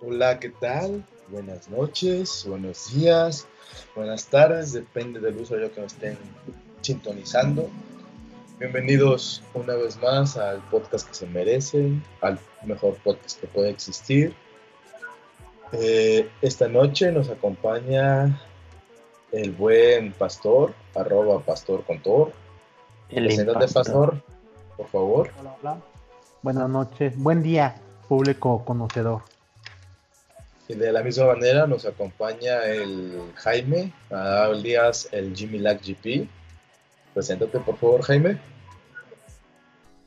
Hola, ¿qué tal? Buenas noches, buenos días, buenas tardes, depende del uso yo que nos estén sintonizando. Bienvenidos una vez más al podcast que se merecen, al mejor podcast que puede existir. Eh, esta noche nos acompaña el buen pastor, arroba pastor contor. El Preséntate, pastor, por favor. Hola, hola. Buenas noches, buen día, público conocedor. Y de la misma manera nos acompaña el Jaime, alias el Jimmy Lack GP. Preséntate, por favor, Jaime.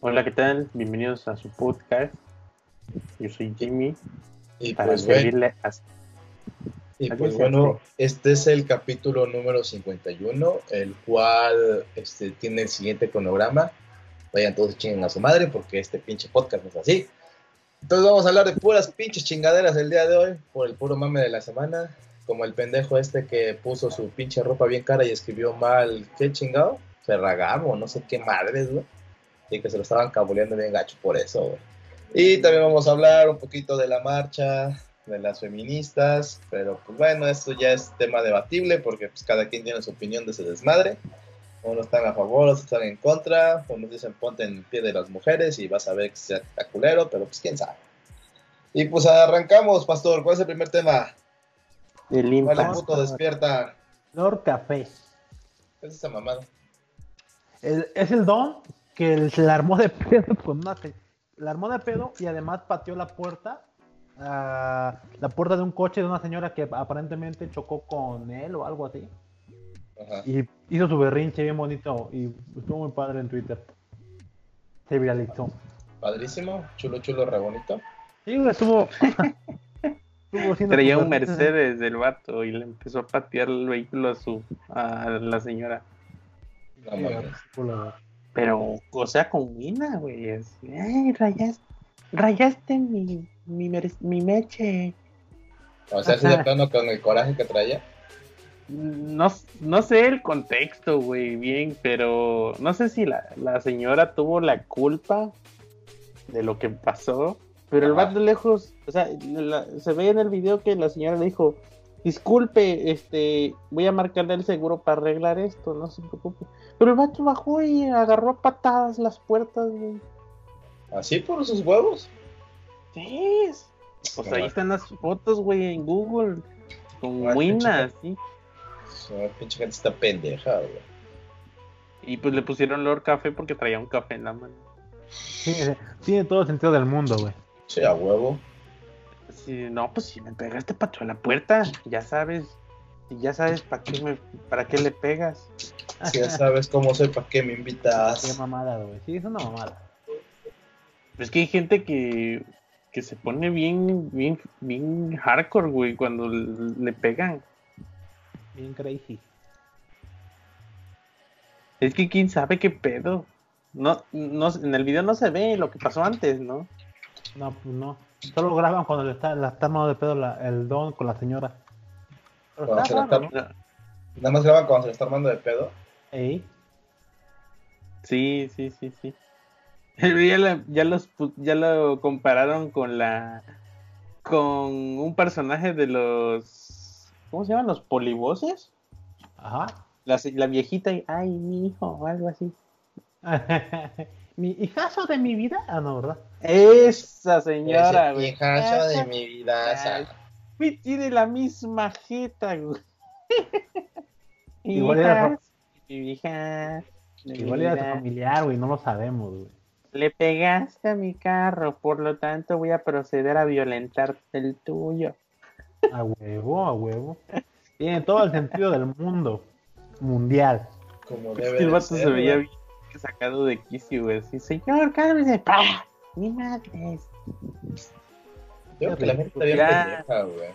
Hola, ¿qué tal? Bienvenidos a su podcast. Yo soy Jimmy. Y Para pues, bueno, servirle a... y pues bueno, este es el capítulo número 51, el cual este, tiene el siguiente cronograma. Vayan todos chinguen a su madre porque este pinche podcast no es así. Entonces vamos a hablar de puras pinches chingaderas el día de hoy, por el puro mame de la semana. Como el pendejo este que puso su pinche ropa bien cara y escribió mal, ¿qué chingado? Ferragamo, no sé qué madres, güey. Y que se lo estaban cabuleando bien gacho por eso, güey. Y también vamos a hablar un poquito de la marcha de las feministas, pero pues bueno, esto ya es tema debatible porque pues cada quien tiene su opinión de ese desmadre. Unos están a favor, otros están en contra, unos dicen ponte en pie de las mujeres y vas a ver que sea culero, pero pues quién sabe. Y pues arrancamos, pastor, ¿cuál es el primer tema? El ¿Cuál impacto. puto despierta? Lord Café. ¿Qué es esa mamada? El- es el don que el- se la armó de pedo con una. se- La armó de pedo y además pateó la puerta. Ah, la puerta de un coche de una señora que aparentemente chocó con él o algo así. Ajá. Y hizo su berrinche bien bonito y estuvo muy padre en Twitter. Se viralizó. Padrísimo, chulo, chulo, re bonito. Sí, güey, estuvo. estuvo Traía un. Mercedes del vato y le empezó a patear el vehículo a su a la señora. Mames. Hola. Pero, o sea, con mina, güey. Ay, rayaste, rayaste mi, mi, meche. O sea, así de plano con el coraje que traía. No, no sé el contexto, güey, bien, pero no sé si la, la señora tuvo la culpa de lo que pasó, pero el vato lejos, o sea, la- se ve en el video que la señora le dijo, disculpe, este, voy a marcarle el seguro para arreglar esto, no se preocupe. Pero el vato bajó y agarró a patadas las puertas, güey. ¿Así por sus huevos? Sí, es- pues ahí están las fotos, güey, en Google, con Ay, Wina, pinche- así. No, pinche gente está pendeja, güey. Y pues le pusieron Lord Café porque traía un café en la mano. Sí, tiene todo el sentido del mundo, güey. Sí, a huevo. Sí, no, pues si me pegaste pato a la puerta, ya sabes, y ya sabes para qué me, para qué le pegas. Si ya sabes cómo soy, ¿para qué me Qué invitas? mamada, güey. Sí, es una mamada. Es que hay gente que, que se pone bien, bien, bien hardcore, güey, cuando le pegan. Bien crazy. Es que quién sabe qué pedo. No, no, en el video no se ve lo que pasó antes, ¿no? No, pues no. Solo graban cuando le está, la está armando de pedo la- el don con la señora. Pero está se la raro, está- ¿no? Nada más graban cuando se le está armando de pedo. Ey, Sí, sí, sí, sí. Ya, la- ya los ya lo compararon con la con un personaje de los ¿cómo se llaman? los polivoces. Ajá. La, viejita y ay mi hijo o algo así. mi hijazo de mi vida. Ah, no, ¿verdad? Esa señora, güey. hijazo de mi vida. Ay, güey, tiene la misma jeta, güey. Igual era- mi hija, Igual era familiar, güey. No lo sabemos, güey. Le pegaste a mi carro, por lo tanto voy a proceder a violentar el tuyo. A huevo, a huevo. Tiene todo el sentido del mundo. Mundial. Como Es debe que el de vato ser, se veía bien sacado de quicio, güey. Así, señor, cálmese. ¡Pah! Mi madre. Yo creo que la gente está bien Ya. pendeja, güey.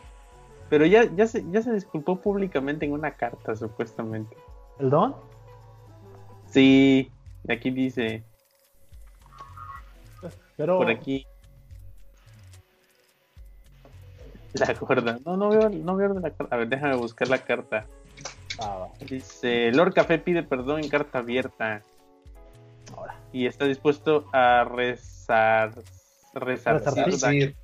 Pero ya, ya, se, ya se disculpó públicamente en una carta, supuestamente. ¿El don? Sí, aquí dice, Pero. por aquí. La gorda. No, no veo, no veo la carta. A ver, déjame buscar la carta. Ah. Dice, Lord Café pide perdón en carta abierta. y está dispuesto a rezar, daños. Sí,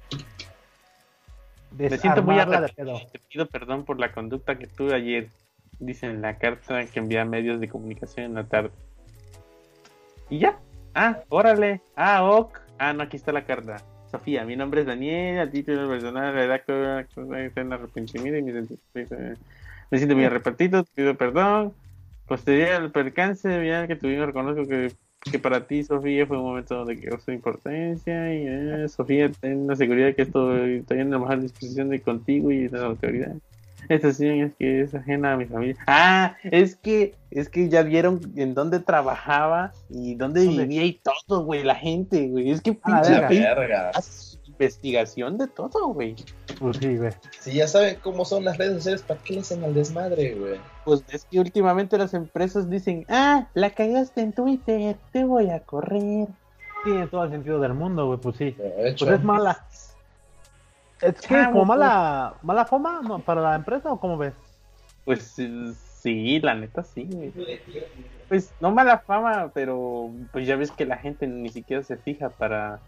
Me siento muy arrepentido. Te pido perdón por la conducta que tuve ayer. Dice en la carta que envía a medios de comunicación en la tarde. Y ya. Ah, órale. Ah, ok. Ah, no, aquí está la carta. Sofía, mi nombre es Daniel, a título personal redacto en arrepentimiento y me me siento muy arrepentido, te pido perdón. Posterior al percance vial que tuvimos, reconozco que, que para ti, Sofía, fue un momento de grosa importancia. Y eh, Sofía, ten la seguridad que estoy, estoy en la mejor disposición de contigo y de la autoridad. Esta decisión es que es ajena a mi familia. Ah, es que, es que ya vieron en dónde trabajaba y dónde ¿Dónde? vivía y todo, güey, la gente, güey. Es que A la pinche verga. investigación de todo, güey. Pues sí, güey. Si ya saben cómo son las redes sociales, ¿para qué le hacen al desmadre, güey? Pues es que últimamente las empresas dicen, ah, la cagaste en Twitter, te voy a correr. Tiene todo el sentido del mundo, güey, pues sí. De hecho, Pues es mala. Es que como pues. mala, mala fama ¿no? para la empresa o cómo ves? Pues sí, la neta sí, güey. Pues no mala fama, pero pues ya ves que la gente ni siquiera se fija para,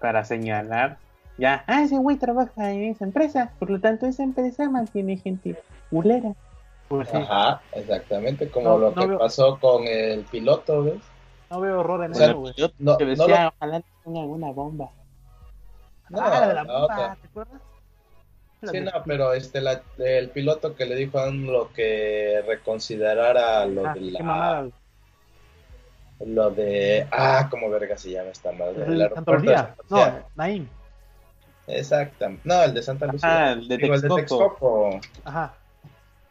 para señalar. Ya, ah, ese güey trabaja en esa empresa, por lo tanto esa empresa mantiene gente culera. Pues sí. Ajá, exactamente, como No, lo no que veo- pasó con el piloto, ¿ves? No veo horror en O sea, eso, güey. Yo no- decía, ojalá te ponga alguna bomba. No, ah, la de la la bomba, otra. ¿te acuerdas? La Sí, de- no, pero este, la- el piloto que le dijo a AMLO que reconsiderara lo Ah, de la, mamada, lo de, ah, como verga se llama esta madre, el el de Lucía. No. Naim. Exacto, no, el de Santa Lucía, Ah, el de Digo, el de Texcoco. Texcoco, Ajá.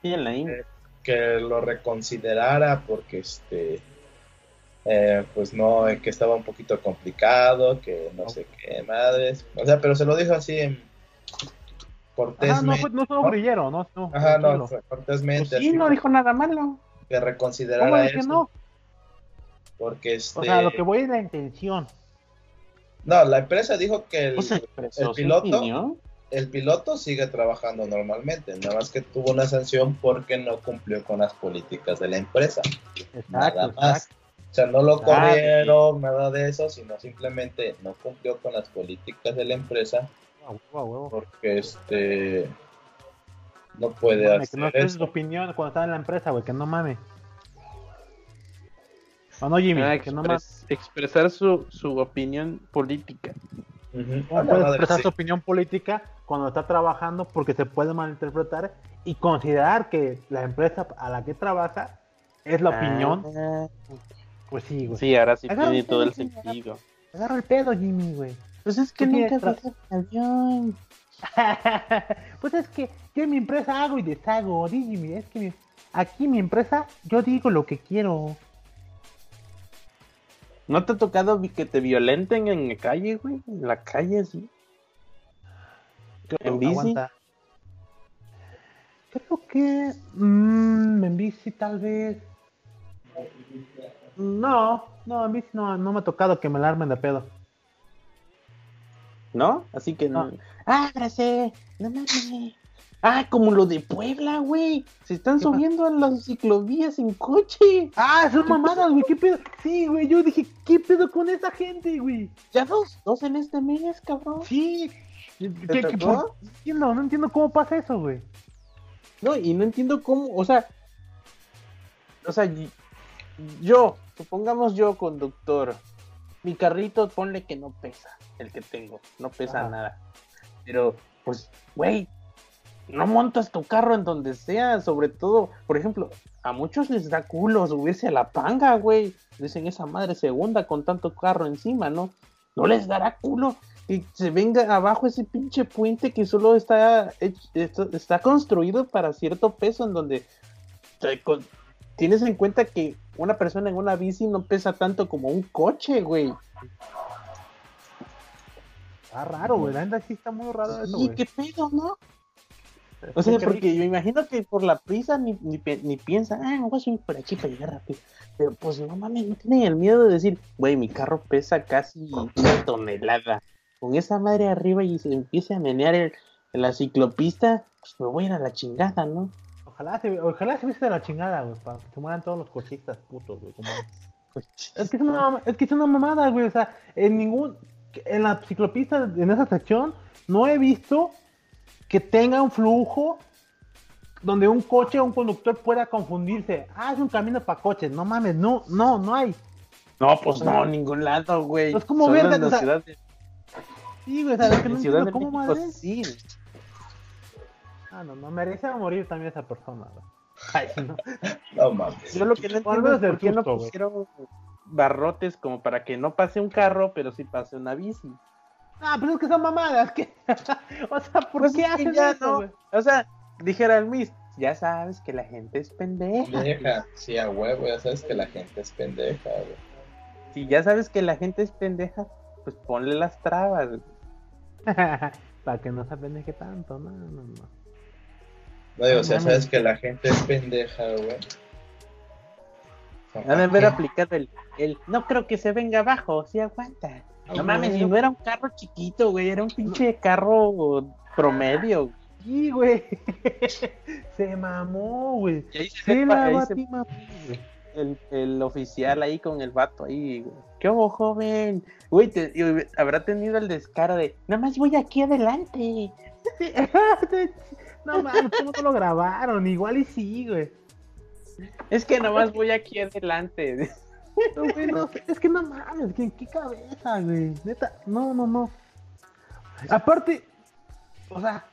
Sí, en la in- Eh, que lo reconsiderara porque este eh, pues no que estaba un poquito complicado que no sé qué madres o sea pero se lo dijo así en Ajá, no, cortésmente no no, no. ajá no fue cortésmente Pues sí, así, no dijo nada malo. que ¿Cómo reconsiderara eso no? porque este O sea, lo que voy es la intención. no la empresa dijo que el, Pues expresó el piloto opinión. el piloto sigue trabajando normalmente nada más que tuvo una sanción porque no cumplió con las políticas de la empresa Exacto, nada más. exacto. O sea, no lo Ah, corrieron, nada de eso, sino simplemente no cumplió con las políticas de la empresa A huevo, a huevo. porque este no puede que no hacer estés su eso. opinión cuando estaba en la empresa, güey, que no mames. ¿O no, Jimmy? Ah, que no mames. expresar su, su opinión política. Ujú. ¿Cómo A la puede expresar sí. su opinión política cuando está trabajando porque se puede malinterpretar y considerar que la empresa a la que trabaja es la opinión? Pues sí, güey. sí, ahora sí Agarra tiene todo el pedo, sentido. Agarra el pedo, Jimmy, güey. Pues es que nunca tienes avión. pues es que yo en mi empresa hago y deshago, di, Jimmy. Es que mi- aquí en mi empresa yo digo lo que quiero. ¿No te ha tocado que te violenten en la calle, güey? En la calle, sí. ¿En bici? Aguanta. Creo que mm, en bici tal vez. No, no, en bici no, no me ha tocado que me la armen de pedo. ¿No? Así que no. No. ¡Ábrase! ¡No mames! Ah, como lo de Puebla, güey. Se están ¿Qué pa- subiendo a las ciclovías en coche. Ah, son mamadas, güey, qué pedo. Sí, güey, yo dije, ¿qué pedo con esa gente, güey? Ya dos, dos en este mes, cabrón. Sí. ¿Qué, qué- no entiendo, no entiendo cómo pasa eso, güey. No, y no entiendo cómo, o sea, o sea, yo, supongamos yo, conductor, mi carrito, ponle que no pesa, el que tengo, no pesa Ajá. nada. Pero, pues, güey, no montas tu carro en donde sea, sobre todo, por ejemplo, a muchos les da culo subirse a la panga, güey. Dicen esa madre segunda con tanto carro encima, ¿no? No les dará culo que se venga abajo ese pinche puente que solo está, está, construido para cierto peso en donde tienes en cuenta que una persona en una bici no pesa tanto como un coche, güey. Está raro, güey. La sí está muy raro eso, ¿Y güey. qué pedo, no? O sea, ¿Qué porque yo imagino que por la prisa ni, ni, piensa, ah, voy a subir por aquí para llegar rápido. Pero pues no mames, no tienen el miedo de decir, güey, mi carro pesa casi una tonelada. Con esa madre arriba y se empiece a menear el, la ciclopista, pues me voy a ir a la chingada, ¿no? Ojalá se, ojalá se viese de la chingada, güey, para que se mueran todos los coches putos, güey. Como, Es que es una, es que es una mamada, güey. O sea, en ningún. En la ciclopista, en esa sección, no he visto que tenga un flujo donde un coche o un conductor pueda confundirse. Ah, es un camino para coches. No mames, no, no, no hay. No, pues no, ningún lado, güey. Es como verga, en la o sea, ciudad de, Sí, güey, o sea, es que no Ciudad entiendo de cómo México, madre. sí. Ah, no, no, merece morir también esa persona, güey. Ay, no. No mames. Yo lo que no entiendo menos es por qué no pusieron barrotes como para que no pase un carro, pero sí pase una bici. Ah, pero es que son mamadas. que o sea, ¿por Pues qué hacen ya eso, no. O sea, dijera el Miss, ya sabes que la gente es pendeja. Pendeja. Sí, a huevo, ya sabes que la gente es pendeja, güey. Si ya sabes que la gente es pendeja, pues ponle las trabas. Para que no se apendeje tanto, no, no, no. No digo, No si ya mames. sabes que la gente es pendeja, güey. Han de haber aplicado el, el no creo que se venga abajo, si aguanta. No Ah, mames, no era un carro chiquito, güey, era un pinche carro promedio. Sí, güey. se mamó, güey. Y ahí se Se la ahí se- batí, mamó, güey. el, el oficial ahí con el vato ahí. güey. ¿Qué hubo, joven? Güey, te- y habrá tenido el descaro de, nada más voy aquí adelante. no mames, ¿cómo no lo grabaron? Igual y sí, güey. Es que nada más voy aquí adelante. No, güey, no, es que no mames, ¿en qué cabeza, güey? Neta, no, no, no. Aparte, o sea,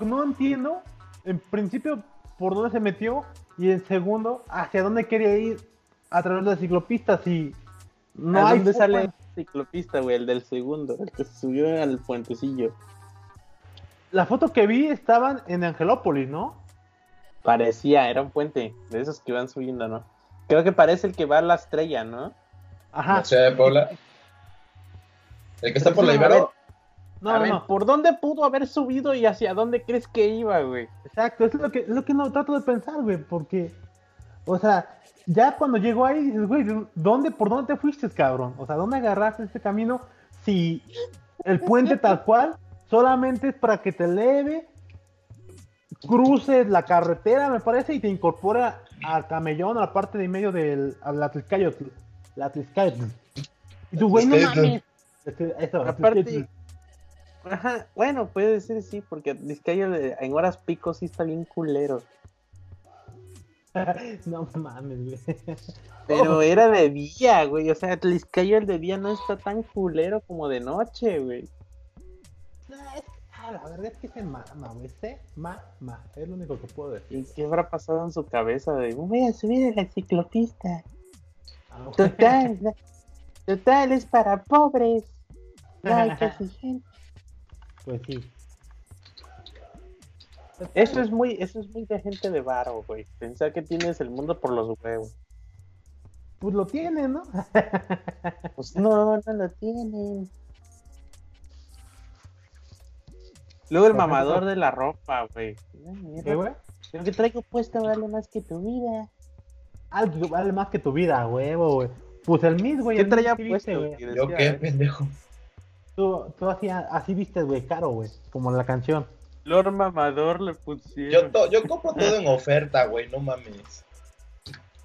no entiendo, en principio, por dónde se metió, y en segundo, hacia dónde quería ir a través de la ciclopista, si no ¿A hay dónde sale el ciclopista, güey? El del segundo, el que se subió al puentecillo. La foto que vi estaban en Angelópolis, ¿no? Parecía, era un puente, de esos que van subiendo, ¿no? Creo que parece el que va a la estrella, ¿no? Ajá. La ciudad de Puebla. El que está por la Ibero. No, a no, ver, no. ¿por dónde pudo haber subido y hacia dónde crees que iba, güey? Exacto, es lo que, es lo que no trato de pensar, güey, porque, o sea, ya cuando llegó ahí dices, güey, ¿de ¿dónde, por dónde te fuiste, cabrón? O sea, ¿dónde agarraste este camino si el puente tal cual solamente es para que te eleve, cruces la carretera, me parece, y te incorpora al camellón, a la parte de medio del a la. Y tú, güey, no Tliscayotl. mames. Este, Aparte, ajá, bueno, puede ser sí, porque de- en horas pico sí está bien culero. no mames, güey. Pero era de día, güey. O sea, Tliscayo el de día no está tan culero como de noche, güey. Ah, es- ah, la verdad es que se mama, güey. Se mama. Es lo único que puedo decir. ¿Y qué habrá pasado en su cabeza de voy a subir a la ciclopista? Ah. Total, total, es para pobres. No hay casi gente. Pues sí. Eso es muy, eso es muy de gente de varo, güey. Pensar que tienes el mundo por los huevos. Pues lo tiene, ¿no? Pues no, no lo tienen. Luego el mamador de la ropa, güey. ¿Qué, güey? Lo que traigo puesto vale más que tu vida. Algo que vale más que tu vida, huevo, güey. Pues el Miss, güey. ¿Qué traía puesto? güey. ¿Yo qué, eh, pendejo? Tú, tú así, así viste, güey, caro, güey. Como en la canción. Lord Mamador le Yo, pusieron. to- yo compro todo en oferta, güey, no mames.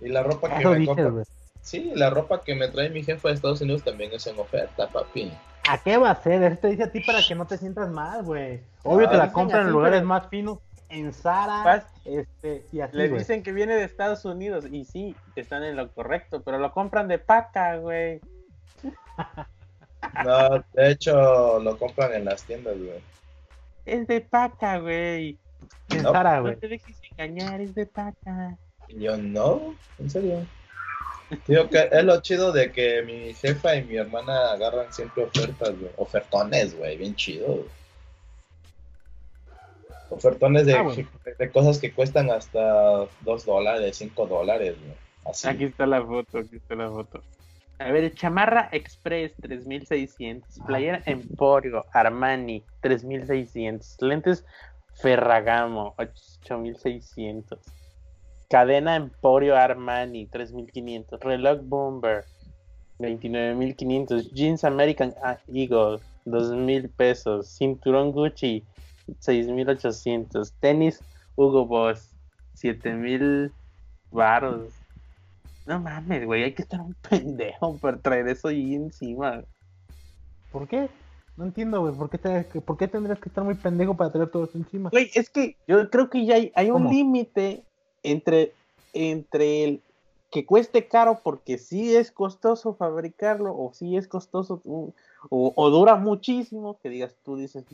Y la ropa que me güey. Sí, la ropa que me trae mi jefe de Estados Unidos también es en oferta, papi. ¿A qué va a ser? Eso te dice a ti para que no te sientas mal, güey. Obvio Ah, te la compran en lugares pero- más finos. En Zara, Paz. este, y así, Le güey. dicen que viene de Estados Unidos y sí, están en lo correcto, pero lo compran de paca, güey. No, de hecho, lo compran en las tiendas, güey. Es de paca, güey. En no, Zara, No güey. te dejes engañar, es de paca. Yo, no, en serio. Digo que es lo chido de que mi jefa y mi hermana agarran siempre ofertas, güey. Ofertones, güey, bien chido. güey. Ofertones de, Ah, bueno. de cosas que cuestan hasta 2 dólares, 5 dólares, güey. Así. Aquí está la foto, aquí está la foto. A ver, chamarra Express 3600, Ah. playera Emporio Armani 3600, lentes Ferragamo 8600, cadena Emporio Armani 3500, reloj Bomber 29500, jeans American Eagle 2000 pesos, cinturón Gucci 6800, tenis Hugo Boss 7000 varos. No mames, güey, hay que estar un pendejo para traer eso ahí encima. ¿Por qué? No entiendo, güey. ¿Por qué, te- ¿Por qué tendrías que estar muy pendejo para tener todo esto encima? Güey, es que yo creo que ya hay, hay un límite entre, entre el que cueste caro porque sí es costoso fabricarlo o sí es costoso o, dura muchísimo, que digas, tú dices,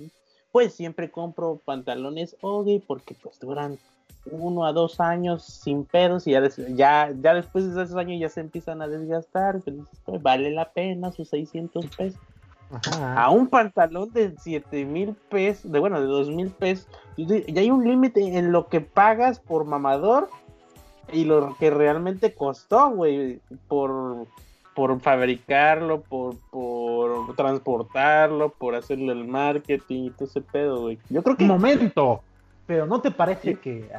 pues siempre compro pantalones Ogi porque pues duran uno a dos años sin pedos y ya, ya, ya después de esos años ya se empiezan a desgastar, pero dices, pues, vale la pena sus 600 pesos Ajá. a un pantalón de 7 mil pesos, de bueno, de 2 mil pesos, y hay un límite en lo que pagas por mamador y lo que realmente costó, güey, por, por fabricarlo, por, por transportarlo, por hacerle el marketing y todo ese pedo, güey. Yo creo que momento. Pero ¿no te parece que...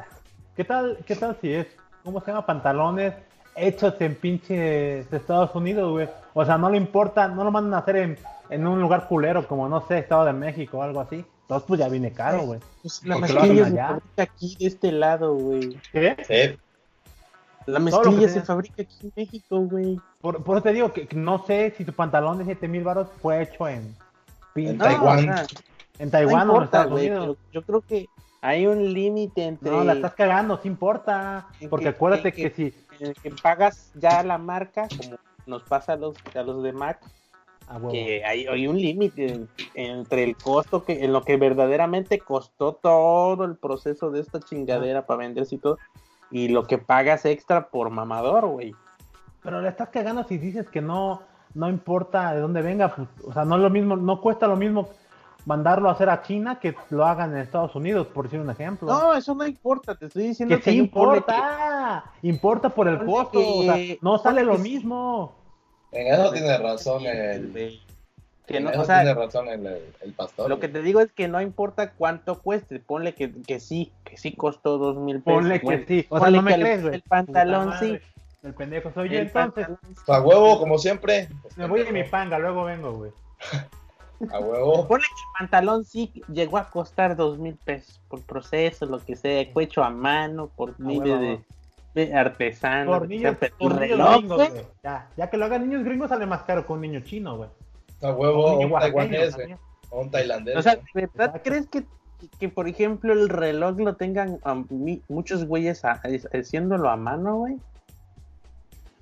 ¿Qué tal, qué tal si es, cómo se llama, pantalones hechos en pinches Estados Unidos, güey? O sea, no le importa, no lo mandan a hacer en, en un lugar culero como, no sé, Estado de México o algo así. Entonces, pues ya viene caro, güey. pues, la mezclilla se fabrica aquí de este lado, güey. ¿Qué? Sí. La mezclilla se fabrica aquí en México, güey. Por, por eso te digo que no sé si tu pantalón de 7 mil baros fue hecho en, pinche- En Taiwán. o sea, en no Taiwán o en importa, Estados güey, Unidos. pero yo creo que hay un límite entre No, la estás cagando, sí importa. En Porque que- acuérdate en que, que- si. en el que pagas ya la marca, como nos pasa a los, a los de Mac, Ah, que hay, hay un límite en- entre el costo que en lo que verdaderamente costó todo el proceso de esta chingadera para venderse y todo, y lo que pagas extra por mamador, güey. Pero le estás cagando si dices que no, no importa de dónde venga. pues, o sea, no es lo mismo, no cuesta lo mismo mandarlo a hacer a China que lo hagan en Estados Unidos, por decir un ejemplo. No, eso no importa, te estoy diciendo que sí un ponle importa. Importa por el costo. o sea, que- no sale lo que sí. mismo. En eso tiene razón el. que- en no, eso o sea, tiene razón el, el pastor. Lo que te digo es que no importa cuánto cueste, ponle que, que sí, que sí costó dos mil pesos. Ponle que sí. O sea, no me que el- crees, güey. el pantalón sí. El pendejo soy yo, El entonces. A huevo, como siempre. Pues, Me voy a mi panga, luego vengo, güey. A huevo. Ponle que el pantalón sí llegó a costar dos mil pesos por proceso, lo que sea, fue hecho a mano, por de, de artesano. Por lo que niños, sea, pero por el niños reloj, gringos, güey, güey. Ya, ya que lo hagan niños gringos sale más caro que un niño chino, güey. A O huevo, un niño un taiwanés. O un tailandés. O sea. ¿de verdad Exacto. crees que, que, por ejemplo, el reloj lo tengan um, mi- muchos güeyes a- haciéndolo a mano, güey?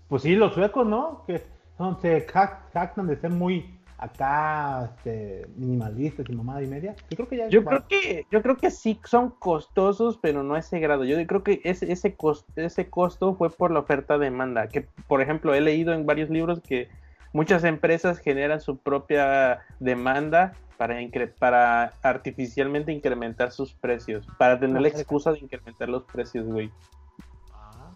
Pues sí, los suecos, ¿no? Que son, se jac- jactan de ser muy acá, este, minimalistas y mamada y media. Yo creo que ya. Yo creo que, yo creo que sí son costosos, pero no a ese grado. Yo creo que ese, ese, costo, ese costo fue por la oferta demanda. Que, por ejemplo, he leído en varios libros que muchas empresas generan su propia demanda para, incre- para artificialmente incrementar sus precios, para tener la excusa de incrementar los precios, güey. Ah.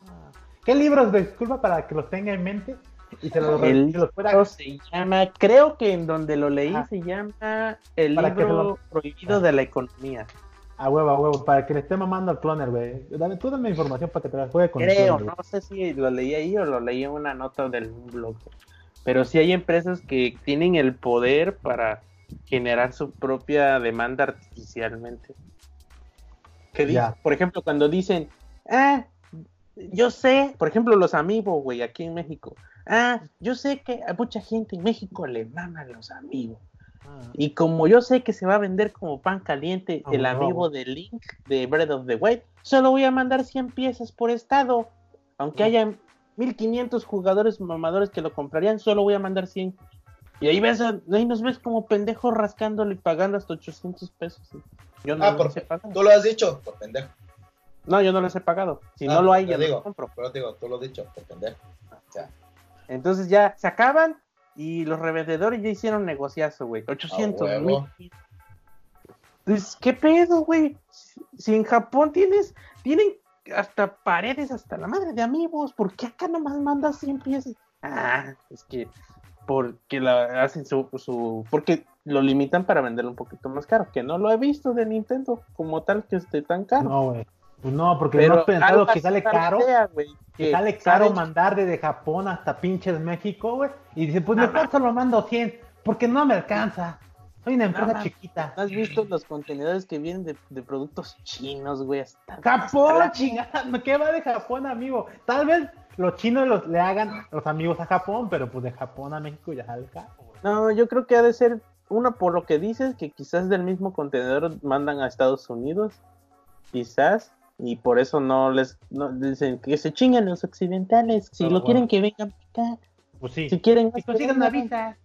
¿Qué libros? Disculpa para que los tenga en mente y se los, El libro se llama, creo que en donde lo leí Ajá. se llama El Para libro lo- prohibido de la economía. A huevo, a huevo, para que le esté mamando al cloner, güey. Dame, tú dame información para que te la juegue con Creo, cloner, no sé si lo leí ahí o lo leí en una nota del blog. Pero sí hay empresas que tienen el poder para generar su propia demanda artificialmente. Que Ya. por ejemplo, cuando dicen, ah, yo sé, por ejemplo, los amigos, güey, aquí en México. Ah, yo sé que a mucha gente en México le maman los amigos. Ah. Y como yo sé que se va a vender como pan caliente el amigo de Link de Breath of the Wild, solo voy a mandar 100 piezas por estado. Aunque Ah. haya 1500 jugadores mamadores que lo comprarían, solo voy a mandar 100. Y ahí ves, a- ahí nos ves como pendejos rascándole y pagando hasta 800 pesos. Yo no Ah, por- he pagado. Tú lo has dicho, por pendejo. No, yo no los he pagado. Si Ah, no lo hay, ya digo. los compro. Pero te digo, tú lo has dicho, por pendejo. O sea, Entonces ya se acaban y los revendedores ya hicieron negociazo, güey. 800 A huevo. mil. Pues, ¿qué pedo, güey? Si- Si en Japón tienes, tienen hasta paredes, hasta la madre de amigos, ¿por qué acá nomás mandas 100 piezas? Ah, es que porque la hacen su, su, porque lo limitan para venderlo un poquito más caro, que no lo he visto de Nintendo como tal que esté tan caro. No, güey. Pues no, porque Pero no has pensado que sale caro. sea, Que sale caro mandar desde Japón hasta pinches México, güey. Y dice, pues mejor solo mando 100, porque no me alcanza. Soy una empresa chiquita. ¿No has visto los contenedores que vienen de, de productos chinos, güey? Hasta- Japón, la- chingada, ¿qué va de Japón, amigo? Tal vez los chinos los, le hagan los amigos a Japón, pero pues de Japón a México ya sale caro, güey. No, yo creo que ha de ser, una por lo que dices, que quizás del mismo contenedor mandan a Estados Unidos, quizás, y por eso no les no, dicen que se chingan los occidentales, si Ah, lo bueno. quieren que vengan acá, Pues sí. si quieren que consiguen una visa,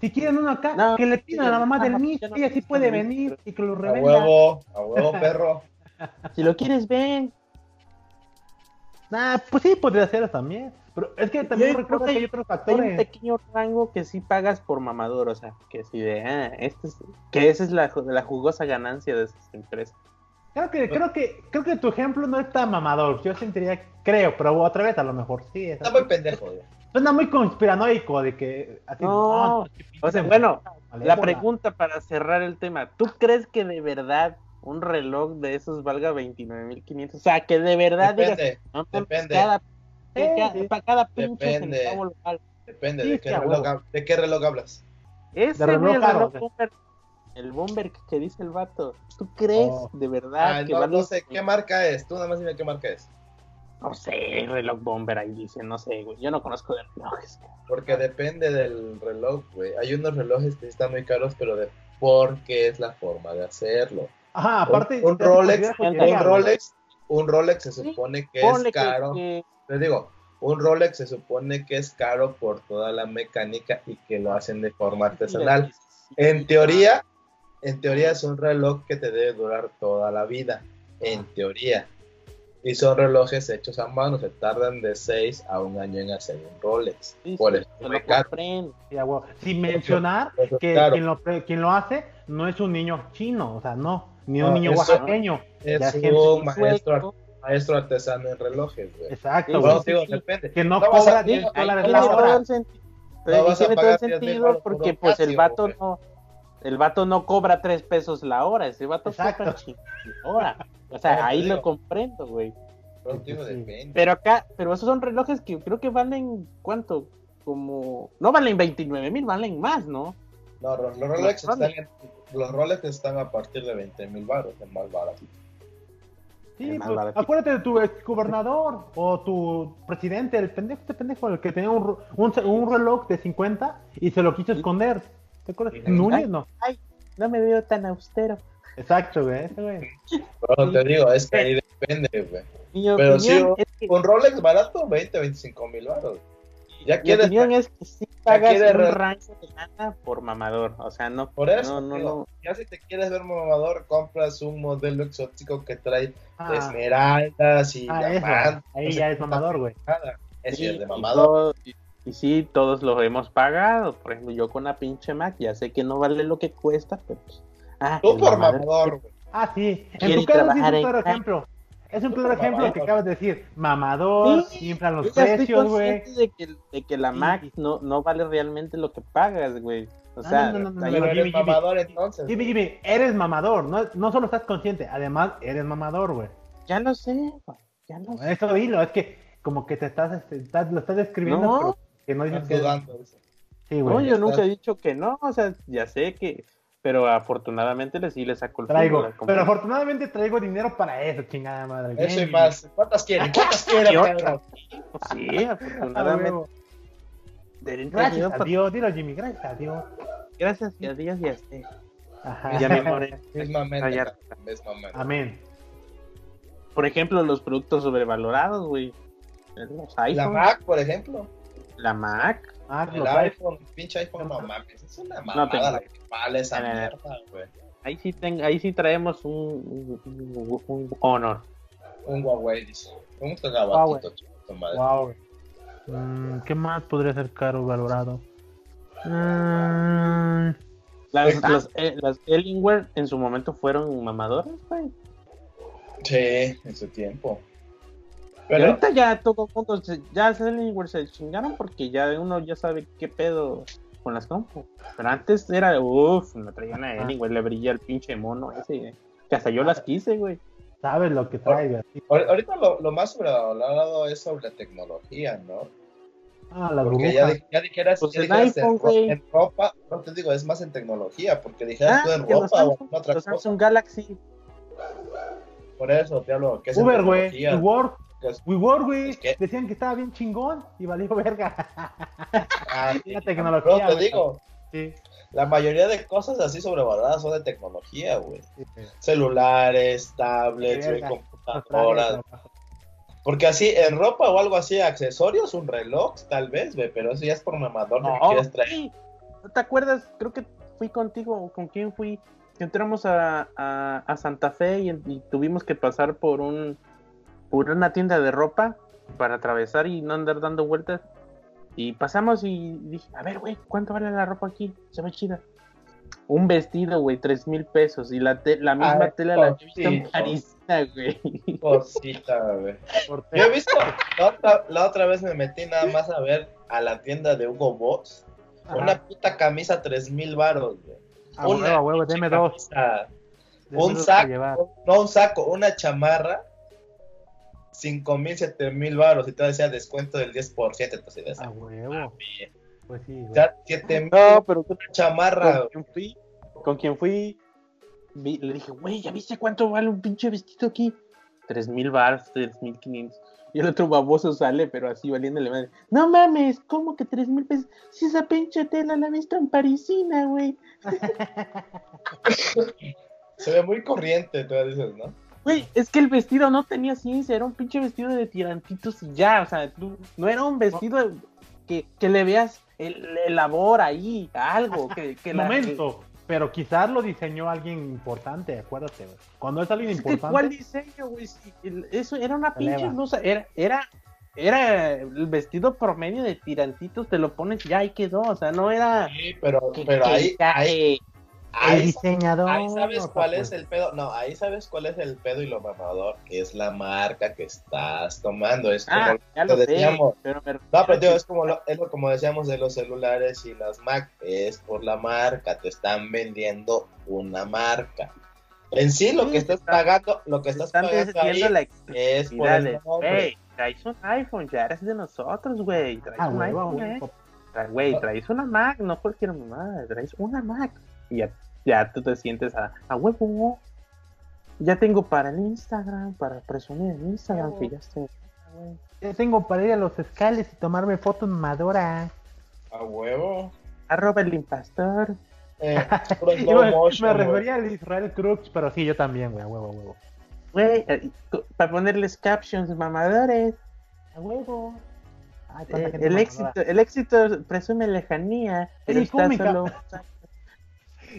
si quieren uno acá, No, que le pidan a la mamá del no ella sí puede venir y que lo A revenda. huevo, a huevo, perro. si lo quieres ven, Nah, pues sí, podría ser también. Pero es que también yo recuerda creo que hay otros hay un factores. pequeño rango que sí pagas por mamador, o sea, que si de, ah, este es, que esa es la, la jugosa ganancia de esas empresas. Creo que, creo que, creo que tu ejemplo no es tan mamador. Yo sentiría, creo, pero otra vez a lo mejor sí. es Está muy pendejo, güey. Suena muy conspiranoico de que así, No, qué pinche O sea, bueno, la pregunta para cerrar el tema, ¿tú crees que de verdad un reloj de esos valga 29.500? O sea, que de verdad digas, Depende, no mames, depende. cada, Sí, cada- sí. para cada pinche Depende. centavo lo vale. depende Sí, de, qué reloj, de qué reloj hablas. Ese, De güey, reloj el reloj el bomber que- dice el vato, ¿tú crees Oh. de verdad Ah, que no, no sé qué marca es. Tú nada más dime qué marca es. No sé, reloj bomber ahí dice, no sé, güey, yo no conozco de relojes. Porque depende del reloj, güey. Hay unos relojes que están muy caros, pero de porque es la forma de hacerlo. Ajá, aparte. un, Rolex, un. Rolex, un Rolex se supone que Ponle es que- caro. que- Les digo, un Rolex se supone que es caro por toda la mecánica y que lo hacen de forma artesanal. En teoría, en teoría es un reloj que te debe durar toda la vida. En teoría. Y son relojes hechos a mano, se tardan de 6 a un año en hacer un Rolex. Sí, Por sí, eso es lo. Sin mencionar eso que quien, lo, quien lo hace no es un niño chino, o sea, no, ni un No, niño oaxaqueño. Es un maestro, maestro artesano en relojes, güey. Exacto, Sí, güey. Bueno, sí, digo, sí. depende. Que no No cobra sí, 10 ahí dólares tiene la todo hora. el sentido. No tiene todo el 10,000 sentido porque pues el vato no el vato no cobra tres pesos la hora, ese vato Exacto. cobra chingada la hora. O sea, ahí lo comprendo, güey. Pero, Sí. acá, pero esos son relojes que creo que valen ¿cuánto? Como no valen 29 mil, valen más, ¿no? No, los, los Rolex están, en- los Rolex están a partir de 20 mil baros, es más barato. Sí, pues, acuérdate de tu ex gobernador o tu presidente, el pendejo, este pendejo, el que tenía un, un reloj de 50 y se lo quiso esconder. ¿Te acuerdas? Núñez, no. No me veo tan austero. Exacto, güey. ese güey. Pero te digo, es que ahí depende, güey. Pero sí, es que Un Rolex barato, 20, 25 mil baros. Ya mi quieres, opinión es que sí pagas un re- rango de gana por mamador, o sea, no por eso, no, no, digo, no. ya si te quieres ver mamador, compras un modelo exótico que trae Ah, esmeraldas y ah, diamantes, Ahí ya es mamador, güey. nada. Ese Sí, es de y mamador. todo- y, y sí, todos lo hemos pagado. Por ejemplo, yo con la pinche Mac, ya sé que no vale lo que cuesta, pero pues. Ah, Tú por mamador. mamador, güey. Ah, sí. En tu caso sí es un claro ejemplo. Es un claro ejemplo que acabas de decir. Mamador, Sí, inflan los precios, güey. de que, de que la Sí. Mac no, no vale realmente lo que pagas, güey. O No, sea, no, no, no, no, ahí- Pero Jimmy, eres Jimmy. mamador entonces. Jimmy. Jimmy, eres mamador. No, no solo estás consciente, además eres mamador, güey. ya lo sé, güey, ya lo sé. Eso dilo, es que como que te estás, este, estás- lo estás describiendo, No. Que no dices Estás que... dudando, No, yo nunca he dicho que no, o sea, ya sé que. Pero afortunadamente le sí le saco el Traigo, pero afortunadamente traigo dinero para eso, chingada madre. Eso y más. ¿Cuántas quieren? ¿Cuántas quieren? Sí. Ah, afortunadamente. Derecho Gracias Dios, a Dios, dilo Jimmy, gracias a Dios. Gracias a Dios y a usted. Ajá. Ya me moré. Mismamente. Amén. Por ejemplo, los productos sobrevalorados, güey. Los La Mac, por ejemplo. La Mac. Ah, El iPhone, el pinche iPhone, no mames. Es una mamada tengo. la que vale esa No, no, no. mierda, güey. Ahí sí, ten- ahí sí traemos un, un, un- honor. Un Huawei, dice. Un cagabatito, chico, tu madre. Wow. Mm, ¿Qué más podría ser caro valorado? Mm, Las, las, eh, las Alienware en su momento fueron mamadoras, güey. Sí, en su tiempo. Y Pero, ahorita ya todo el mundo, se- ya las Alienware se chingaron porque ya uno ya sabe qué pedo con las compu. Pero antes era, uff, me traía una Alienware, le brilla el pinche mono ese. Que hasta yo las quise, güey. Sabes lo que ahor- ahorita lo, lo más sobrevalorado es sobre tecnología, ¿no? Ah, las Porque ya, ya dijeras, Pues ya en dijeras en, iPhone, ropa, ro- te digo, es más en tecnología, porque dijeras Ah, tú en ropa o en otra cosa. Samsung Galaxy. Por eso te hablo, que es Uber, güey. tecnología. WeWork. que es- WeWork, güey. Que- Decían que estaba bien chingón y valió verga. Ah, La tecnología, Pero te digo, Sí. la mayoría de cosas así sobrevaloradas son de tecnología, güey. sí. Celulares, tablets, güey, computadoras. Porque así, en ropa o algo así, accesorios, un reloj, tal vez, güey, pero eso ya es por mamador, no, No, quieres traer. ¿No te acuerdas? Creo que fui contigo con quién fui. Que entramos a, a- a Santa Fe y, y tuvimos que pasar por un por una tienda de ropa para atravesar y no andar dando vueltas. Y pasamos y dije, a ver, güey, ¿cuánto vale la ropa aquí? Se ve chida. Un vestido, güey, tres mil pesos. Y la, te- la misma Ay, tela la he visto en. Parisina, güey. Cosita, güey. Por Yo he visto, la otra, la otra vez me metí nada más a ver a la tienda de Hugo Boss. Ajá. Una puta camisa, tres mil baros, güey. A huevo, huevo, deme dos. camisa, Un saco, no un saco, una chamarra, cinco mil, siete mil baros. Y te decía descuento del 10%. Entonces, A ya huevo. Pues sí, güey. ya siete mil, No, pero ¿qué una chamarra. con quien fui, con quien fui, vi- le dije, güey, ¿ya viste cuánto vale un pinche vestido aquí? Tres mil bars, tres mil quinientos. Y el otro baboso sale, pero así valiéndole madre. No mames, ¿cómo que tres mil pesos? Si esa pinche tela la he visto en Parisina, güey. Se ve muy corriente, tú dices, ¿no? Güey, es que el vestido no tenía ciencia, era un pinche vestido de tirantitos y ya, o sea, tú- no era un vestido que, que le veas el, el labor ahí, algo, que, que la- Momento. Pero quizás lo diseñó alguien importante, acuérdate, güey. Cuando es alguien Es que, importante. ¿Cuál diseño, güey? Si el- eso era una pinche Eleva. blusa, era, era, era el vestido promedio de tirantitos, te lo pones ya y quedó, o sea, no era. Sí, pero, pero ahí, ya, ahí, eh, el ahí, diseñador. ahí sabes no, cuál es el pedo. No, ahí sabes cuál es el pedo y lo mamador, que es la marca que estás tomando. Es como Ah, ya lo sé, decíamos. pero me No, pero tío, es como, lo, es lo- como decíamos de los celulares y las Mac, es por la marca, te están vendiendo una marca. En sí, lo Sí, que estás pagando, lo que estás pagando diciendo ahí la es por el güey, traes un iPhone, ya eres de nosotros, güey, traes Ah, un iPhone, eh. Güey, traes una Mac, no cualquier mamá, traes una Mac. Y ya, ya tú te sientes a, a huevo. Ya tengo para el Instagram, para presumir en Instagram Huevo. que ya estoy. Yo tengo para ir a los escales y tomarme fotos madura. A huevo. Arroba el impastor. Eh, me, motion, me güey. refería al Israel Crux, pero sí, yo también, güey, a huevo, a huevo. Güey, eh, para ponerles captions mamadores. A huevo. Ay, Eh, el mamadora. éxito, el éxito presume lejanía, pero Oye, ¿cómo está solo.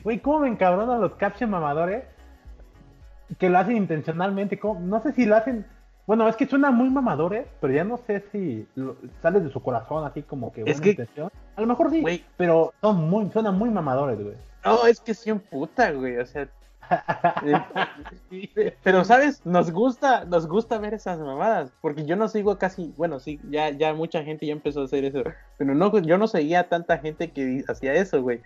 Güey, ¿cómo me encabronan los caption mamadores? Que lo hacen intencionalmente. ¿cómo? No sé si lo hacen. Bueno, es que suena muy mamadores, pero ya no sé si lo- sale de su corazón así como que buena que- intención. A lo mejor sí, Güey. pero son muy, suenan muy mamadores, güey. No, es que sí un puta, güey, o sea. eh, pero sabes, nos gusta, nos gusta ver esas mamadas, porque yo no sigo casi, bueno, sí, ya, ya mucha gente ya empezó a hacer eso, pero no, yo no seguía a tanta gente que hacía eso, güey.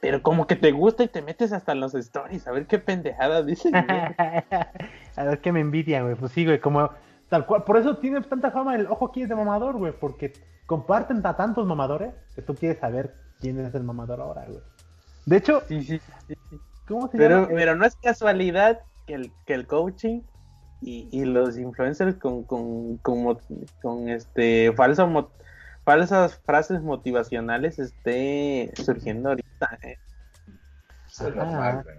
Pero como que te gusta y te metes hasta en los stories, a ver qué pendejadas dicen. a ver qué me envidia, güey. Pues sí, güey, como tal cual. Por eso tiene tanta fama el ojo aquí es de mamador, güey, porque comparten a tantos mamadores que tú quieres saber quién es el mamador ahora, güey. De hecho, Sí, sí, sí, sí. ¿cómo se Pero, llama? pero no es casualidad que el, que el coaching y, y los influencers con, con, con, con este falso mo- falsas frases motivacionales esté surgiendo ahorita. eh. Eso es Ajá. normal, güey.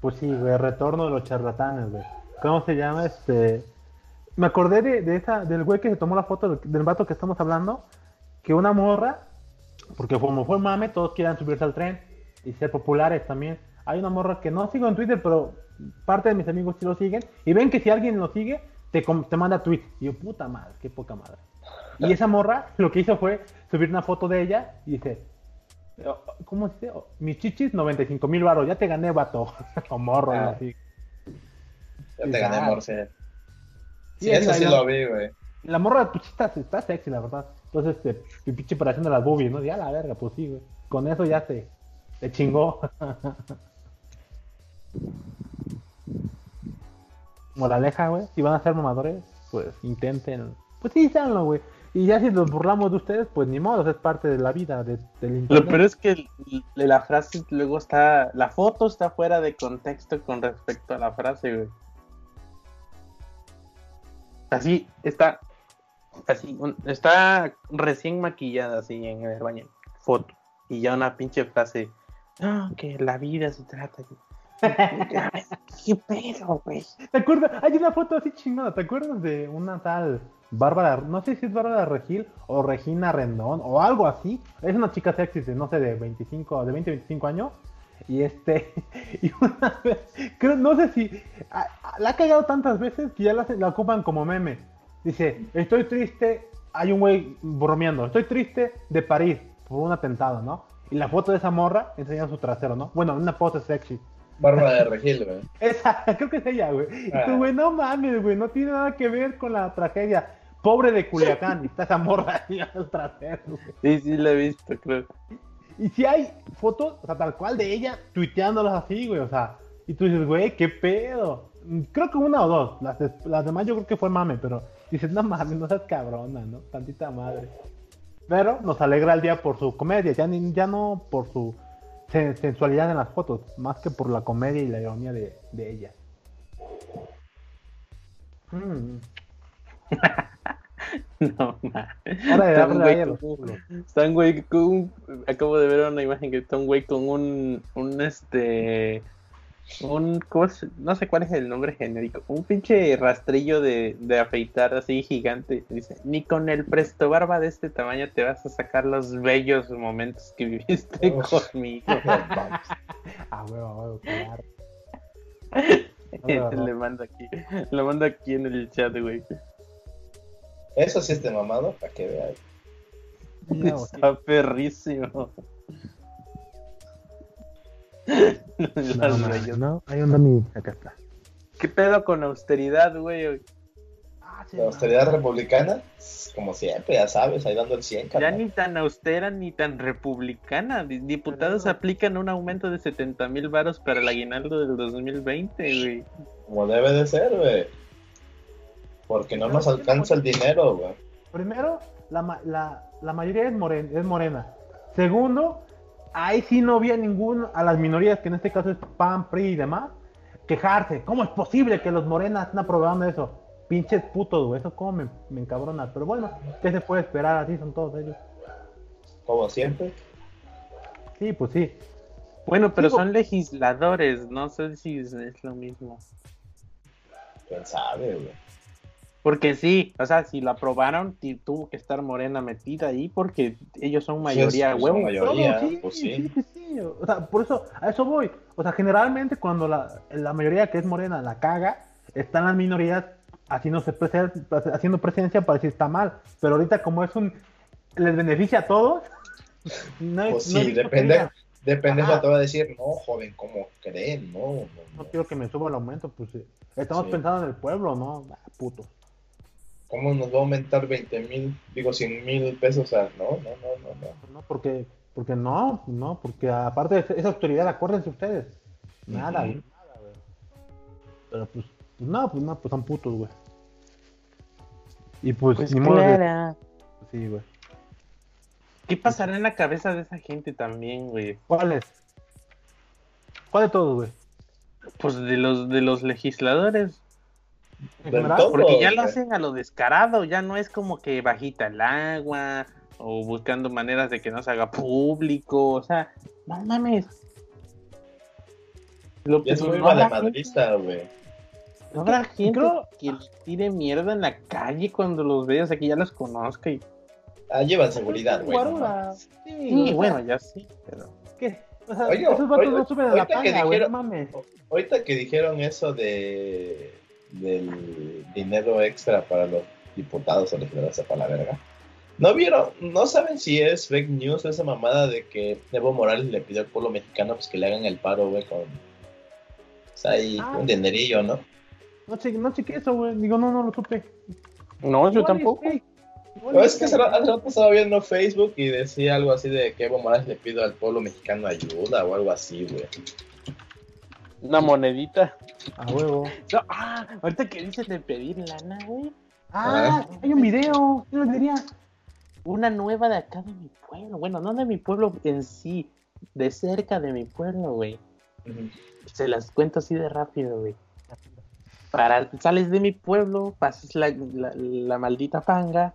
Pues sí, güey, retorno de los charlatanes, güey. ¿Cómo se llama? Este. Me acordé de, de esa, del güey que se tomó la foto del, del vato que estamos hablando, que una morra, porque como fue mame, todos quieren subirse al tren y ser populares también. Hay una morra que no sigo en Twitter, pero parte de mis amigos sí lo siguen, y ven que si alguien lo sigue, te, te manda tweets. Y yo, puta madre, qué poca madre. Y esa morra lo que hizo fue subir una foto de ella y dice, oh, ¿cómo se dice? Oh, Mis chichis, 95 mil baros, ya te gané, vato. o morro, Ah. así. Ya te gané, Ah. Morse. Sí, Sí, eso sí lo vi, güey. La morra, pues está, está sexy, la verdad. Entonces, este, mi pinche operación de las boobies, ¿no? Ya la verga, pues sí, güey. Con eso ya se, se chingó. Moraleja, güey. Si van a ser mamadores, pues intenten. Pues sí, háganlo, güey. Y ya si nos burlamos de ustedes, pues ni modo, es parte de la vida de, del Lo peor es que el- el- la frase luego está, la foto está fuera de contexto con respecto a la frase, güey. Así, está, así, un- está recién maquillada así en el baño, foto. Y ya una pinche frase, no, que la vida se trata de... ¿Qué pedo, güey? ¿Te acuerdas? Hay una foto así chingada. ¿Te acuerdas de una tal Bárbara? No sé si es Bárbara Regil o Regina Rendón o algo así. Es una chica sexy, de, no sé, de 25, de 20, 25 años. Y este, y una vez, creo, no sé si, a- a- la ha cagado tantas veces que ya la, la ocupan como meme. Dice, estoy triste, hay un güey bromeando, estoy triste de París por un atentado, ¿no? Y la foto de esa morra enseña su trasero, ¿no? Bueno, una pose sexy. Bárbara de Regil, güey. Esa, creo que es ella, güey. Y Ah. tú, güey, no mames, güey, no tiene nada que ver con la tragedia. Pobre de Culiacán, y está esa morra ahí al trasero. Sí, sí, la he visto, creo. Y si hay fotos, o sea, tal cual de ella, tuiteándolas así, güey, o sea, y tú dices, güey, qué pedo. Mm, Creo que una o dos, las, de- las demás yo creo que fue mame, pero dices, no mames, no seas cabrona, ¿no? Tantita madre. Pero nos alegra el día por su comedia, ya, ni- ya no por su sen- sensualidad en las fotos, más que por la comedia y la ironía de, de ella. Mm. No, ma. Hora de darle ahí a los con. Acabo de ver una imagen que está un güey con un... Un este... Un... ¿cómo se- No sé cuál es el nombre genérico. Un pinche rastrillo de, de afeitar así gigante. Dice, ni con el presto barba de este tamaño te vas a sacar los bellos momentos que viviste Uf. conmigo. Ah, huevo, a huevo, claro. Le mando aquí. Lo mando aquí en el chat, güey. Eso sí este mamado, para que veas. Está perrísimo. No, no, bellos. no, ahí anda mi. Acá está. ¿Qué pedo con austeridad, güey? Ah, sí, La austeridad republicana, como siempre, ya sabes, ahí dando el 100, Ya ni tan austera ni tan republicana. Di- Diputados Pero- aplican un aumento de 70 mil varos para el aguinaldo del 2020, güey. Como debe de ser, güey. Porque no nos alcanza el dinero, güey. Primero, la, ma- la, la mayoría es, moren- es morena. Segundo, ahí sí no había ningún, a las minorías, que en este caso es PAN, PRI y demás, quejarse. ¿Cómo es posible que los morenas estén aprobando eso? Pinches putos, güey, eso como me, me encabrona. Pero bueno, ¿qué se puede esperar? Así son todos ellos. Como siempre. Sí, pues sí. Bueno, pero Digo- son legisladores, no sé si es, es lo mismo. ¿Quién sabe, güey? Porque sí, o sea, si lo aprobaron, tuvo que estar Morena metida ahí porque ellos son mayoría huevo. son mayoría, sí, pues sí, sí. sí, sí. O sea, por eso, a eso voy. O sea, generalmente cuando la, la mayoría que es morena la caga, están las minorías haciéndose presen- haciendo presencia para decir está mal. Pero ahorita como es un... les beneficia a todos. No, Pues no sí, visto de te va a decir, no, joven, ¿cómo creen? No, no, No no. quiero que me suba el aumento, pues sí. Estamos Sí. pensando en el pueblo, ¿no? Ah, puto. ¿Cómo nos va a aumentar 20 mil, digo 100 mil pesos? O sea, no, no, no, no, no. No, porque, porque no, no, porque aparte de esa autoridad, acuérdense ustedes. Nada, güey, nada, güey. Pero pues, pues no, pues no, pues son putos, güey. Y pues, Pues ni modo de-. Sí, güey. ¿Qué pasará en la cabeza de esa gente también, güey? ¿Cuál es? ¿Cuál de todos, güey? Pues de los de los legisladores. Porque ya lo hacen a lo descarado, ya no es como que bajita el agua o buscando maneras de que no se haga público, o sea, no mames. Lo Ya es muy no valemadrista, güey. no habrá gente Creo- que les tire mierda en la calle cuando los vea, o sea, que ya los conozca y... Ah, llevan seguridad, güey. no. Sí, Sí, o sea, bueno, ya sí, pero... ¿qué? O sea, Oye, esos vatos oye, no suben a la panga, güey, no dijeron- mames. Ahorita que dijeron eso de del dinero extra para los diputados o legisladores para la verga. ¿No vieron? ¿No saben si es fake news esa mamada de que Evo Morales le pidió al pueblo mexicano pues que le hagan el paro, güey, con... O sea, ahí Ah. un dinerillo, ¿no? No chequé, no chequé eso, güey. Digo, no, no lo supe. No, yo tampoco. fake. Igual No, es que hace rato hace rato estaba viendo Facebook y decía algo así de que Evo Morales le pidió al pueblo mexicano ayuda o algo así, güey. Una monedita. A huevo. No, ah, ahorita que dices de pedir lana, güey. Ah, hay un video. Yo lo diría. una nueva de acá de mi pueblo. Bueno, no de mi pueblo en sí, de cerca de mi pueblo, güey. Se las cuento así de rápido, güey. Para, sales de mi pueblo, pasas la, la- la maldita panga,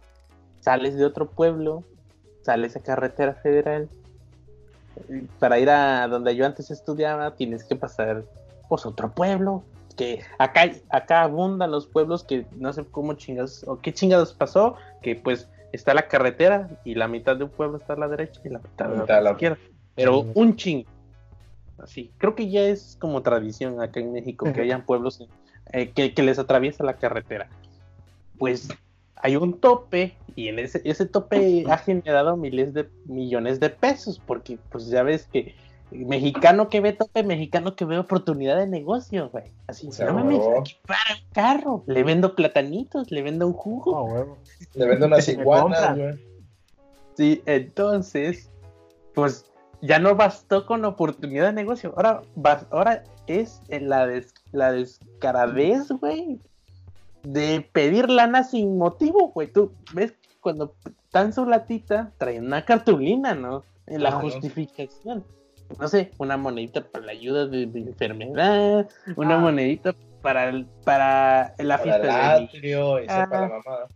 sales de otro pueblo, sales a carretera federal. Para ir a donde yo antes estudiaba, tienes que pasar pues otro pueblo. Que acá, acá abundan los pueblos que no sé cómo chingados o qué chingados pasó, que pues está la carretera y la mitad de un pueblo está a la derecha y la mitad de La mitad a la- izquierda. Pero un chingo. Así. Creo que ya es como tradición acá en México que hayan pueblos eh, que, que les atraviesa la carretera. Pues hay un tope y en ese, ese tope ha generado miles de millones de pesos porque pues ya ves que mexicano que ve tope, mexicano que ve oportunidad de negocio, güey. Así, Se no mames, aquí para un carro, le vendo platanitos, le vendo un jugo. Ah. Le vendo unas iguanas, güey. Sí, entonces, pues ya no bastó con oportunidad de negocio. Ahora, bas- ahora es la, des- la descaradez, güey, de pedir lana sin motivo, güey. Tú ves cuando dan su latita, traen una cartulina, ¿no? En la Ah, justificación. No sé, una monedita para la ayuda de, de enfermedad, una Ah. monedita para, el- para la Para fiesta el de mi atrio Ah. la mamada.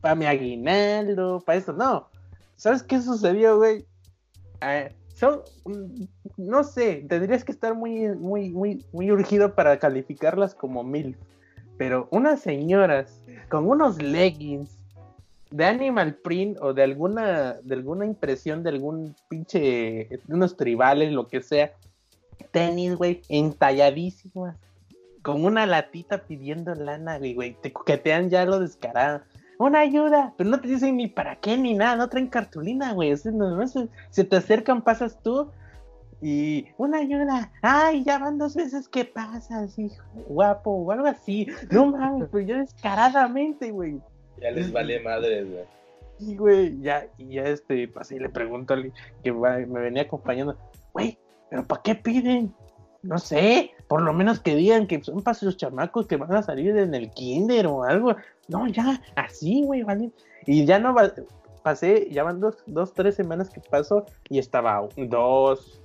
para mi aguinaldo, para esto. No. ¿Sabes qué sucedió, güey? Son, mm, no sé, tendrías que estar muy, muy, muy, muy urgido para calificarlas como mil. Pero unas señoras con unos leggings de Animal Print o de alguna, de alguna impresión de algún pinche, de unos tribales, lo que sea, tenis, güey, entalladísimas, con una latita pidiendo lana, güey, te coquetean ya lo descarado. Una ayuda, pero no te dicen ni para qué ni nada, no traen cartulina, güey. se, se te acercan, pasas tú y una ayuda. Ay, ya van dos veces que pasas, hijo, guapo, o algo así. No mames, pero yo descaradamente, güey. Ya les vale madre, güey. Y, güey, ya, y ya este, pasé y le pregunto al que me venía acompañando, güey, ¿pero para qué piden? No sé, por lo menos que digan que son para sus chamacos que van a salir en el kinder o algo. No, ya, así, güey, vale. Y ya no va, pasé, ya van dos, dos, tres semanas que pasó y estaba dos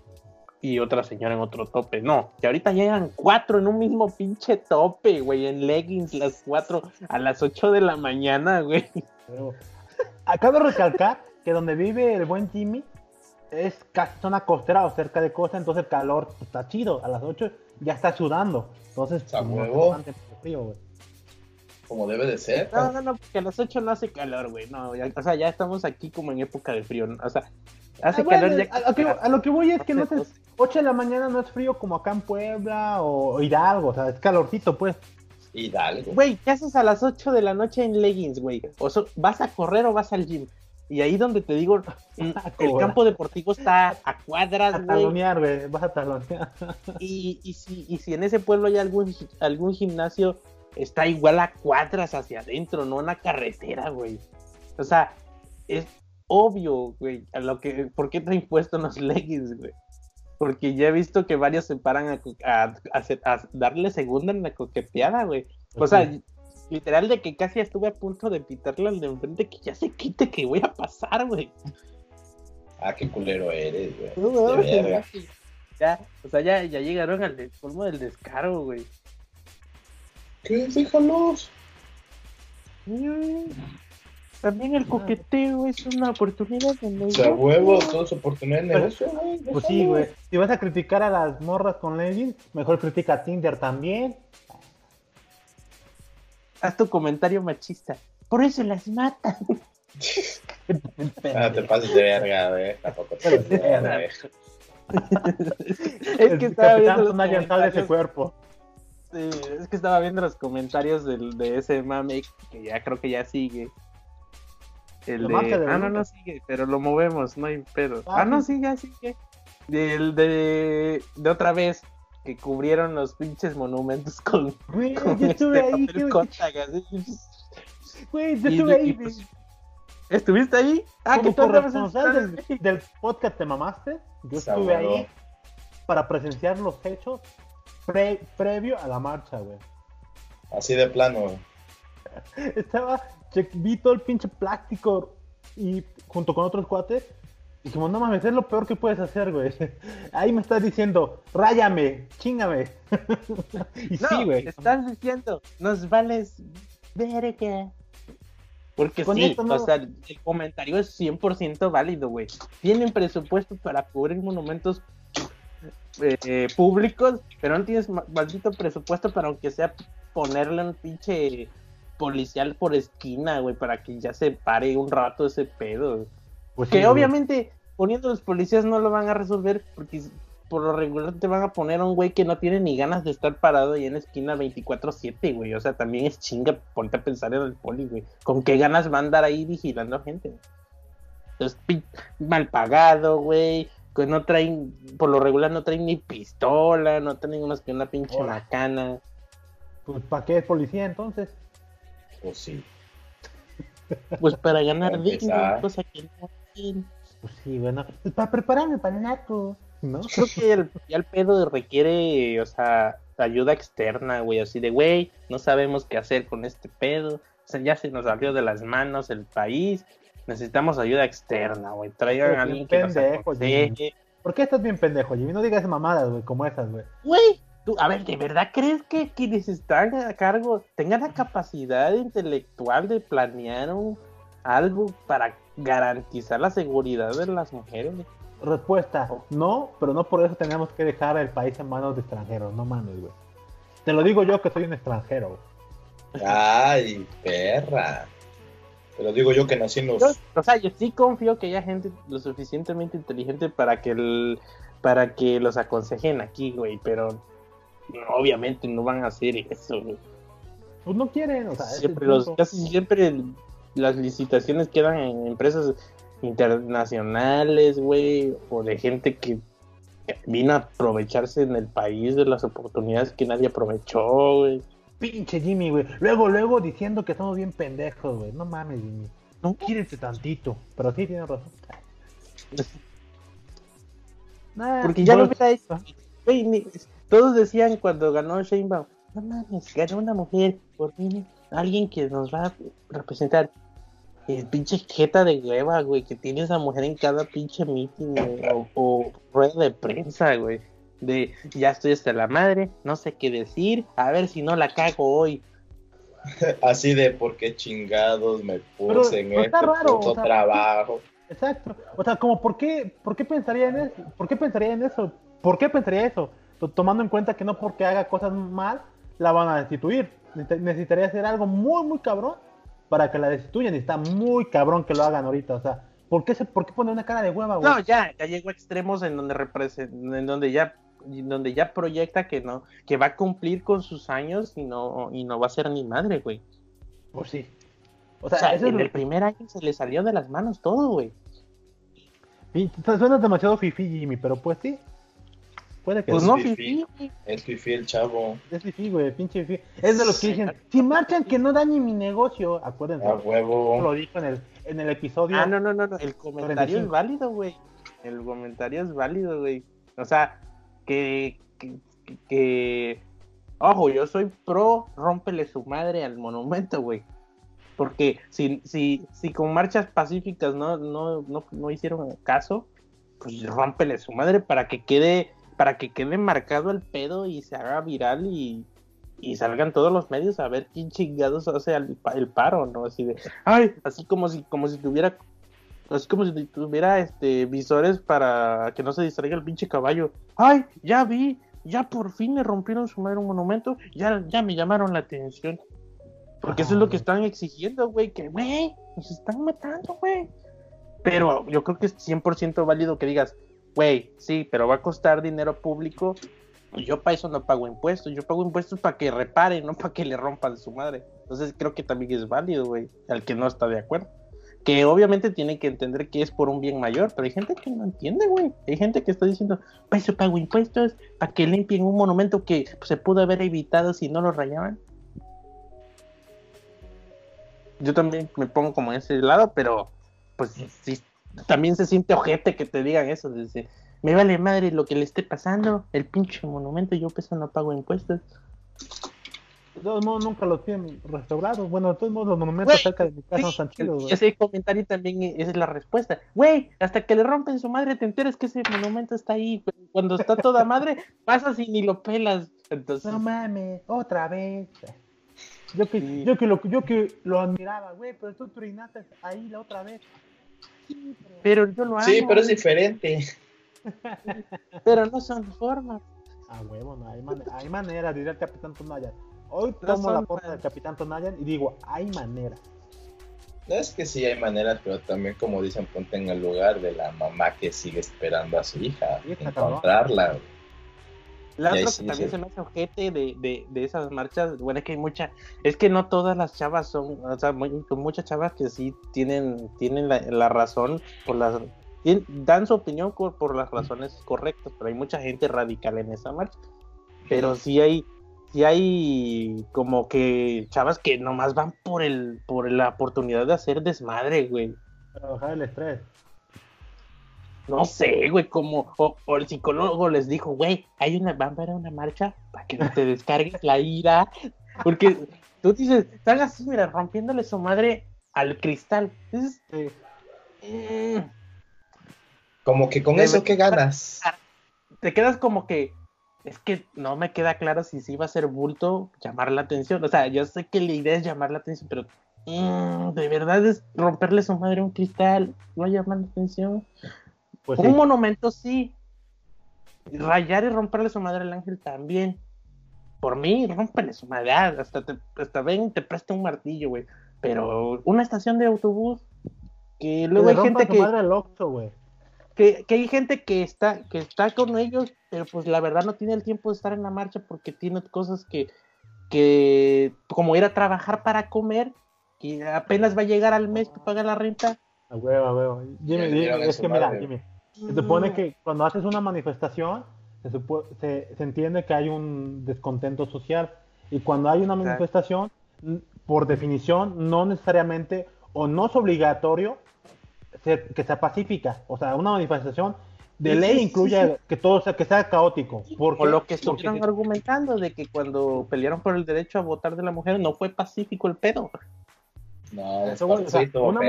y otra señora en otro tope. No, que ahorita llegan cuatro en un mismo pinche tope, güey, en leggings las cuatro a las ocho de la mañana, güey. Acabo de recalcar que donde vive el buen Jimmy es casi zona costera o cerca de costa, entonces el calor está chido. A las 8 ya está sudando. Entonces, está bastante frío, güey. Como debe de ser. No, no, no, porque a las 8 no hace calor, güey. No, ya- o sea, ya estamos aquí como en época de frío. ¿no? O sea, hace Ah, bueno, calor ya. a, lo que, a lo que voy es que no es 8 de la mañana no es frío como acá en Puebla o Hidalgo, o sea, es calorcito, pues. Hidalgo. Güey, ¿qué haces a las 8 de la noche en leggings, güey? O so- ¿Vas a correr o vas al gym? Y ahí donde te digo, el campo deportivo está a cuadras, A güey. talonear, güey, vas a talonear. Y, y, si, y si en ese pueblo hay algún, algún gimnasio, está igual a cuadras hacia adentro, no una carretera, güey. O sea, es obvio, güey, a lo que, ¿por qué te impuesto los leggings, güey? Porque ya he visto que varios se paran a, co- a- a hacer- a darle segunda en la coqueteada, güey. O sea, literal de que casi estuve a punto de pitarle al de enfrente que ya se quite que voy a pasar, güey. Ah, qué culero eres, güey. No, verga. Ya, o sea, ya, ya llegaron al colmo del descaro, güey. ¿Qué? Déjalos. Mm, También el coqueteo es una oportunidad de O sea, negocio. huevo, todo su oportunidad de negocio, güey. Pues sí, güey. Si vas a criticar a las morras con leggings, mejor critica a Tinder también. Haz tu comentario machista. Por eso las matan. Ah, te pases de verga, güey. Tampoco te pases de verga, güey. es que estaba viendo los una llantada de ese cuerpo. sí, es que estaba viendo los comentarios del, de ese mame que ya creo que ya sigue. El de... de Ah, no, no sigue, pero lo movemos, no hay pedo. Ah, Ah, no, sí. sí, ya sigue. Del de, de otra vez que cubrieron los pinches monumentos con, Güey, con yo estuve este ahí, papel así. güey, yo estuve ahí. pues, ¿Estuviste ahí? Ah, que Como tú corresponsal del, del podcast Te Mamaste, yo estuve ahí para presenciar los hechos pre- previo a la marcha, güey. Así de plano, güey. Estaba, vi todo el pinche plástico y junto con otros cuates, dijimos, no mames, es lo peor que puedes hacer, güey. Ahí me estás diciendo, ráyame, chingame. y No, sí, güey. estás diciendo, nos vales verga. Porque Con sí, no- o sea, el comentario es 100% válido, güey. Tienen presupuesto para cubrir monumentos eh, eh, públicos, pero no tienes ma- maldito presupuesto para aunque sea ponerle un pinche policial por esquina, güey, para que ya se pare un rato ese pedo. Pues Que sí, güey. obviamente poniendo los policías no lo van a resolver porque por lo regular te van a poner a un güey que no tiene ni ganas de estar parado ahí en la esquina 24-7, güey. O sea, también es chinga ponte a pensar en el poli, güey. ¿Con qué ganas va a andar ahí vigilando a gente? Entonces, mal pagado, güey. Que no traen, por lo regular no traen ni pistola, no traen más que una pinche Hola. macana. Pues, ¿para qué es policía entonces? Pues sí. Pues para ganar Para digno, cosa que no. Pues sí, bueno. Pues para prepararme para el naco. ¿No? Creo que el, ya el pedo requiere, o sea, ayuda externa, güey, así de, güey, no sabemos qué hacer con este pedo, o sea, ya se nos salió de las manos el país, necesitamos ayuda externa, güey, traigan a alguien que nos pendejo, aconseje. ¿Por qué estás bien pendejo, Jimmy? No digas mamadas, güey, como esas, güey. Güey, tú, a ver, ¿de verdad crees que quienes están a cargo tengan la capacidad intelectual de planear un, algo para garantizar la seguridad de las mujeres? Respuesta, no, pero no por eso tenemos que dejar el país en manos de extranjeros, no mames, güey. Te lo digo yo que soy un extranjero. Ay, perra. Te lo digo yo que nací en los. Yo, o sea, yo sí confío que haya gente lo suficientemente inteligente para que el, para que los aconsejen aquí, güey, pero obviamente no van a hacer eso, güey. Pues no quieren, o sea, Siempre los, casi siempre el- las licitaciones quedan en empresas internacionales, güey, o de gente que vino a aprovecharse en el país de las oportunidades que nadie aprovechó, güey. Pinche Jimmy, güey. Luego, luego diciendo que somos bien pendejos, güey. No mames, Jimmy. No. Quírete tantito. Pero sí, tienes razón. Nah, Porque ya lo bueno, hubiera hecho. Güey, todos decían cuando ganó Sheinbaum, no mames, ganó una mujer, por fin, alguien que nos va a representar. El pinche jeta de hueva, güey, que tiene esa mujer en cada pinche meeting güey, o, o rueda de prensa, güey. De ya estoy hasta la madre, no sé qué decir, a ver si no la cago hoy. Así de por qué chingados me Pero- puse en pero está este raro, puto o sea, trabajo. Exacto. O sea, como por qué, por qué pensaría en eso, por qué pensaría en eso, por qué pensaría eso, tomando en cuenta que no porque haga cosas mal la van a destituir. Necesita- Necesitaría hacer algo muy muy cabrón para que la destituyan y está muy cabrón que lo hagan ahorita. O sea, ¿por qué se, por qué poner una cara de hueva, güey? No, ya, ya llegó a extremos en donde en donde ya en donde ya proyecta que no, que va a cumplir con sus años y no, y no va a ser ni madre, güey. Pues sí. O O sea, sea, eso es en lo- el primer año se le salió de las manos todo, güey. suena demasiado fifi, Jimmy, pero pues sí. Puede que Pues Es no, fifí. fifí, güey. Es fifí el chavo. Es fifi, güey, pinche fifi. Es de los que dicen, si marchan que no dañen mi negocio, acuérdense. A Lo huevo. dijo en el, en el episodio. Ah, no, no, no, no. El comentario 45. es válido, güey. El comentario es válido, güey. O sea, que, que, que- que- Ojo, yo soy pro rómpele su madre al monumento, güey. Porque si, si, si con marchas pacíficas no, no, no, no hicieron caso, pues rómpele su madre para que quede, para que quede marcado el pedo y se haga viral y, y salgan todos los medios a ver quién chingados hace el, pa- el paro, ¿no? Así de, ay, así como si, como si tuviera, así como si tuviera este visores para que no se distraiga el pinche caballo. Ay, ya vi, ya por fin me rompieron su madre un monumento, ya, ya me llamaron la atención. Porque eso es lo que están exigiendo, güey, que, güey, nos están matando, güey. Pero yo creo que es 100% válido que digas, güey, sí, pero va a costar dinero público. Y yo para eso no pago impuestos. Yo pago impuestos para que reparen, no para que le rompan su madre. Entonces creo que también es válido, güey, al que no está de acuerdo. Que obviamente tiene que entender que es por un bien mayor, pero hay gente que no entiende, güey. Hay gente que está diciendo, para eso pago impuestos, para que limpien un monumento que pues, se pudo haber evitado si no lo rayaban. Yo también me pongo como en ese lado, pero pues sí, también se siente ojete que te digan eso. Dice, me vale madre lo que le esté pasando, el pinche monumento, yo peso no pago impuestos. De todos modos, nunca los tienen restaurados. Bueno, de todos modos, los monumentos Güey, cerca de mi casa Sí, chidos, ese comentario también esa es la respuesta. Güey, hasta que le rompen su madre te enteras que ese monumento está ahí. Cuando está toda madre, pasas y ni lo pelas. Entonces, No mames, otra vez. Yo que, Sí. yo que, lo, yo que lo admiraba, güey, pero tú trinaste ahí la otra vez. Pero yo lo amo. Sí, pero es diferente. pero no son formas. Ah, huevo, no, hay, man- hay manera, diría el Capitán Tonayan. Hoy No tomo la man- del Capitán Tonayan y digo, hay manera. No es que sí hay maneras, pero también como dicen, ponte en el lugar de la mamá que sigue esperando a su hija, Sí, está cabrón. La otra sí, que también sí. se me hace ojete de, de, de esas marchas, bueno, es que hay mucha, es que no todas las chavas son, o sea, muy- muchas chavas que sí tienen, tienen la, la razón por las, dan su opinión por, por las razones correctas, pero hay mucha gente radical en esa marcha. Pero sí hay, sí hay como que chavas que nomás van por el, por la oportunidad de hacer desmadre, güey. Para bajar el estrés. No sé, güey, como, o, o el psicólogo les dijo, güey, hay una, van a ver una marcha para que no te descargues la ira, porque tú dices, están así, mira, rompiéndole su madre al cristal. Sí. mm, Como que con eso, ¿qué ganas? te quedas como que, es que no me queda claro si sí va a ser bulto llamar la atención. O sea, yo sé que la idea es llamar la atención, pero mm, de verdad es romperle su madre a un cristal, no llamar la atención. Pues un sí. monumento sí. Rayar y romperle su madre al ángel también. Por mí, rómpele su madre. ah, Hasta, te, hasta ven, te presta un martillo, güey. Pero una estación de autobús. Que luego hay gente que, madre al Oxxo, güey. que, que hay gente que está, que está con ellos, pero pues la verdad no tiene el tiempo de estar en la marcha porque tiene cosas que, que como ir a trabajar para comer, que apenas va a llegar al mes que paga la renta. A huevo, a huevo. Jimmy, Jimmy, es que mira. Jimmy, se supone que cuando haces una manifestación, se, supo- se, se entiende que hay un descontento social. Y cuando hay una manifestación, por definición, no necesariamente o no es obligatorio ser- que sea pacífica. O sea, una manifestación de ley sí, incluye sí. que todo sea, que sea caótico. Porque, O lo que porque estuvieron argumentando de que cuando pelearon por el derecho a votar de la mujer no fue pacífico el pedo. No, Eso, güey, o sea, una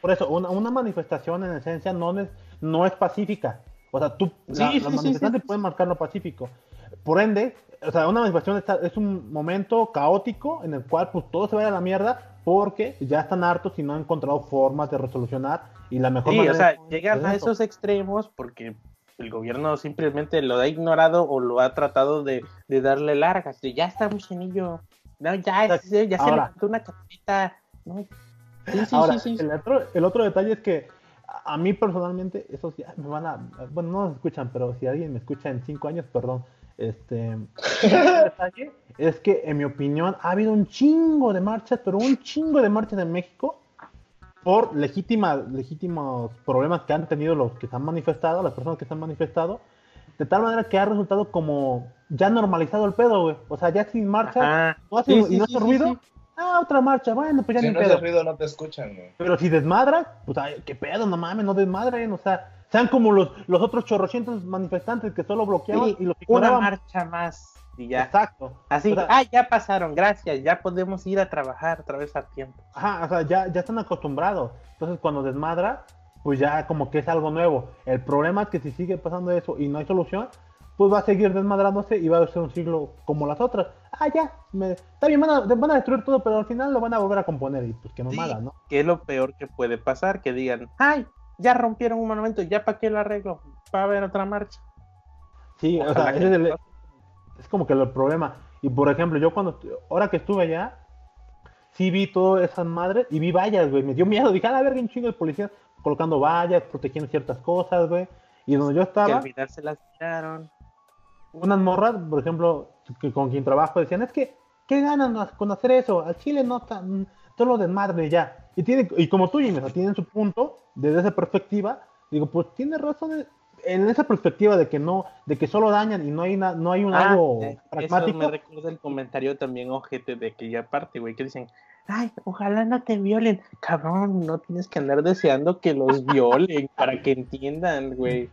por eso, una, una manifestación en esencia no es, no es pacífica. O sea, tú, Sí, la- sí, los sí, manifestantes sí. pueden marcar lo pacífico. Por ende, o sea, una manifestación está- es un momento caótico en el cual pues todo se vaya a la mierda porque ya están hartos y no han encontrado formas de resolucionar y la mejor Sí, manera o sea, es- llegan es a eso. esos extremos porque el gobierno simplemente lo ha ignorado o lo ha tratado de, de darle largas. Ya estamos en ello. No, ya, es- ya se levantó una capita. No. Sí, sí, Ahora, sí, sí. El, otro, el otro detalle es que a mí personalmente, esos ya me van a. Bueno, no nos escuchan, pero si alguien me escucha en cinco años, perdón. Este. detalle es que, en mi opinión, ha habido un chingo de marchas, pero un chingo de marchas en México por legítima, legítimos problemas que han tenido los que se han manifestado, las personas que se han manifestado, de tal manera que ha resultado como ya normalizado el pedo, güey. O sea, ya sin marcha, Ajá. no hace, Sí, y sí, no sí, hace sí, ruido. Ah, otra marcha, bueno, pues ya Si ni no pedo. ruido, no te escuchan, güey. Pero si desmadras, pues ay, qué pedo, no mames, no desmadren, o sea, sean como los, los otros chorrocientos manifestantes que solo bloqueaban Sí, y los una ignoraban. marcha más y ya. Exacto. Así, O sea, ah, ya pasaron, gracias, ya podemos ir a trabajar otra vez a tiempo. Ajá, o sea, ya, ya están acostumbrados. Entonces, cuando desmadra, pues ya como que es algo nuevo. El problema es que si sigue pasando eso y no hay solución, pues va a seguir desmadrándose y va a ser un siglo como las otras. Ah, ya, me- está bien, van a, van a destruir todo, pero al final lo van a volver a componer y pues qué mamada, ¿no? que es lo peor que puede pasar, que digan, ay, ya rompieron un monumento, ya para qué lo arreglo, va a haber otra marcha. Sí, o sea, que ese es, el- no. es como que el problema. Y por ejemplo, yo cuando, ahora que estuve allá, sí vi todas esas madres y vi vallas, güey. Me dio miedo. Dije, a la verga, un chingo de policías colocando vallas, protegiendo ciertas cosas, güey. Y donde yo que estaba, al final se las tiraron. Unas morras, por ejemplo, que con quien trabajo, decían, es que, ¿qué ganan con hacer eso? Al Chile no está, mm, solo desmadre ya. Y, tiene, y como tú, Jimmy, o sea, tienen su punto, desde esa perspectiva, digo, pues tiene razón en- en esa perspectiva de que no, de que solo dañan y no hay, na- no hay un Ah, algo eh, pragmático. Eso me recuerda el comentario también, ojete, de aquella parte, güey, que dicen, ay, ojalá no te violen. Cabrón, no tienes que andar deseando que los violen para que entiendan, güey.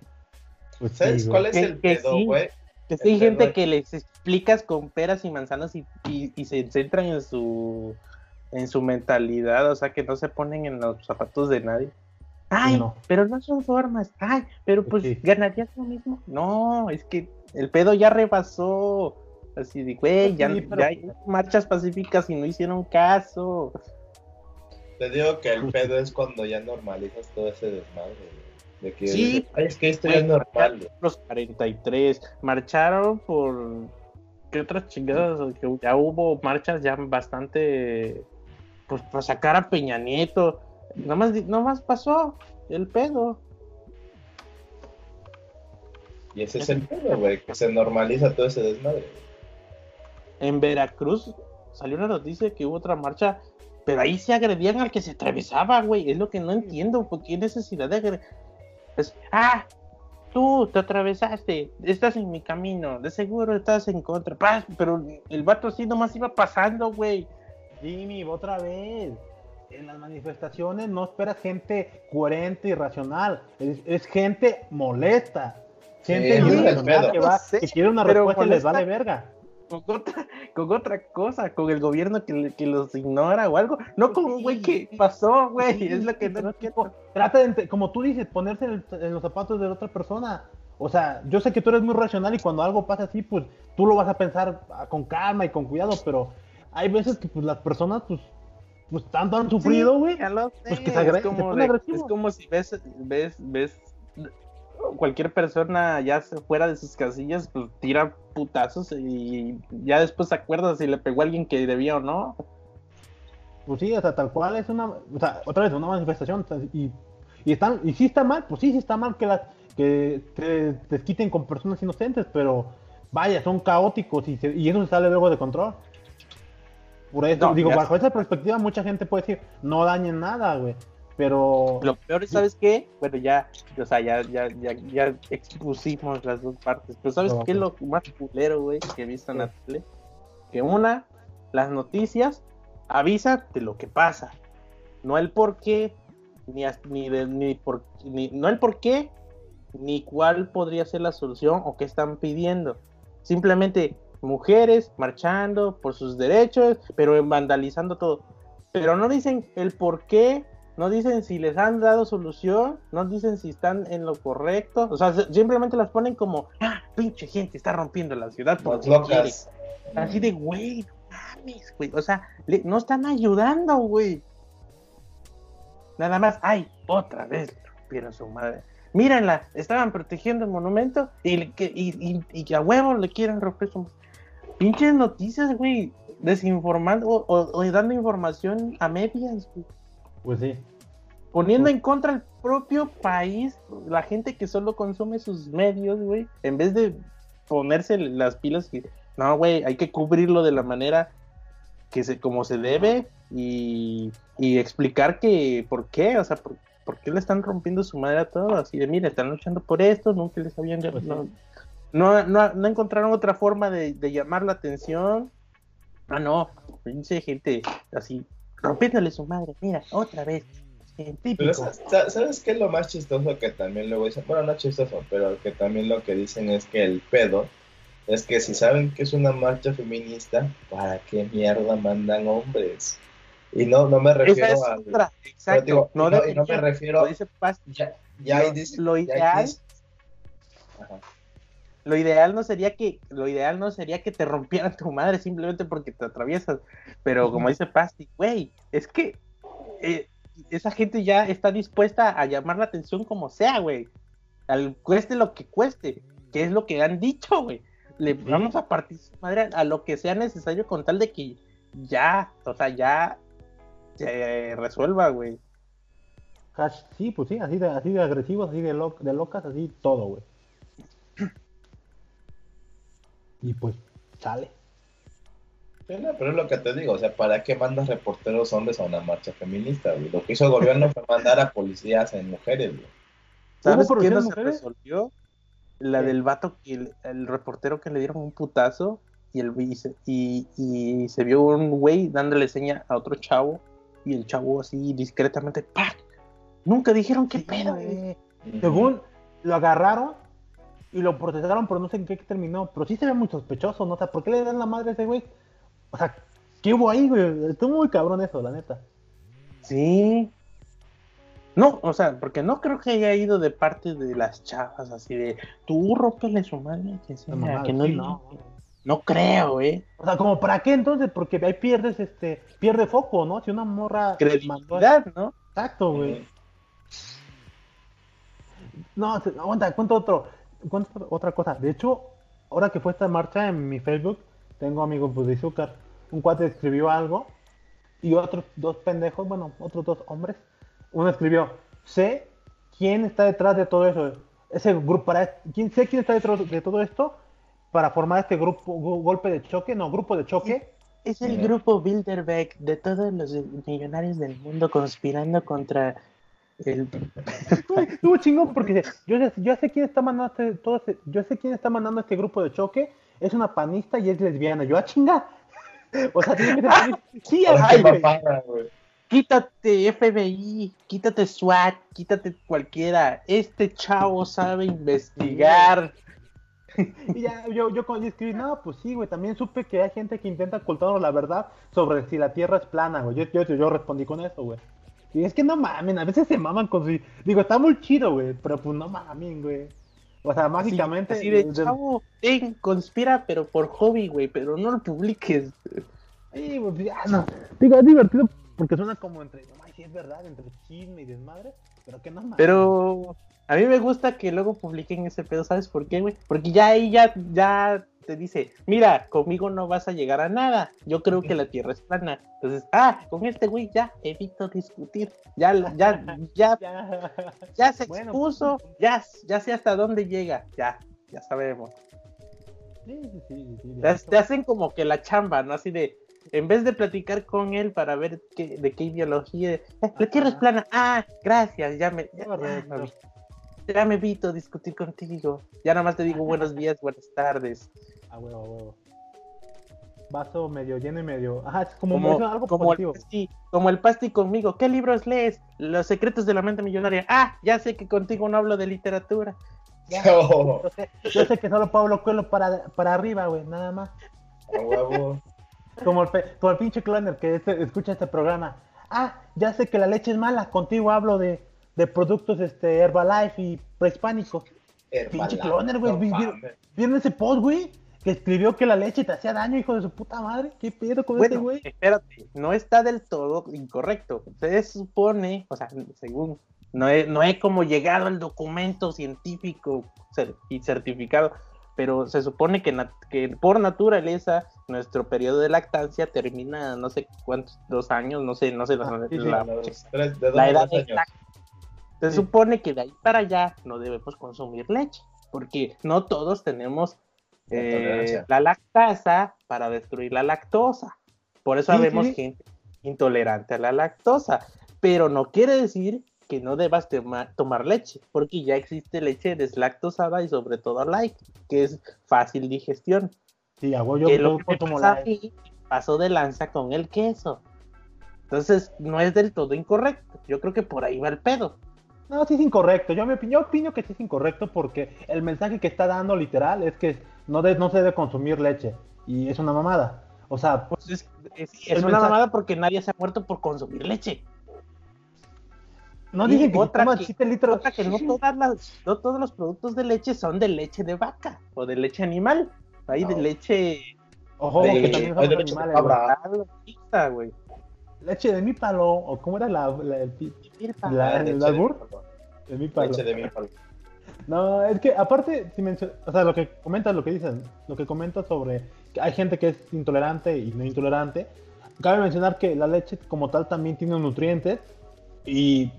Pues ¿Sabes güey. cuál es Que- el que pedo, sí. Es que hay gente que les explicas con peras y manzanas y, y- y se centran en su en su mentalidad, o sea que no se ponen en los zapatos de nadie. Ay, no. pero no son formas. Ay, pero pues Sí. ganarías lo mismo. No, es que el pedo ya rebasó. Así de, güey, ya, Sí, pero- ya hay marchas pacíficas y no hicieron caso. Te digo que el pedo es cuando ya normalizas todo ese desmadre. Güey. De que, Sí. ay, es que esto ya es normal. Los 43 marcharon por qué otras chingadas que ya hubo marchas ya bastante pues para sacar a Peña Nieto. Nomás, nomás pasó el pedo. Y ese es el pedo, güey, que se normaliza todo ese desmadre. En Veracruz salió una noticia que hubo otra marcha, pero ahí se agredían al que se atravesaba, güey. Es lo que no entiendo, ¿por qué necesidad de agre- Es, ah, tú te atravesaste, estás en mi camino, de seguro estás en contra. Pero el vato así nomás iba pasando, güey. Jimmy, otra vez. En las manifestaciones no esperas gente coherente y racional. Es, es gente molesta. Gente Sí, que, va, que quiere una respuesta y les vale verga. Con otra, con otra cosa, con el gobierno que, que los ignora o algo. No con un güey que pasó, güey. Es lo que no entiendo. tipo, Trata de, como tú dices, ponerse en, el- en los zapatos de la otra persona. O sea, yo sé que tú eres muy racional y cuando algo pasa así, pues tú lo vas a pensar ah, con calma y con cuidado, pero hay veces que pues las personas pues, pues tanto han sufrido, güey. Pues que se es, como de- es como si ves, ves, ves cualquier persona ya se fuera de sus casillas, pues tira putazos y ya después se acuerda si le pegó a alguien que debía o no. Pues sí, o sea, tal cual es una, o sea, otra vez una manifestación y, y están, y sí está mal, pues sí, sí está mal que las, que te desquiten con personas inocentes, pero vaya, son caóticos y, se- y eso se sale luego de control. Por eso, No, digo, bajo esa perspectiva mucha gente puede decir, no dañen nada, güey, pero... Lo peor es, ¿sabes qué? Bueno, ya, o sea, ya, ya, ya, ya expusimos las dos partes. Pero ¿sabes No, qué es lo más culero, güey, que he visto en la tele? Que una, las noticias avisan de lo que pasa. No el por qué, ni, ni, de- ni por, ni, no el por qué, ni cuál podría ser la solución o qué están pidiendo. Simplemente mujeres marchando por sus derechos, pero vandalizando todo. Pero no dicen el por qué, no dicen si les han dado solución, no dicen si están en lo correcto. O sea, se- simplemente las ponen como, ah, pinche gente está rompiendo la ciudad locas. quiere". Así de, güey, no mames, güey. O sea, le- no están ayudando, güey. Nada más, ay, otra vez rompieron su madre. Mírenla, estaban protegiendo el monumento y, le que- y, y- y que a huevo le quieren romper su Pinches noticias, güey. Desinformando o, o- o dando información a medias, güey. Pues sí. Poniendo en contra el propio país, la gente que solo consume sus medios, güey, en vez de ponerse las pilas y no, güey, hay que cubrirlo de la manera que se, como se debe y, y explicar que por qué, o sea, por, por qué le están rompiendo su madre a todos, así de, mire, están luchando por esto, nunca les habían Pues sí. no, no, no, no encontraron otra forma de, de llamar la atención. Ah, no, pinche gente así, rompiéndole su madre, mira, otra vez. Pero ¿sabes qué es lo más chistoso que también luego dicen? Bueno, no chistoso, pero que también lo que dicen es que el pedo es que si saben que es una marcha feminista, ¿para qué mierda mandan hombres? Y no, no me Esa refiero es a... otra, pero exacto. digo, no, y no, y no me refiero... lo dice Ya, Lo- dis- lo ya hay ideal- dis- Ajá. Lo ideal no sería que lo ideal no sería que te rompieran tu madre simplemente porque te atraviesas pero como dice Pasti güey es que eh, esa gente ya está dispuesta a llamar la atención como sea güey al cueste lo que cueste que es lo que han dicho güey. Le vamos a partir su madre a, lo que sea necesario con tal de que ya o sea ya se resuelva güey. Sí, pues sí, así de, así de agresivos, así de, lo- de locas, así todo, güey. Y pues, sale. Sí, no, pero es lo que te digo, o sea, ¿para qué mandas reporteros hombres a una marcha feminista? güey? Lo que hizo el gobierno fue mandar a policías en mujeres, güey. ¿Sabes ¿Hubo qué no se resolvió? La del vato, que el, el reportero que le dieron un putazo y, el, y, se, y, y se vio un güey dándole seña a otro chavo y el chavo así discretamente, ¡pac! Nunca dijeron qué Sí, pedo, güey. güey. Según lo agarraron y lo procesaron, pero no sé en qué terminó. Pero sí se ve muy sospechoso, ¿no? O sea, ¿por qué le dan la madre a ese güey? O sea, ¿qué hubo ahí, güey? Estuvo muy cabrón eso, la neta. Sí. No, o sea, porque no creo que haya ido de parte de las chavas, así de tú rómpele su madre, que, sea, que no, sí, no, no creo, eh. O sea, como para qué entonces, porque ahí pierdes, este, pierde foco, ¿no? Si una morra mandó Credibilidad, ¿no? Exacto, güey. No, se- aguanta, cuento otro, cuento otra cosa. De hecho, ahora que fue esta marcha en mi Facebook, tengo amigos pues, de azúcar. Un cuate escribió algo y otros dos pendejos, bueno, otros dos hombres. Uno escribió, sé quién está detrás de todo eso. Ese grupo, para, quién, sé quién está detrás de todo esto para formar este grupo, golpe de choque, no, grupo de choque. Es el grupo Bilderbeck de todos los millonarios del mundo conspirando contra el... Estuvo, estuvo chingón porque yo, sé- yo sé quién está mandando este, todo este- yo sé quién está mandando este grupo de choque, es una panista y es lesbiana. Yo, a chinga. O sea, tiene que ser panista. Sí, Ay, ay, güey. Quítate FBI, quítate SWAT, quítate cualquiera. Este chavo sabe investigar. Y ya, yo, yo cuando yo escribí, no, pues sí, güey, también supe que hay gente que intenta ocultarnos la verdad sobre si la Tierra es plana, güey. Yo, yo, yo respondí con eso, güey. Y es que no mamen, a veces se maman con su... Digo, está muy chido, güey, pero pues no mamen, güey. O sea, mágicamente... Así de chavo, conspira, pero por hobby, güey, pero no lo publiques. Sí, pues ya no. Digo, es divertido porque suena como entre, no sí es verdad, entre chisme y desmadre, pero que no mames. Pero a mí me gusta que luego publiquen ese pedo, ¿sabes por qué, güey? Porque ya ahí ya, ya te dice, mira, conmigo no vas a llegar a nada. Yo creo que la Tierra es plana. Entonces, ah, con este güey ya evito discutir. Ya, ya, ya, Ya. se expuso, ya, ya sé hasta dónde llega. Ya, ya sabemos. Sí, sí, sí, Te, hacen como que la chamba, ¿no? Así de, en vez de platicar con él para ver qué, de qué ideología, eh, la Tierra es plana, ah, gracias, ya me- ya me evito discutir contigo. Ya nada más te digo buenos días, buenas tardes. A huevo, a huevo. Vaso medio lleno y medio. Ajá, es como, algo como, el positivo. pasti, como el pasti conmigo. ¿Qué libros lees? Los secretos de la mente millonaria. Ah, ya sé que contigo no hablo de literatura. Oh, Yo sé, yo sé que solo Pablo Coelho para, para arriba, güey, nada más. a huevo. Como el, pe- como el pinche cloner que este- escucha este programa. Ah, ya sé que la leche es mala. Contigo hablo de, de productos este, Herbalife y prehispánicos. Pinche cloner, güey. No vi- vi- mames. ¿Vieron ese post, güey? Que escribió que la leche te hacía daño, hijo de su puta madre. ¿Qué pedo con ese Bueno, güey? espérate, no está del todo incorrecto. Se supone, o sea, según, no he, no he como llegado al documento científico y certificado, pero se supone que, que por naturaleza nuestro periodo de lactancia termina no sé cuántos, dos años, no sé, no sé la, Ah, sí, sí, la- los tres- de la edad exacta. Se Sí. supone que de ahí para allá no debemos consumir leche, porque no todos tenemos La eh, la lactasa para destruir la lactosa. Por eso Sí, vemos sí. gente intolerante a la lactosa, pero no quiere decir que no debas tomar leche, porque ya existe leche deslactosada y sobre todo light, que es fácil digestión. Sí, hago yo, que lo que consumo pasa la- pasó de lanza con el queso. Entonces, no es del todo incorrecto. Yo creo que por ahí va el pedo. No, sí es incorrecto. Yo, me, opi- yo opino que sí es incorrecto porque el mensaje que está dando literal es que no, de- no se debe consumir leche. Y es una mamada. O sea, Pues es, es- una mensaje- mamada porque nadie se ha muerto por consumir leche. no dicen que otra toman que- 7 litros. Otra que no, todas las, no todos los productos de leche son de leche de vaca o de leche animal. Hay de leche Ojo, de- que también son de leche de animales. cabra. güey. Leche de mi palo. ¿O cómo era la, la- el. La- ¿el leche de albur? mi palo. de mi palo? Leche de mi palo. No, es que aparte, si mencio- o sea, lo que comentas, lo que dicen, lo que comentas sobre que hay gente que es intolerante y no intolerante, cabe mencionar que la leche como tal también tiene nutrientes y,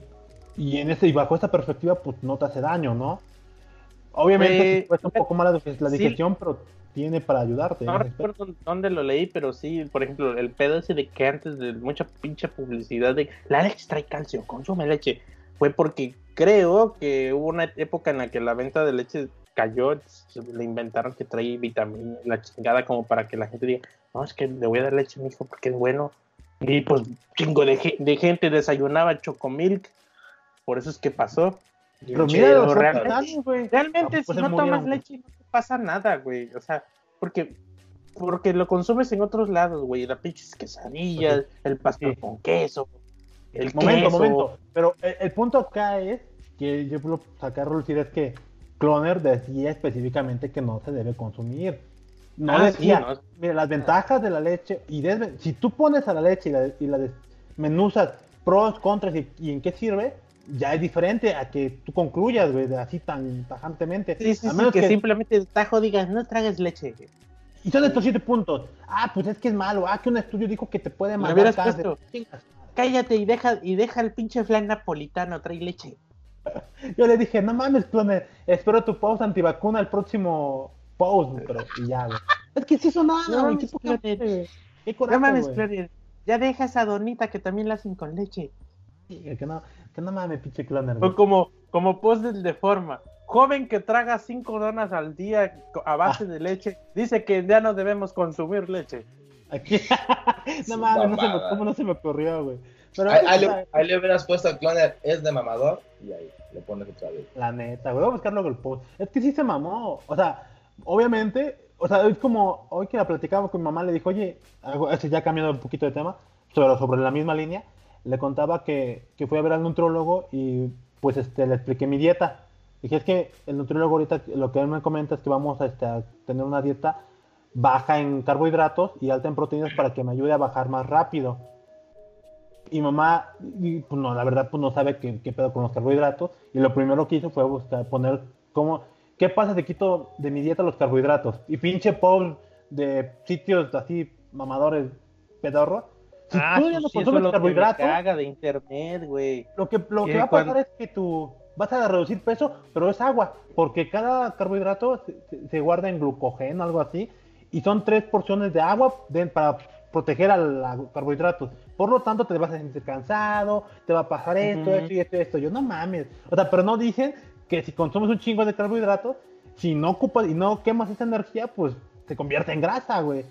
y en ese, y bajo esta perspectiva, pues no te hace daño, ¿no? Obviamente Eh, sí cuesta un poco más la, sí. digestión, pero tiene para ayudarte. No ese aspecto. recuerdo dónde lo leí, pero sí, por ejemplo, el pedo ese de que antes de mucha pinche publicidad de la leche trae calcio, consume leche, fue porque creo que hubo una época en la que la venta de leche cayó, le inventaron que trae vitamina, la chingada como para que la gente diga, no, es que le voy a dar leche a mi hijo porque es bueno. Y pues chingo de, ge- de gente desayunaba chocomilk, por eso es que pasó. Pero mira realmente- realmente, Ah, si pues no tomas leche, no pasa nada, güey. O sea, porque, porque lo consumes en otros lados, güey. Las pinches quesadillas, el pastel Sí. con queso, el Momento, queso. momento. Pero el, el punto acá es que yo lo saqué a relucir es que Cloner decía específicamente que no se debe consumir. No Ah, decía, sí, no. mira, las ventajas de la leche y desve- si tú pones a la leche y la, y la desmenuzas pros, contras y, y en qué sirve, ya es diferente a que tú concluyas, güey, así tan tajantemente. Sí, sí, a sí, menos que, que, simplemente tajo digas, no tragues leche. güey. Y son estos siete puntos. Ah, pues es que es malo. Ah, que un estudio dijo que te puede matar cáncer. Cállate y deja, y deja el pinche flan napolitano, trae leche. Yo le dije, no mames, cloner, espero tu post antivacuna el próximo post, pero y ya, güey. Es que sí hizo nada, No güey. mames, qué. Qué coraje, No mames, ya deja esa donita que también la hacen con leche. Que no, que no mames, pinche cloner. O como, como post del de forma. Joven que traga cinco donas al día a base de leche, dice que ya no debemos consumir leche. Aquí. no mames, no se me. ¿cómo no se me ocurrió, güey? Pero, Ahí, ahí le, ahí le hubieras puesto al cloner, es de mamador, y ahí le pones otra vez. La neta, güey, voy a buscar luego el post. Es que sí se mamó. O sea, obviamente, o sea, es como hoy que la platicaba con mi mamá, le dijo, oye, algo, este ya cambiando un poquito de tema, pero sobre la misma línea, le contaba que, que fui a ver al nutriólogo y pues este, le expliqué mi dieta. Dije, es que el nutriólogo ahorita lo que él me comenta es que vamos a, este, a tener una dieta baja en carbohidratos y alta en proteínas para que me ayude a bajar más rápido. Y mamá, pues no, la verdad, pues no sabe qué, qué pedo con los carbohidratos. Y lo primero que hizo fue buscar, poner cómo, ¿qué pasa si quito de mi dieta los carbohidratos? Y pinche post de sitios así, mamadores, pedorros. Si Ah, tú ya no pues sí, es consumes me carbohidratos, caga de internet, güey. lo que, lo que va a pasar cuando- es que tú vas a reducir peso, pero es agua, porque cada carbohidrato se, se- guarda en glucógeno, algo así, y son tres porciones de agua de- para proteger a- carbohidratos. Por lo tanto, te vas a sentir cansado, te va a pasar esto, Ujú. esto y esto esto. Yo no mames. O sea, pero no dicen que si consumes un chingo de carbohidratos, si no ocupas y no quemas esa energía, pues se convierte en grasa, güey.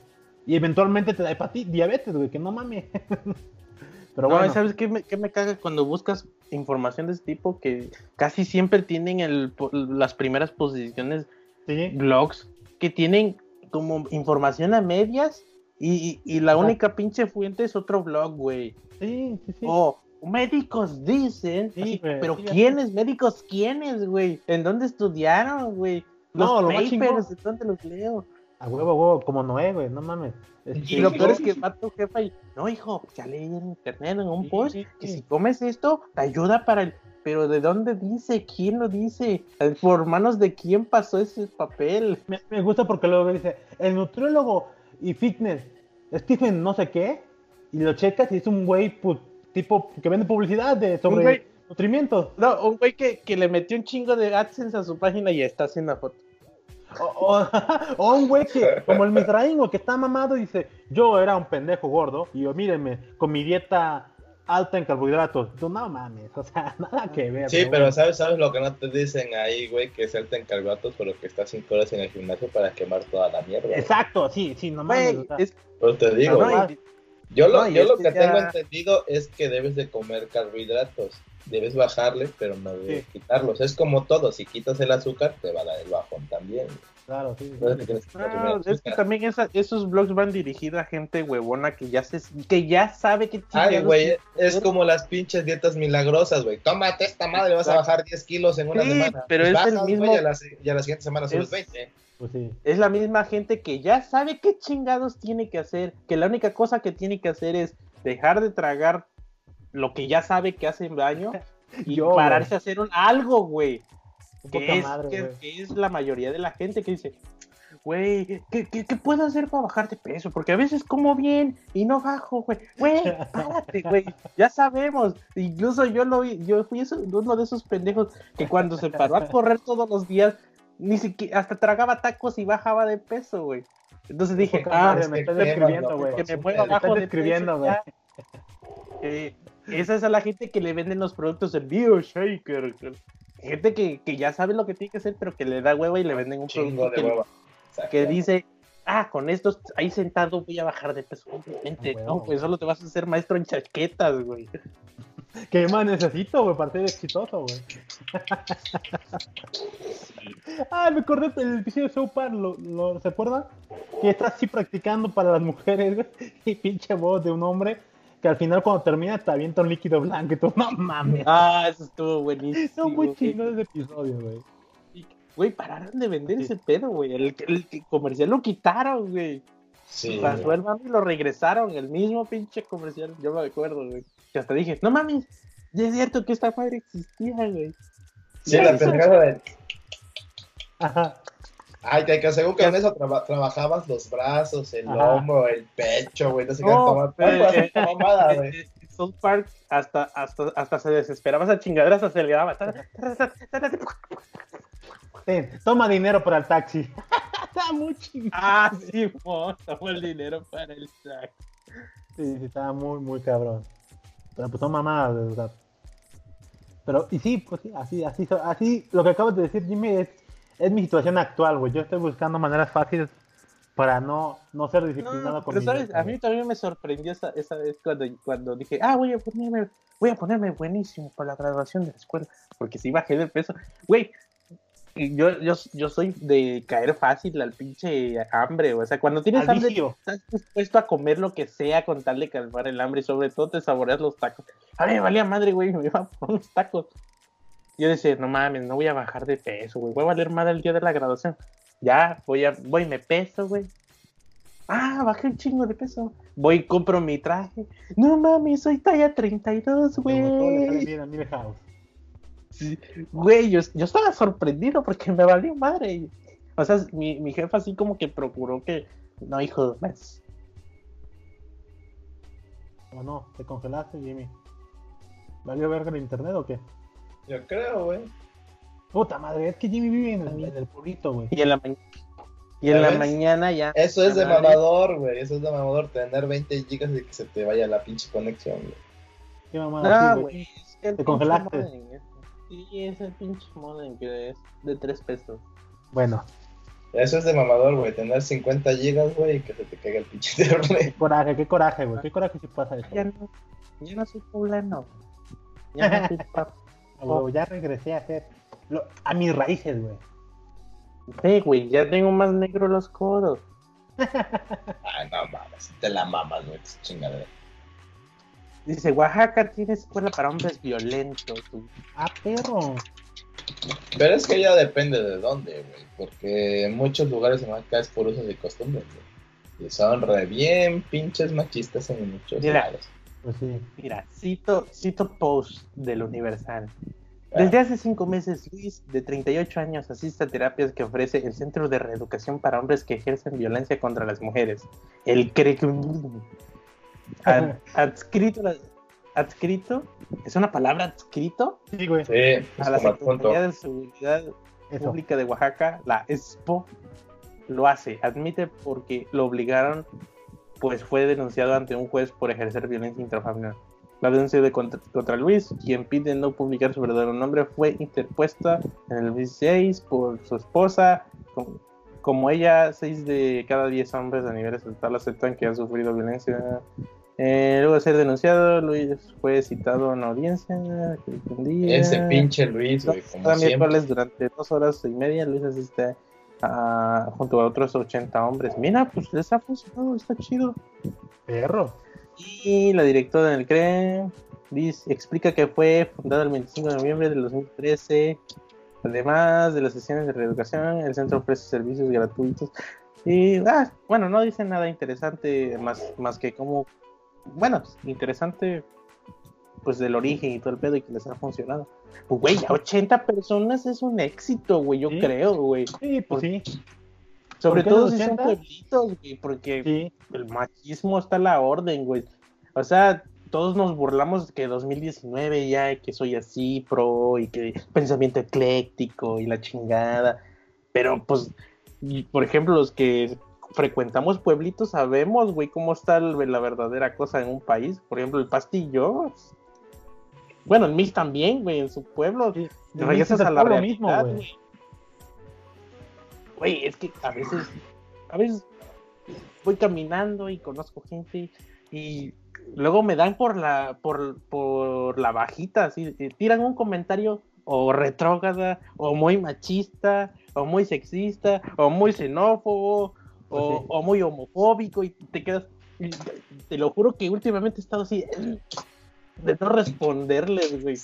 Y eventualmente te da hepatitis, diabetes, güey, que no mames. pero no, bueno. ¿sabes qué me, qué me caga cuando buscas información de ese tipo? Que casi siempre tienen el, las primeras posiciones Sí. blogs que tienen como información a medias y, y- y la Ajá. única pinche fuente es otro blog, güey. Sí, sí, sí. O médicos dicen, Sí, así, güey, pero sí, ¿quiénes? ¿Médicos quiénes, güey? ¿En dónde estudiaron, güey? Los No, lo papers, ¿en dónde los leo? A huevo, a huevo, como Noé, güey, no mames. Este, Y lo Sí, peor es que va tu jefa y, no, hijo, ya leí en internet en un Sí, post sí, que si comes esto, te ayuda para el... Pero ¿de dónde dice? ¿Quién lo dice? ¿Por manos de quién pasó ese papel? me, me gusta porque luego dice, el nutriólogo y fitness, Stephen no sé qué, y lo checas y es un güey pu- tipo que vende publicidad de sobre güey. nutrimientos. No, un güey que, que le metió un chingo de AdSense a su página y está haciendo la foto. O, o- o un güey que, como el Misraín, que está mamado y dice, yo era un pendejo gordo, y yo mírenme, con mi dieta alta en carbohidratos. Tú no mames, o sea, nada que ver. Sí, pero bueno. ¿sabes, ¿sabes lo que no te dicen ahí, güey? Que es alta en carbohidratos, pero que estás 5 horas en el gimnasio para quemar toda la mierda. güey. Exacto, sí, sí, no mames. Güey, o sea, es, Pero te digo, no, yo lo, no, yo lo que que ya- tengo entendido es que debes de comer carbohidratos. Debes bajarle, pero no debes quitarlos. Es como todo, si quitas el azúcar, te va a dar el bajón también. claro, sí. que consumir No, es que también esa- esos blogs van dirigidos a gente huevona que ya se, que ya sabe que Ay, güey, es como las pinches dietas milagrosas, güey. Tómate esta madre, vas a bajar 10 kilos en una Sí, semana. pero es el bajas, güey, mismo- y a la, y a la siguiente semana subes Es- 20. Pues sí. Es la misma gente que ya sabe qué chingados tiene que hacer, que la única cosa que tiene que hacer es dejar de tragar lo que ya sabe que hace daño y Yo, pararse a hacer un algo, güey. Que es, madre, que, es la mayoría de la gente que dice, güey, ¿qué, qué, qué puedo hacer para bajar de peso? Porque a veces como bien y no bajo, güey. Güey, párate, güey. Ya sabemos. Incluso yo lo vi, yo fui uno de esos pendejos que cuando se paró a correr todos los días, ni siquiera, hasta tragaba tacos y bajaba de peso, güey. Entonces dije, ah, me estás describiendo, güey. que me mueva abajo de peso. Eh, esa es a la gente que le venden los productos en BioShaker. Gente que, que ya sabe lo que tiene que hacer, pero que le da hueva y le venden un Chingo producto de que, hueva. que dice, ah, con estos ahí sentado voy a bajar de peso. Obviamente, Ah, no, pues solo te vas a hacer maestro en chaquetas, güey. ¿Qué más necesito, güey, para ser exitoso, güey? ah, me acordé del episodio de South Park, ¿lo, lo, ¿se acuerdan? Que está así practicando para las mujeres, güey, y pinche voz de un hombre que al final cuando termina te avienta un líquido blanco y tú, no mames. Ah, eso estuvo buenísimo. No, muy güey. chingón ese episodio, güey. Güey, pararon de vender Sí. ese pedo, güey. El, el, el comercial lo quitaron, güey. Sí. Pasó el mami y lo regresaron, el mismo pinche comercial. Yo me acuerdo, güey. Que hasta dije, no mames, ya es cierto que esta madre existía, güey. Sí, la pendejada de. Ajá. Ay, que, que según que con eso traba- trabajabas los brazos, el Ajá. hombro, el pecho, güey. No sé qué No, eh, mamada, En- güey. en South Park hasta, hasta, hasta se desesperaba esa chingadera, hasta se le daba. Toma dinero para el taxi. Está muy chingón. Ah, sí, mo, tomó el dinero para el sac. Sí, sí, estaba muy, muy cabrón. Pero pues son mamadas, de verdad. Pero, y sí, pues sí, así, así, así, lo que acabas de decir, Jimmy, es, es mi situación actual, güey. Yo estoy buscando maneras fáciles para no, no ser disciplinado No, con pero sabes, a mí también me sorprendió esa, esa vez cuando, cuando dije, ah, voy a ponerme, voy a ponerme buenísimo para la graduación de la escuela, porque si bajé de peso, güey, yo, yo, yo soy de caer fácil al pinche hambre, o sea, cuando tienes hambre, vicio. estás dispuesto a comer lo que sea con tal de calmar el hambre y sobre todo te saboreas los tacos. A mí me valía madre, güey, me iba por unos tacos. Yo decía, no mames, no voy a bajar de peso, güey, voy a valer madre el día de la graduación. Ya, voy a, voy, me peso, güey. Ah, bajé un chingo de peso. Voy y compro mi traje. No mames, soy talla 32, Como todo le sale güey. Sí, Güey, yo, yo estaba sorprendido porque me valió madre. O sea, mi, mi jefa así como que procuró que no, hijo, más. ¿O no? ¿Te congelaste, Jimmy? ¿Valió verga el internet o qué? Yo creo, güey. Puta madre, es que Jimmy vive en el, en el pueblito, güey. Y en la, ma- y en la mañana ya. Eso es de Madre. mamador, güey. Eso es de mamador. Tener 20 gigas y que se te vaya la pinche conexión, güey. ¿Qué mamada, Ah, güey. ¿Te congelaste? modem. Sí, es el pinche modem que es de 3 pesos. Bueno, Eso es de mamador, güey. Tener 50 gigas, güey, y que se te caiga el pinche internet. qué coraje, qué coraje, güey. Qué coraje si pasa eso. Ya no, ya no soy poblano. Ya no soy pap. Ya regresé a ser lo- a mis raíces, güey. Sí, güey, ya tengo más negro los codos. Ay, no mames. Te la mamas, güey. Chingadera. Dice, Oaxaca tiene escuela para hombres violentos. güey. Ah, perro. Pero es que ya depende de dónde, güey. Porque en muchos lugares en Oaxaca es por usos y costumbres, güey. Y son re bien pinches machistas en muchos Mira. lados. Pues sí. Mira, cito, cito post del Universal. Desde hace cinco meses, Luis, de 38 años, asiste a terapias que ofrece el Centro de Reeducación para Hombres que ejercen violencia contra las mujeres. El CRECUM. Ad- adscrito, adscrito, es una palabra adscrito Sí, güey. Sí, a la. Secretaría de Seguridad Eso. Pública de Oaxaca, la ESPO, lo hace, admite porque lo obligaron, pues fue denunciado ante un juez por ejercer violencia intrafamiliar. La denuncia de contra, contra Luis, quien pide no publicar su verdadero nombre, fue interpuesta en el 16 por su esposa. Como, como ella, 6 de cada 10 hombres a nivel estatal aceptan que han sufrido violencia. Eh, luego de ser denunciado, Luis fue citado a una audiencia. que. Ese pinche Luis, güey, como siempre. durante dos horas y media Luis asiste a- junto a otros 80 hombres. Mira, pues les ha funcionado, está chido. Perro. Y la directora del CRE dice, explica que fue fundada el 25 de noviembre del 2013. Además de las sesiones de reeducación, el centro ofrece servicios gratuitos. Y ah, bueno, no dice nada interesante más, más que como, bueno, interesante pues del origen y todo el pedo y que les ha funcionado. Pues güey, a 80 personas es un éxito, güey, yo Sí. creo, güey. Sí, pues sí. Sobre todo si son 80? pueblitos, güey, porque Sí. el machismo está a la orden, güey. O sea, todos nos burlamos que 2019 ya, que soy así, pro, y que pensamiento ecléctico y la chingada. Pero, pues, y, por ejemplo, los que frecuentamos pueblitos sabemos, güey, cómo está la verdadera cosa en un país. Por ejemplo, el pastillo. Bueno, el Mix también, güey, en su pueblo. Sí. regresas a la realidad, mismo, güey. güey. Es que a veces, a veces voy caminando y conozco gente y luego me dan por la, por, por la bajita, así, tiran un comentario o retrógrada, o muy machista, o muy sexista, o muy xenófobo, o, Pues sí. o muy homofóbico, y te quedas, te lo juro que últimamente he estado así, de no responderles, güey.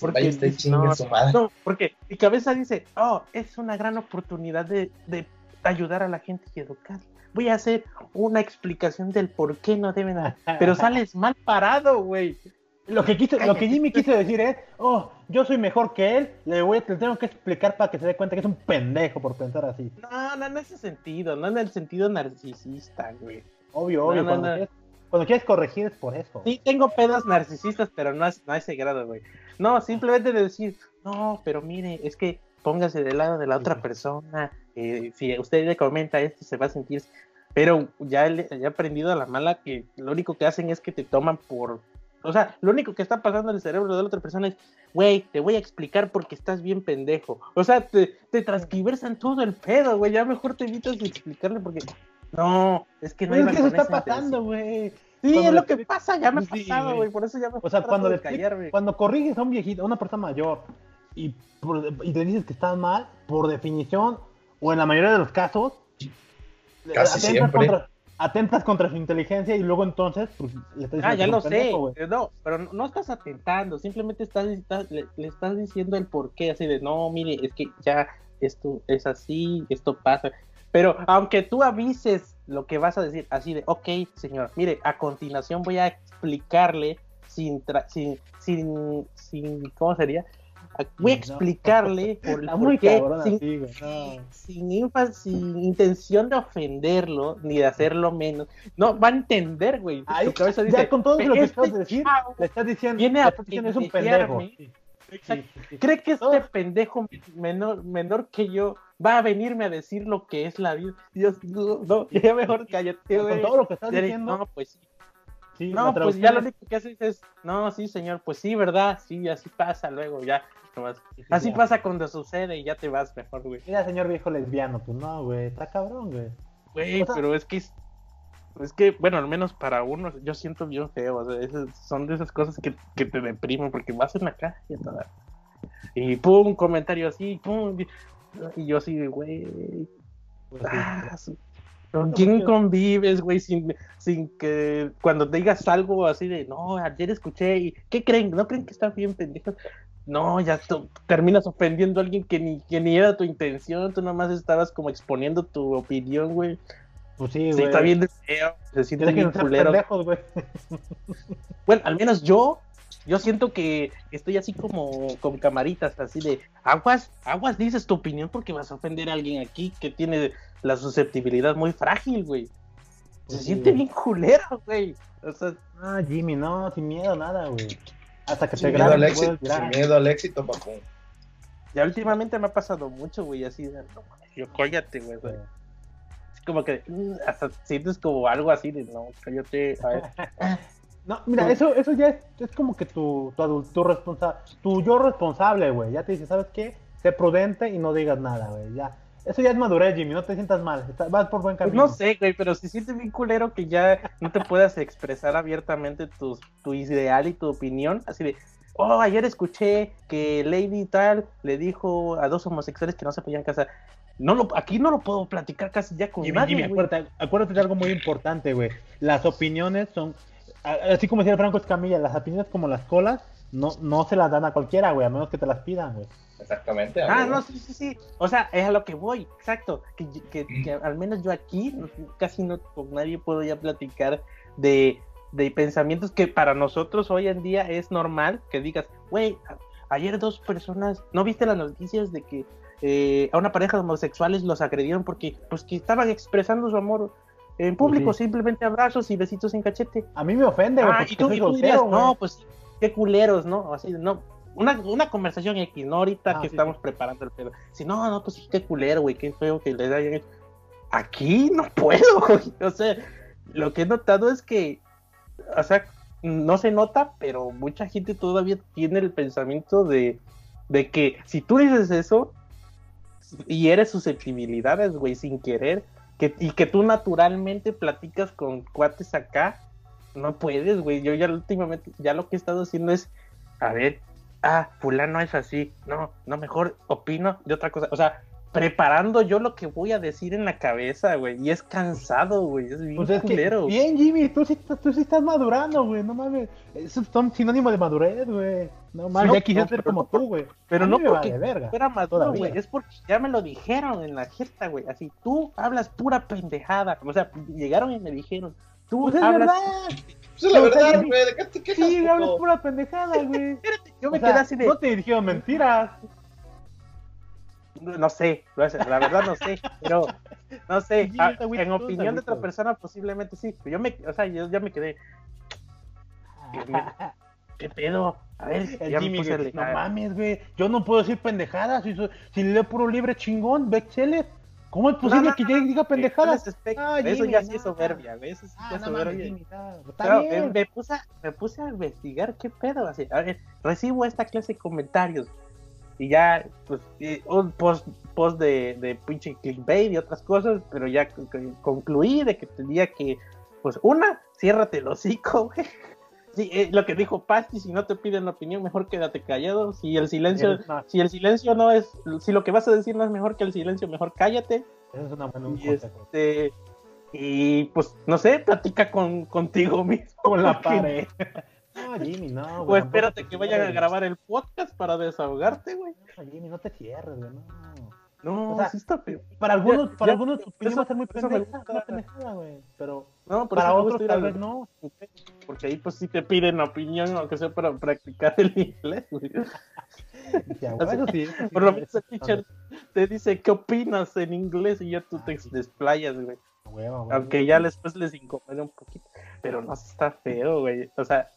Porque no, no, porque mi cabeza dice, oh, es una gran oportunidad de, de ayudar a la gente y educar. Voy a hacer una explicación del por qué no deben, pero sales mal parado, güey. Lo que, quiso, lo que Jimmy quiso decir es, oh, yo soy mejor que él, le voy a, le tengo que explicar para que se dé cuenta que es un pendejo por pensar así. No, no en ese sentido, no en el sentido narcisista, güey. Obvio, No, obvio, no, cuando, no. Quieres, cuando quieres corregir es por eso. Sí, tengo pedos narcisistas, pero no, es- no a ese grado, güey. No, simplemente de decir, no, pero mire, es que póngase del lado de la otra persona. eh, si usted le comenta esto, se va a sentir. Pero ya, le- ya he aprendido a la mala que lo único que hacen es que te toman por. O sea, lo único que está pasando en el cerebro de la otra persona es, güey, te voy a explicar porque estás bien pendejo. O sea, te, te transquiversan todo el pedo, güey. Ya mejor te evitas de explicarle porque. No, es que no Pero iba es que está esa intención". pasando, güey. Sí, Cuando es lo que pasa, ya me ha Sí, pasado, güey. por eso ya me O sea, cuando, de callarme. cuando corriges a un viejito, a una persona mayor, y, por- y te dices que estás mal, por definición, o en la mayoría de los casos, Casi siempre. Contra, atentas contra su inteligencia y luego entonces pues, le estás diciendo Ah, ya lo sé, eh, no, pero no, no estás atentando, simplemente estás, estás- le, le estás diciendo el porqué, así de, no, mire, es que ya esto es así, esto pasa. Pero aunque tú avises lo que vas a decir, así de, ok, señor, mire, a continuación voy a explicarle sin, tra- sin, sin, sin, ¿cómo sería? Voy a No. explicarle por, por qué, cabrón sin- no. sin, sin intención de ofenderlo ni de hacerlo menos. No, va a entender, güey. Ahí, Tu cabeza ya con todo lo que "Este acabas de decir, le estás diciendo, viene le estás diciendo es un pendejo. pendejearme". Sí, Exacto. Sí. ¿Cree que este pendejo menor, menor que yo va a venirme a decir lo que es la vida? Dios, no, no, ya mejor cállate, Con todo lo que estás diciendo, No, pues sí. No, pues ya lo único que haces es, no, sí, señor, pues sí, ¿verdad? Sí, así pasa luego, ya. nomás. Así ya. pasa cuando sucede y ya te vas mejor, güey. Mira, señor viejo lesbiano, pues no, güey, está cabrón, güey. Güey, O sea- pero es que es, es que, bueno, al menos para uno, yo siento bien feo. O sea, esas- son de esas cosas que, que te deprimen porque vas en la calle y toda. Y pum, un comentario así, pum. y- yo así, de, güey. Pues ah, ¿Con quién convives, güey? Sin, sin que cuando digas algo así de, no, ayer escuché y, ¿qué creen? ¿No creen que están bien pendejos? No, ya tú terminas ofendiendo a alguien que ni, que ni era tu intención, tú nomás estabas como exponiendo tu opinión, güey. Pues sí, Sí, güey. está bien de feo, se siente bien culero. pendejos, güey. Bueno, al menos yo, yo siento que estoy así como con camaritas, así de aguas, aguas, dices tu opinión porque vas a ofender a alguien aquí que tiene la susceptibilidad muy frágil, güey. Se sí, siente güey. bien culero, güey. O sea, Ah, Jimmy, no, sin miedo, nada, güey. Hasta que Sin te miedo graben, al te éxito, puedes sin miedo al éxito, papu. ya últimamente me ha pasado mucho, güey, así de, no, yo cállate, güey. así como que mm, hasta sientes como algo así de, no, cállate. a ver. No, mira, eso, eso ya es, es como que tu, tu, adul- tu, responsa- tu yo responsable, güey. Ya te dice, ¿sabes qué? Sé prudente y no digas nada, güey. Ya. Eso ya es madurez, Jimmy, no te sientas mal. está- vas por buen Pues camino. no sé, güey, pero si sientes bien culero que ya no te puedas expresar abiertamente tus, tu ideal y tu opinión, así de, oh, ayer escuché que Lady tal le dijo a dos homosexuales que no se podían casar. No lo, aquí no lo puedo platicar casi ya con Jimmy, nadie, Jimmy, acuérdate, acuérdate de algo muy importante, güey. Las opiniones son, así como decía Franco Escamilla, las opiniones como las colas no, no se las dan a cualquiera, güey, a menos que te las pidan, güey. Exactamente. Ah, no, sí, sí, sí. O sea, es a lo que voy, exacto. Que, que- que al menos yo aquí casi no con nadie puedo ya platicar de, de pensamientos que para nosotros hoy en día es normal que digas, güey, ayer dos personas, ¿no viste las noticias de que eh, a una pareja de homosexuales los agredieron porque pues que estaban expresando su amor en público, Sí. simplemente abrazos y besitos en cachete? A mí me ofende, güey, Ah, porque y tú, soy y tú soltero, dirías, no, pues qué culeros, ¿no? Así, no. Una, una conversación X, ¿no? Ahorita Ah, que sí, estamos preparando el pedo. Si no, no, pues qué culero, güey, qué feo que les hayan hecho. Aquí no puedo, güey. O sea, lo que he notado es que, o sea, no se nota, pero mucha gente todavía tiene el pensamiento de, de que si tú dices eso y eres susceptibilidades, güey, sin querer, que, y que tú naturalmente platicas con cuates acá, no puedes, güey. Yo ya últimamente, ya lo que he estado haciendo es, a ver, ah, fulano es así, no, no, mejor opino de otra cosa. O sea, preparando yo lo que voy a decir en la cabeza, güey. Y es cansado, güey. Es bien Pues es que, bien, Jimmy, tú sí, tú sí estás madurando, güey. No mames. Esos son sinónimos de madurez, güey. No mames, No, ya quisiera no, ser como no tú, güey. Pero no porque vale verga. fuera maduro, güey. Es porque ya me lo dijeron en la jeta, güey. Así, tú hablas pura pendejada. O sea, llegaron y me dijeron, tú Pues es hablas. verdad. Eso es la verdad, güey. ¿De qué te quejas? Sí, hablas pura pendejada, güey. Yo me O sea, quedé así de. No te dijeron mentiras. No sé, la verdad no sé, pero no sé, ah, en opinión de otra persona posiblemente sí, pero yo me, o sea, yo ya me quedé, ¿qué pedo? A ver, ya me Jimmy, puse güey, leer. no mames, güey. Yo no puedo decir pendejadas. Si, si leo puro libre chingón, bestseller. ¿Cómo es posible no, que yo diga pendejadas? Aspecto, Ah, eso ya sí es soberbia, güey, eso sí Ah, es soberbia. Jimmy, Pero, me, me puse a, me puse a investigar qué pedo, así, a ver, recibo esta clase de comentarios y ya, pues, un post, post de, de pinche clickbait y otras cosas, pero ya con- con- concluí de que tenía que, pues, una, ciérrate el hocico, güey. Sí, eh, lo que dijo Pasti, si no te piden la opinión, mejor quédate callado. Si el silencio, una- si el silencio no es, si lo que vas a decir no es mejor que el silencio, mejor cállate. Ese es una buena Y este, y pues, no sé, platica con, contigo mismo. Con la pared. No, Jimmy, no. O güey, espérate tampoco que vayan a grabar el podcast para desahogarte, güey. No, Jimmy, no te cierres, güey. No. No, O sea, sí está feo. Para algunos, para ya- algunos tu opinión va a ser muy pendeja, una pendejada, güey. Pero No, para otros tal vez no. Porque ahí pues sí te piden opinión, aunque sea para practicar el inglés, güey. Ya, sí, sí, Por lo menos el teacher te dice qué opinas en inglés y ya tú te desplayas, güey. Aunque ya después les incomoda un poquito. Pero no está feo, güey. O sea,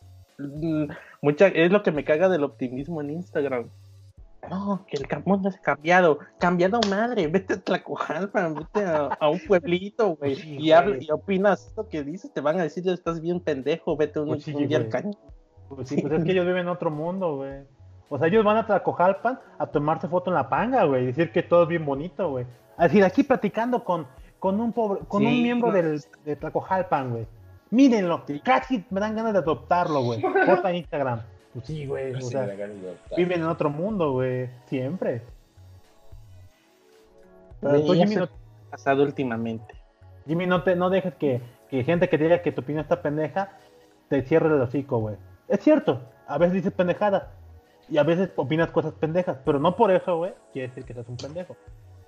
mucha, es lo que me caga del optimismo en Instagram. No, que el mundo es cambiado. Cambiado madre, vete a Tlacojalpan, vete a, a un pueblito, güey. Pues sí, y, güey. habla, y opinas lo que dices, te van a decir, estás bien pendejo, vete un, Pues sí, un día al caño. Pues sí, pues es que ellos viven en otro mundo, güey. O sea, ellos van a Tlacojalpan a tomarse foto en la panga, güey, y decir que todo es bien bonito, güey. A decir, aquí platicando con, con un pobre, con Sí, un miembro no. del, de Tlacojalpan, güey. Mírenlo, casi me dan ganas de adoptarlo, güey. Foto en Instagram. Pues sí, güey, o Sí, sea, viven en otro mundo, güey, siempre. Pero ya Jimmy, no, Pasado últimamente. Jimmy, no, te, no dejes que, que gente que te diga que tu opinión está pendeja te cierre el hocico, güey. Es cierto, a veces dices pendejadas y a veces opinas cosas pendejas, pero no por eso, güey, quiere decir que seas un pendejo.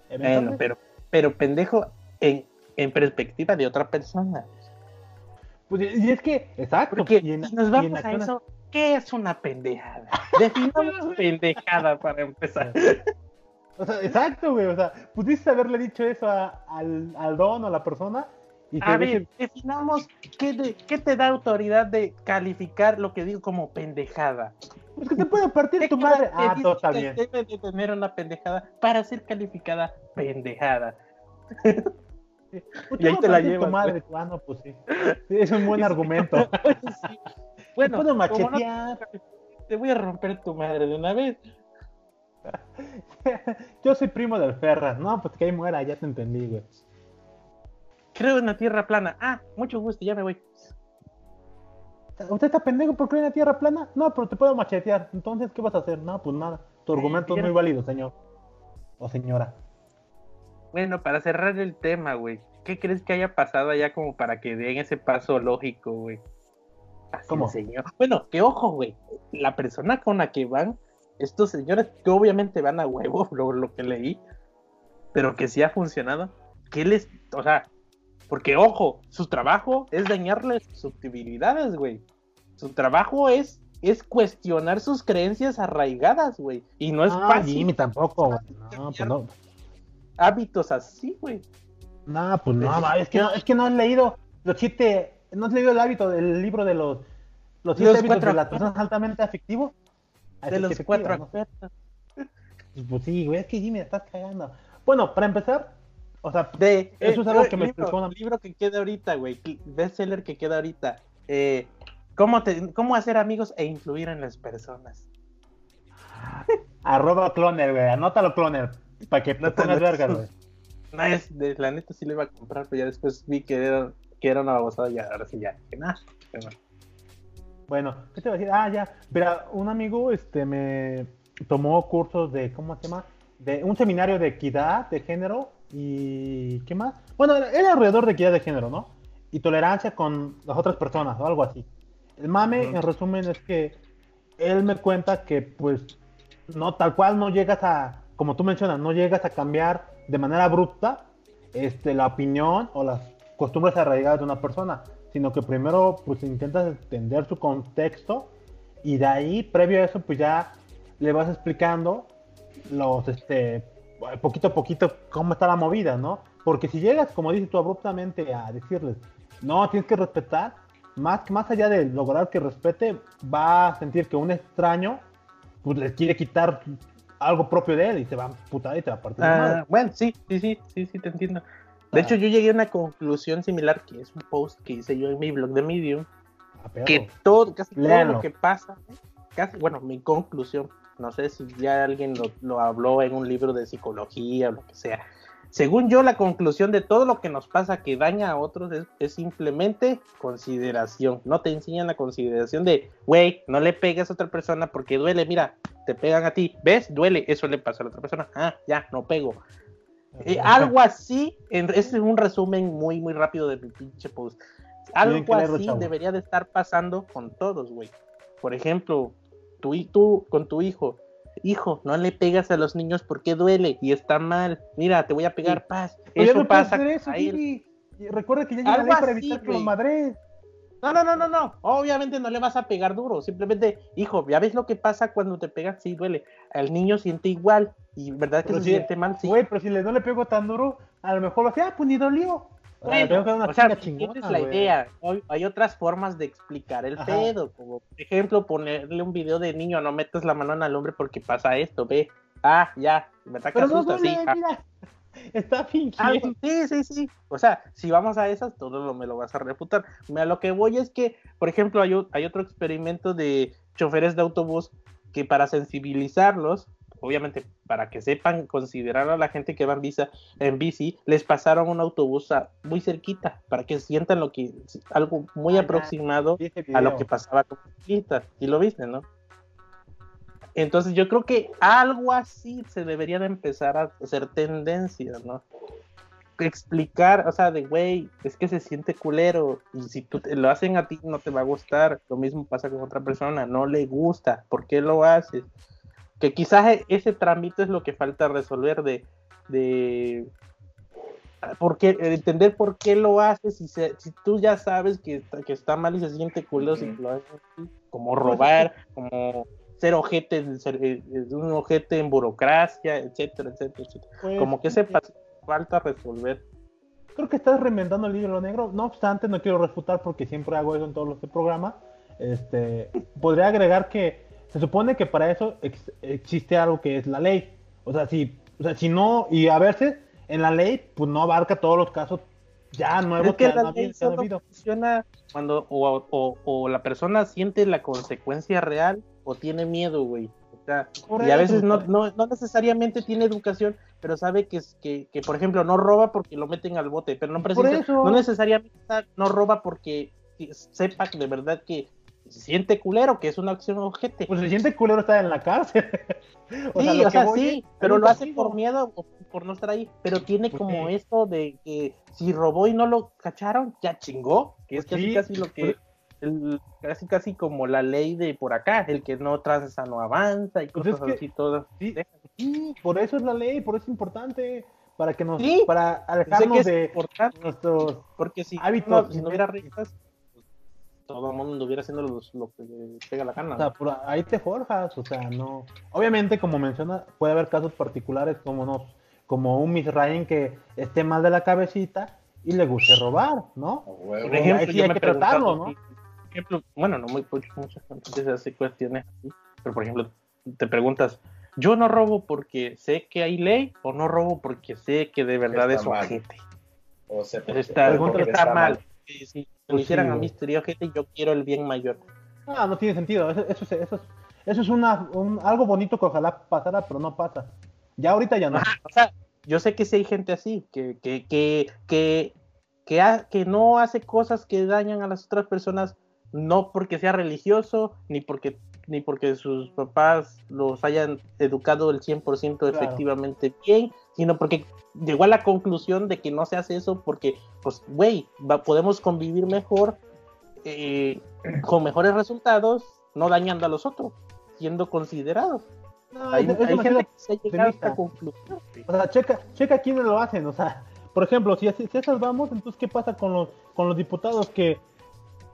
Bueno, pero, pero pendejo en, en perspectiva de otra persona. Pues, y es que, exacto. Porque en- si nos vamos a eso, ¿qué es una pendejada? Definamos pendejada para empezar. O sea, exacto, güey. O sea, pudiste haberle dicho eso a- al, al don o a la persona y A ver, definamos qué, de- qué te da autoridad de calificar lo que digo como pendejada. pues que te puede partir ¿Qué tu madre. Ah, todo está bien. debe de tener una pendejada para ser calificada pendejada? Pues y ahí te la llevas, Tu madre, ah, no, pues sí. Sí, Es un buen argumento. Sí. Bueno, puedo no- machetear. te voy a romper tu madre de una vez. Yo soy primo del Ferras. No, pues que ahí muera, ya te entendí, güey. Creo en la tierra plana. Ah, mucho gusto, ya me voy. ¿Usted está pendejo por creer en la tierra plana? No, pero te puedo machetear. Entonces, ¿qué vas a hacer? No, pues nada. Tu argumento es muy válido, señor. O señora. Bueno, para cerrar el tema, güey, ¿qué crees que haya pasado allá como para que den ese paso lógico, güey? ¿Cómo? señor. Bueno, que ojo, güey, la persona con la que van, estos señores, que obviamente van a huevo, lo, lo que leí, pero que sí ha funcionado, ¿qué les, o sea, porque ojo, su trabajo es dañarles sus susceptibilidades, güey. Su trabajo es, es cuestionar sus creencias arraigadas, güey. Y no es Ah, fácil. Jimmy tampoco. No, pues no. Hábitos así, güey. No, pues no, va, es que no, es que no has leído los siete, no has leído el hábito del libro de los los siete hábitos cuatro de las personas altamente afectivos. De los cuatro ¿no? ofertas. Pues sí, güey, es que Jimmy, me estás cagando. Bueno, para empezar, o sea, De, Eso es eh, algo eh, que me libro, una- libro que queda ahorita, güey. Bestseller que queda ahorita. Eh, ¿cómo, te- ¿Cómo hacer amigos e influir en las personas? arroba cloner, güey, anótalo cloner, para que te Anótalo. pongas vergas, güey. No es, de, la neta sí lo iba a comprar, pero ya después vi que era que era una babosada, ya, ahora sí ya, que nada. Bueno, ¿qué te iba a decir? Ah, ya. Pero un amigo este, me tomó cursos de, ¿cómo se llama? De un seminario de equidad de género y ¿qué más? Bueno, era alrededor de equidad de género, ¿no? Y tolerancia con las otras personas o algo así. El mame, en resumen, es que él me cuenta que, pues, no, tal cual no llegas a, como tú mencionas, no llegas a cambiar de manera abrupta este, la opinión o las costumbres arraigadas de una persona, sino que primero pues intentas entender su contexto y de ahí, previo a eso, pues ya le vas explicando los, este, poquito a poquito cómo está la movida, ¿no? Porque si llegas, como dices tú, abruptamente a decirles, no, tienes que respetar, más, más allá de lograr que respete, va a sentir que un extraño pues le quiere quitar algo propio de él y se va a putar y te va a partir Ah, bueno, sí, sí, sí, sí, sí, te entiendo. De Ah. hecho, yo llegué a una conclusión similar, que es un post que hice yo en mi blog de Medium, A perro. que todo, casi todo Léanlo. lo que pasa, casi, bueno, mi conclusión, no sé si ya alguien lo, lo habló en un libro de psicología o lo que sea. Según yo, la conclusión de todo lo que nos pasa que daña a otros es, es simplemente consideración. No te enseñan la consideración de, güey, no le pegues a otra persona porque duele. Mira, te pegan a ti. ¿Ves? Duele. Eso le pasa a la otra persona. Ah, ya, no pego. Eh, algo así, en, es un resumen muy, muy rápido de mi pinche post. Algo así debería de estar pasando con todos, güey. Por ejemplo, tú y tú con tu hijo. Hijo, no le pegas a los niños porque duele y está mal. Mira, te voy a pegar paz. Eso no pasa hacer eso, a él. Recuerda que ya llega la ley para así, que lo güey. madres. No, no, no, no, no. Obviamente no le vas a pegar duro. Simplemente, hijo, ya ves lo que pasa cuando te pegan, sí duele. El niño siente igual y verdad que Pero se siente mal, sí. Güey, pero si le no le pego tan duro, a lo mejor lo hace, ah, pues ni dolió. Ah, Bueno, o sea, chingona, tienes la güey. idea. Hay, otras formas de explicar el Ajá. pedo, como por ejemplo ponerle un video de niño, no metas la mano en el hombre porque pasa esto, ve. Ah, ya, ¿verdad que Pero no duele, Sí, ah. Está fingiendo. algo- sí, sí, sí. O sea, si vamos a esas, todo lo, me lo vas a refutar. A lo que voy es que, por ejemplo, hay otro experimento de choferes de autobús que para sensibilizarlos, obviamente para que sepan considerar a la gente que va en, visa, en bici, les pasaron un autobús a- muy cerquita para que sientan lo que algo muy ya. aproximado a lo que pasaba con Paquita, y lo viste, ¿no? Entonces yo creo que algo así se debería de empezar a hacer tendencia, ¿no? Explicar, o sea, de güey, es que se siente culero y si tú te- lo hacen a ti no te va a gustar, lo mismo pasa con otra persona, no le gusta, ¿por qué lo haces? Que quizás e- ese trámite es lo que falta resolver de, de por qué- entender por qué lo haces si, se- si tú ya sabes que, está- que está mal y se siente culero si Ujú. lo haces como robar, como ser ojete, ser, eh, eh, un ojete en burocracia, etcétera, etcétera, etcétera. Pues, Como que pas- falta resolver. Creo que estás remendando el libro negro. No obstante, no quiero refutar porque siempre hago eso en todos los programas. Este, podría agregar que se supone que para eso ex- existe algo que es la ley. O sea, si, o sea, si no, y a veces en la ley, pues no abarca todos los casos ya nuevos Es que que, la ley habido. funciona cuando o, o- o la persona siente la consecuencia real o tiene miedo, güey. O sea, Por y a veces no, no, no necesariamente tiene educación, pero sabe que, es- que, que, por ejemplo, no roba porque lo meten al bote, pero no, eso. no necesariamente no roba porque sepa que de verdad que se siente culero, que es una acción ojete. Pues se siente culero estar en la cárcel. sí, o que sea, sí, es- pero lo hace castigo. por miedo o por no estar ahí. Pero tiene Pues como esto de que si robó y no lo cacharon, ya chingó. Que es Pues casi sí, casi lo que. el- casi casi como la ley de por acá, el que no transa no avanza y Pues cosas es que- así todas. Sí, sí, por eso es la ley, por eso es importante. Para que nos, Sí, para que alejarnos de nuestros porque si, hábitos no, si no hubiera reglas, pues, todo el mundo anduviera haciendo los- lo que le pega la gana. O sea, ¿no? por ahí te forjas, o sea, no. Obviamente, como menciona, puede haber casos particulares como nos, como un Miss Ryan que esté mal de la cabecita y le guste robar, ¿no? Por ejemplo, ahí sí hay que tratarlo, ¿no? Por ejemplo, bueno, no muy muchas muchas veces hace cuestiones así, pero por ejemplo, te preguntas, ¿yo no robo porque sé que hay ley o no robo porque sé que de verdad Está es ojete? O sea, Está, está mal. Si, si hicieran sí, a sería ojete, yo quiero el bien mayor. Ah, no tiene sentido. Eso, eso, es- eso es, eso es una, un- algo bonito que ojalá pasara, pero no pasa. Ya ahorita ya no. Ajá, o sea, yo sé que sí hay gente así, que, que, que, que, que, ha- que no hace cosas que dañan a las otras personas, no porque sea religioso, ni porque, ni porque sus papás los hayan educado el 100% Claro. efectivamente bien, sino porque llegó a la conclusión de que no se hace eso porque, pues, güey, podemos convivir mejor, eh, con mejores resultados, no dañando a los otros, siendo considerados. No, Hay, es- hay gente que se ha llegado a esta optimista. conclusión. O sea, checa, checa quiénes lo hacen, o sea, por ejemplo, si, si esas vamos, entonces ¿qué pasa con los, con los diputados que,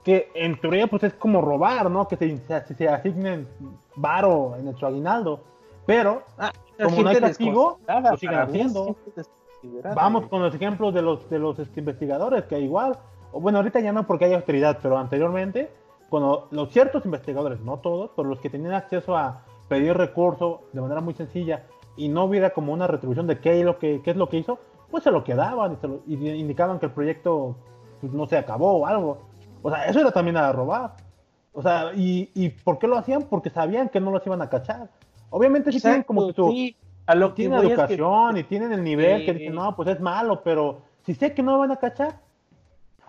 que en teoría pues es como robar, ¿no? Que se, se, se asignen varo en su aguinaldo, pero Ah, Como no hay castigo, lo siguen haciendo. vamos con los ejemplos de los, de los este, investigadores, que igual, bueno, ahorita ya no porque hay austeridad, pero anteriormente, cuando los ciertos investigadores, no todos, pero los que tenían acceso a pedir recursos de manera muy sencilla y no hubiera como una retribución de qué es lo que, qué es lo que hizo, pues se lo quedaban y, se lo- y indicaban que el proyecto pues, no se acabó o algo. O sea, eso era también a robar. O sea, y, y ¿por qué lo hacían? Porque sabían que no los iban a cachar. Obviamente sí tienen como que Exacto, su, sí, a lo que tienen voy es que- educación y tienen el nivel que dicen, no, pues es malo, pero si sé que no me van a cachar,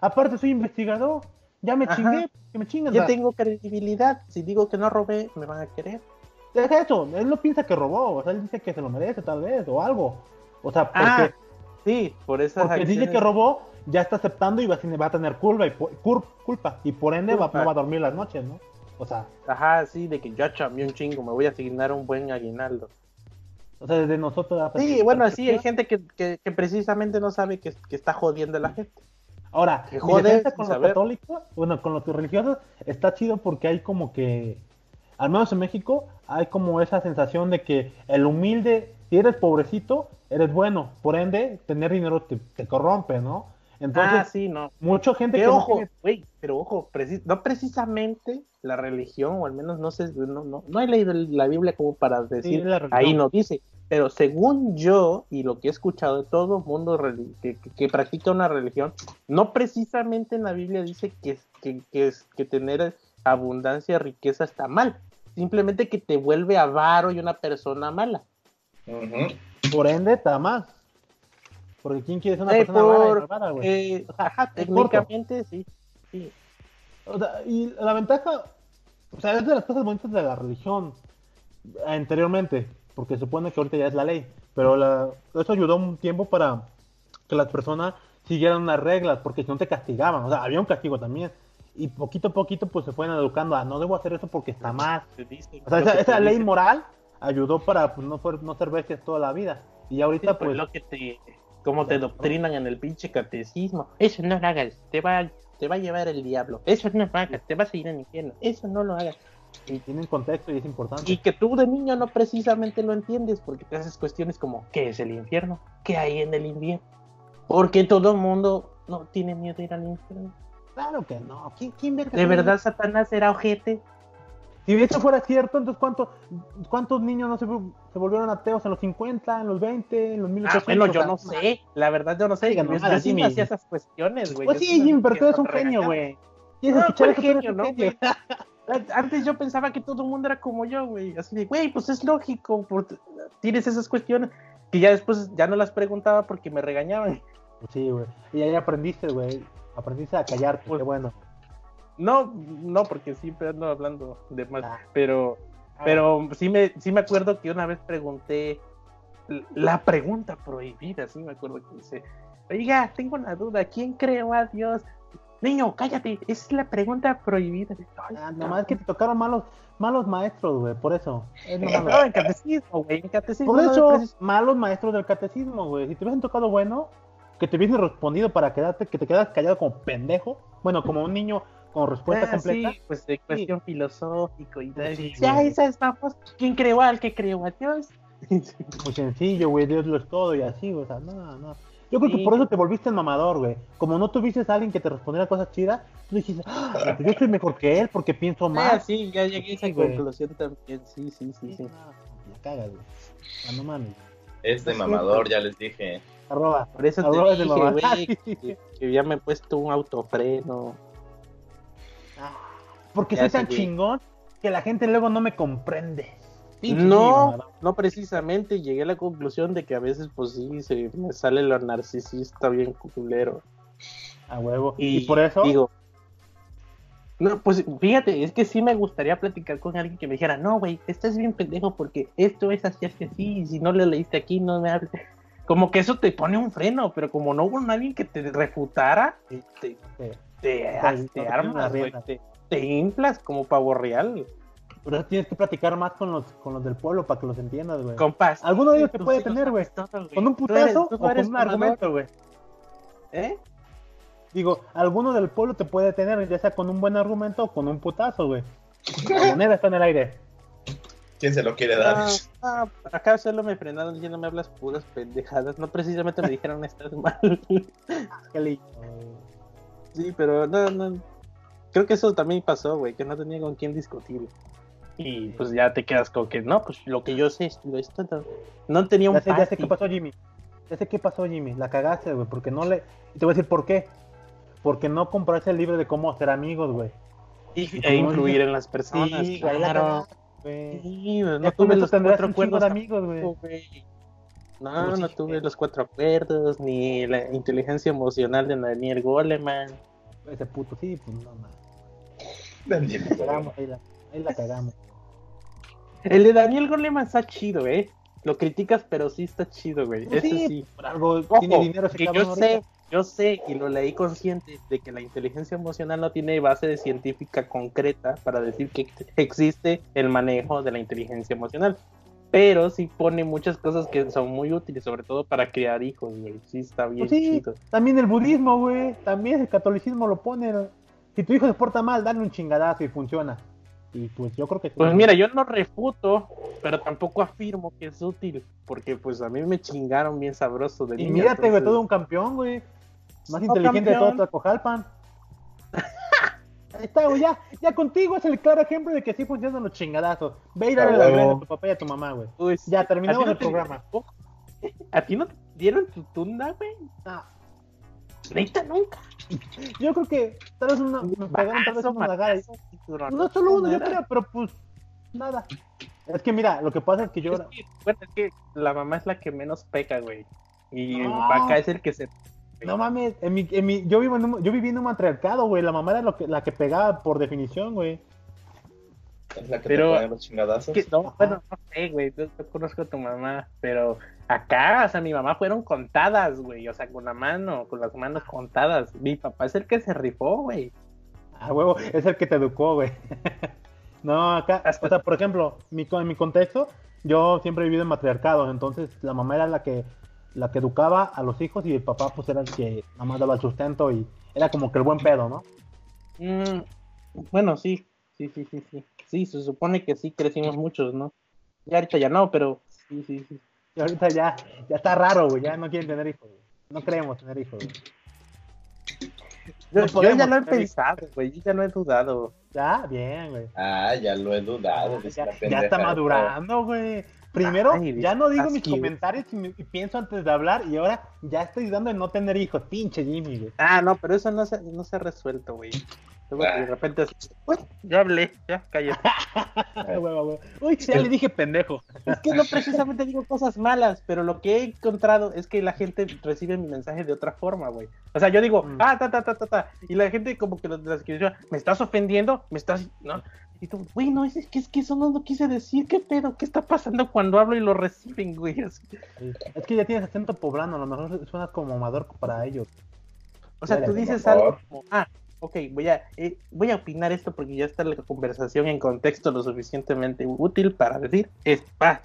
aparte soy investigador, ya me Ajá. chingué, que me chingan. yo tengo credibilidad. Si digo que no robé, me van a querer. Es eso, él no piensa que robó, o sea, él dice que se lo merece tal vez, o algo. O sea, porque, Ah, sí, por esas porque dice que robó, ya está aceptando y va, a- va a tener culpa y, po- cur- culpa, y por ende va, no va a dormir las noches, ¿no? O sea, Ajá, sí, de que yo chamé un chingo, me voy a asignar un buen aguinaldo. o sea desde nosotros... la Sí, bueno, sí, hay gente que, que, que precisamente no sabe que, que está jodiendo a la gente. Ahora, Que jode con los católicos, bueno, con los religiosos, está chido porque hay como que, al menos en México, hay como esa sensación de que el humilde, si eres pobrecito, eres bueno. Por ende, tener dinero te, te corrompe, ¿no? Entonces, ah, sí, no. mucha gente Que no ojo, tiene- pero ojo, no precisamente la religión, o al menos no sé, no, no, no he leído la Biblia como para decir, ahí no dice, pero según yo y lo que he escuchado de todo mundo que, que- que practica una religión, no precisamente en la Biblia dice que, que, que, es- que tener abundancia, riqueza está mal, simplemente que te vuelve avaro y una persona mala. Por ende, está más. Porque ¿quién quiere ser una Eh, persona por- malvada, güey? Eh, O sea, ajá, técnicamente sí. sí. O sea, y la ventaja, o sea, es de las cosas bonitas de la religión anteriormente, porque se supone que ahorita ya es la ley, pero la- eso ayudó un tiempo para que las personas siguieran unas reglas, porque si no te castigaban, o sea, había un castigo también, y poquito a poquito pues se fueron educando a no debo hacer eso porque está mal. O sea, esa, esa ley moral ayudó para pues, no, fuer- no ser bestias toda la vida. Y Sí, ahorita pues pues... lo que te como te doctrinan en el pinche catecismo. Eso no lo hagas te va te va a llevar el diablo. Eso no lo hagas te vas a ir al infierno. Eso no lo hagas. Y tienen contexto y es importante. y que tú de niño no precisamente lo entiendes porque te haces cuestiones como qué es el infierno qué hay en el infierno porque todo el mundo no tiene miedo de ir al infierno Claro que no. ¿Quién, quién verga de verdad Satanás era ojete Si eso fuera cierto, entonces ¿cuánto, ¿cuántos niños no se, se volvieron ateos en los 50, en los 20, en los ah 1800? bueno O yo no sé la verdad yo no sé Diga yo, sí me hacía esas cuestiones güey Pues sí, Jim, pero tú eres un genio, güey. ¿Quieres No, genio, no, genio. Antes yo pensaba que todo el mundo era como yo, güey. Así de, güey, pues es lógico. Tienes esas cuestiones que ya después ya no las preguntaba porque me regañaban. Sí, güey. Y ahí aprendiste, güey. Aprendiste a callarte, Pues- qué bueno. No, no, porque siempre ando hablando de más. Ah. Pero, pero sí me, sí me acuerdo que una vez pregunté la pregunta prohibida, sí me acuerdo que dice, oiga, tengo una duda, ¿quién creó a Dios? Niño, cállate, esa es la pregunta prohibida. Ah, nomás que te tocaron malos, malos maestros, güey, por eso. Es. No, en catecismo, güey, en catecismo. Por eso, malos maestros del catecismo, güey. Si te hubiesen tocado bueno, que te hubiesen respondido para quedarte, que te quedas callado como pendejo. Bueno, como un niño con respuesta Ah, completa. sí, pues de cuestión filosófico y tal. Sí, ya, esas vamos. ¿Quién creó al que creó a Dios? Muy sencillo, güey. Dios lo es todo y así. O sea, no, no. Yo creo que Sí. por eso te volviste el mamador, güey. Como no tuviste a alguien que te respondiera cosas chidas, tú dijiste, "Ah, pues yo soy mejor que él porque pienso Ah, más. sí, ya llegué a esa Sí, güey. conclusión también. Sí, sí, sí, sí. No, la cagas, güey. Ah, no mames. Es de mamador, ya les dije. Arroba. Por eso te Arroba de dije, mamá. güey, que, que ya me he puesto un autofreno. Porque Ya soy tan chingón que la gente luego no me comprende. Pinche No, no precisamente. Llegué a la conclusión de que a veces, pues sí, se me sale lo narcisista bien culero. A huevo. Y, Y, por eso. Digo. No, pues fíjate, es que sí me gustaría platicar con alguien que me dijera, no, güey, estás bien pendejo porque esto es así, así, así, y si no le leíste aquí, no me hables. Como que eso te pone un freno, pero como no hubo nadie que te refutara, te, te, Sí. te, armas, güey, te, te inflas como pavo real. Por eso tienes que platicar más con los, con los del pueblo para que los entiendas, güey. Compas. Alguno de ellos te puede tener, güey. Con un Tú eres- putazo tú o con eres un argumento, güey. ¿Eh? Digo, alguno del pueblo te puede tener, ya sea con un buen argumento o con un putazo, güey. La moneda está en el aire. ¿Quién se lo quiere dar? Ah, ah, acá solo me frenaron diciendo me hablas puras pendejadas. No precisamente me dijeron estás mal. Qué lindo. Sí, pero no, no. Creo que eso también pasó, güey, que no tenía con quién discutir. Y pues ya te quedas con que no, pues lo que yo sé es lo esto. No, no tenía un Ya sé, ya sé qué pasó, Jimmy. Ya sé qué pasó, Jimmy. La cagaste, güey, porque no le... Y te voy a decir por qué. Porque no compraste el libro de cómo hacer amigos, güey. Y- ¿Y e dices? en las personas. Sí, claro. güey. Sí, no tuve los cuatro acuerdos de amigos, güey. No, no tuve los cuatro acuerdos, ni la inteligencia emocional de Daniel Goleman. Ese puto, sí, pues no, cagamos, ahí la, ahí la cagamos. El de Daniel Goleman está chido, ¿eh? Lo criticas, pero sí está chido, güey. Pues Ese sí, sí. Por algo Ojo, tiene dinero que yo ahorita. sé, yo sé, y lo leí consciente, de que la inteligencia emocional no tiene base de científica concreta para decir que existe el manejo de la inteligencia emocional. Pero sí pone muchas cosas que son muy útiles, sobre todo para criar hijos, güey. Sí, está bien Pues sí, chido. también el budismo, güey. También el catolicismo lo pone. Si tu hijo se porta mal, dale un chingadazo y funciona. Y pues yo creo que. Pues mira, yo no refuto, pero tampoco afirmo que es útil, porque pues a mí me chingaron bien sabroso de Y niño, mírate, güey, entonces- todo un campeón, güey. Más No, inteligente de todo campeón. Tlacojalpan. Ahí está, güey, ya, ya contigo es el claro ejemplo de que sí funcionan los chingadazos. Ve y dale la greña a tu papá y a tu mamá, güey. Uy, sí. Ya, ¿A ti terminamos no el te- programa. ¿A ti no te dieron tu tunda, güey? Ah, Neta, nunca. yo creo que tal vez una, nos pegaron tal vez Balazo, una lagada. matazo, cinturón. No solo uno, yo creo, pero pues nada. Es que mira, lo que pasa es que yo Es que, bueno, es que la mamá es la que menos peca, güey. Y el No. papá es el que se. No mames, en mi, en mi, yo, vivo en un, yo viví en un matriarcado, güey. La mamá era lo que, la que pegaba por definición, güey. Es la que Pero- te pone los chingadazos. que- no, bueno, no sé, güey. Yo, yo conozco a tu mamá, pero acá, o sea, mi mamá fueron contadas, güey. O sea, con la mano, con las manos contadas. Mi papá es el que se rifó, güey. A huevo, es el que te educó, güey. no, acá, Hasta- o sea, por ejemplo, mi, en mi contexto, yo siempre he vivido en matriarcado, entonces la mamá era la que la que educaba a los hijos y el papá pues era el que nada más daba el sustento y era como que el buen pedo, ¿no? Mm, bueno, sí, sí, sí, sí, sí. Sí, se supone que sí crecimos muchos, ¿no? Ya ahorita ya no, pero sí, sí, sí. Y ahorita ya, ya está raro, güey, ya no quieren tener hijos, güey. No queremos tener hijos, güey. Yo, No yo ya lo he pensado, güey. Yo ya lo he dudado. Ya, bien, güey. Ah, ya lo he dudado. Ya, está madurando, güey. Primero, Ay, ya no digo mis cute. comentarios y, pienso antes de hablar y ahora ya estoy dudando en no tener hijos. Pinche Jimmy, güey. Ah, no, pero eso no se, no se ha resuelto, güey. Ah. de repente, así, "Uy, ya hablé, ya cállate. Ah. Uy, ya le dije pendejo. Es que no precisamente digo cosas malas, pero lo que he encontrado es que la gente recibe mi mensaje de otra forma, güey. O sea, yo digo, Mm. ah, ta, ta, ta, ta, ta, y la gente como que lo- las que yo, me estás ofendiendo, me estás, ¿no? Y tú, güey, no, es, es que es que eso no lo quise decir, ¿qué pedo? ¿Qué está pasando cuando hablo y lo reciben, güey? Es que ya tienes acento poblano, a lo mejor suena como amador para ellos. O sea, Dale, tú dices algo como, ah, ok, voy a, eh, voy a opinar esto porque ya está la conversación en contexto lo suficientemente útil para decir, es, pa,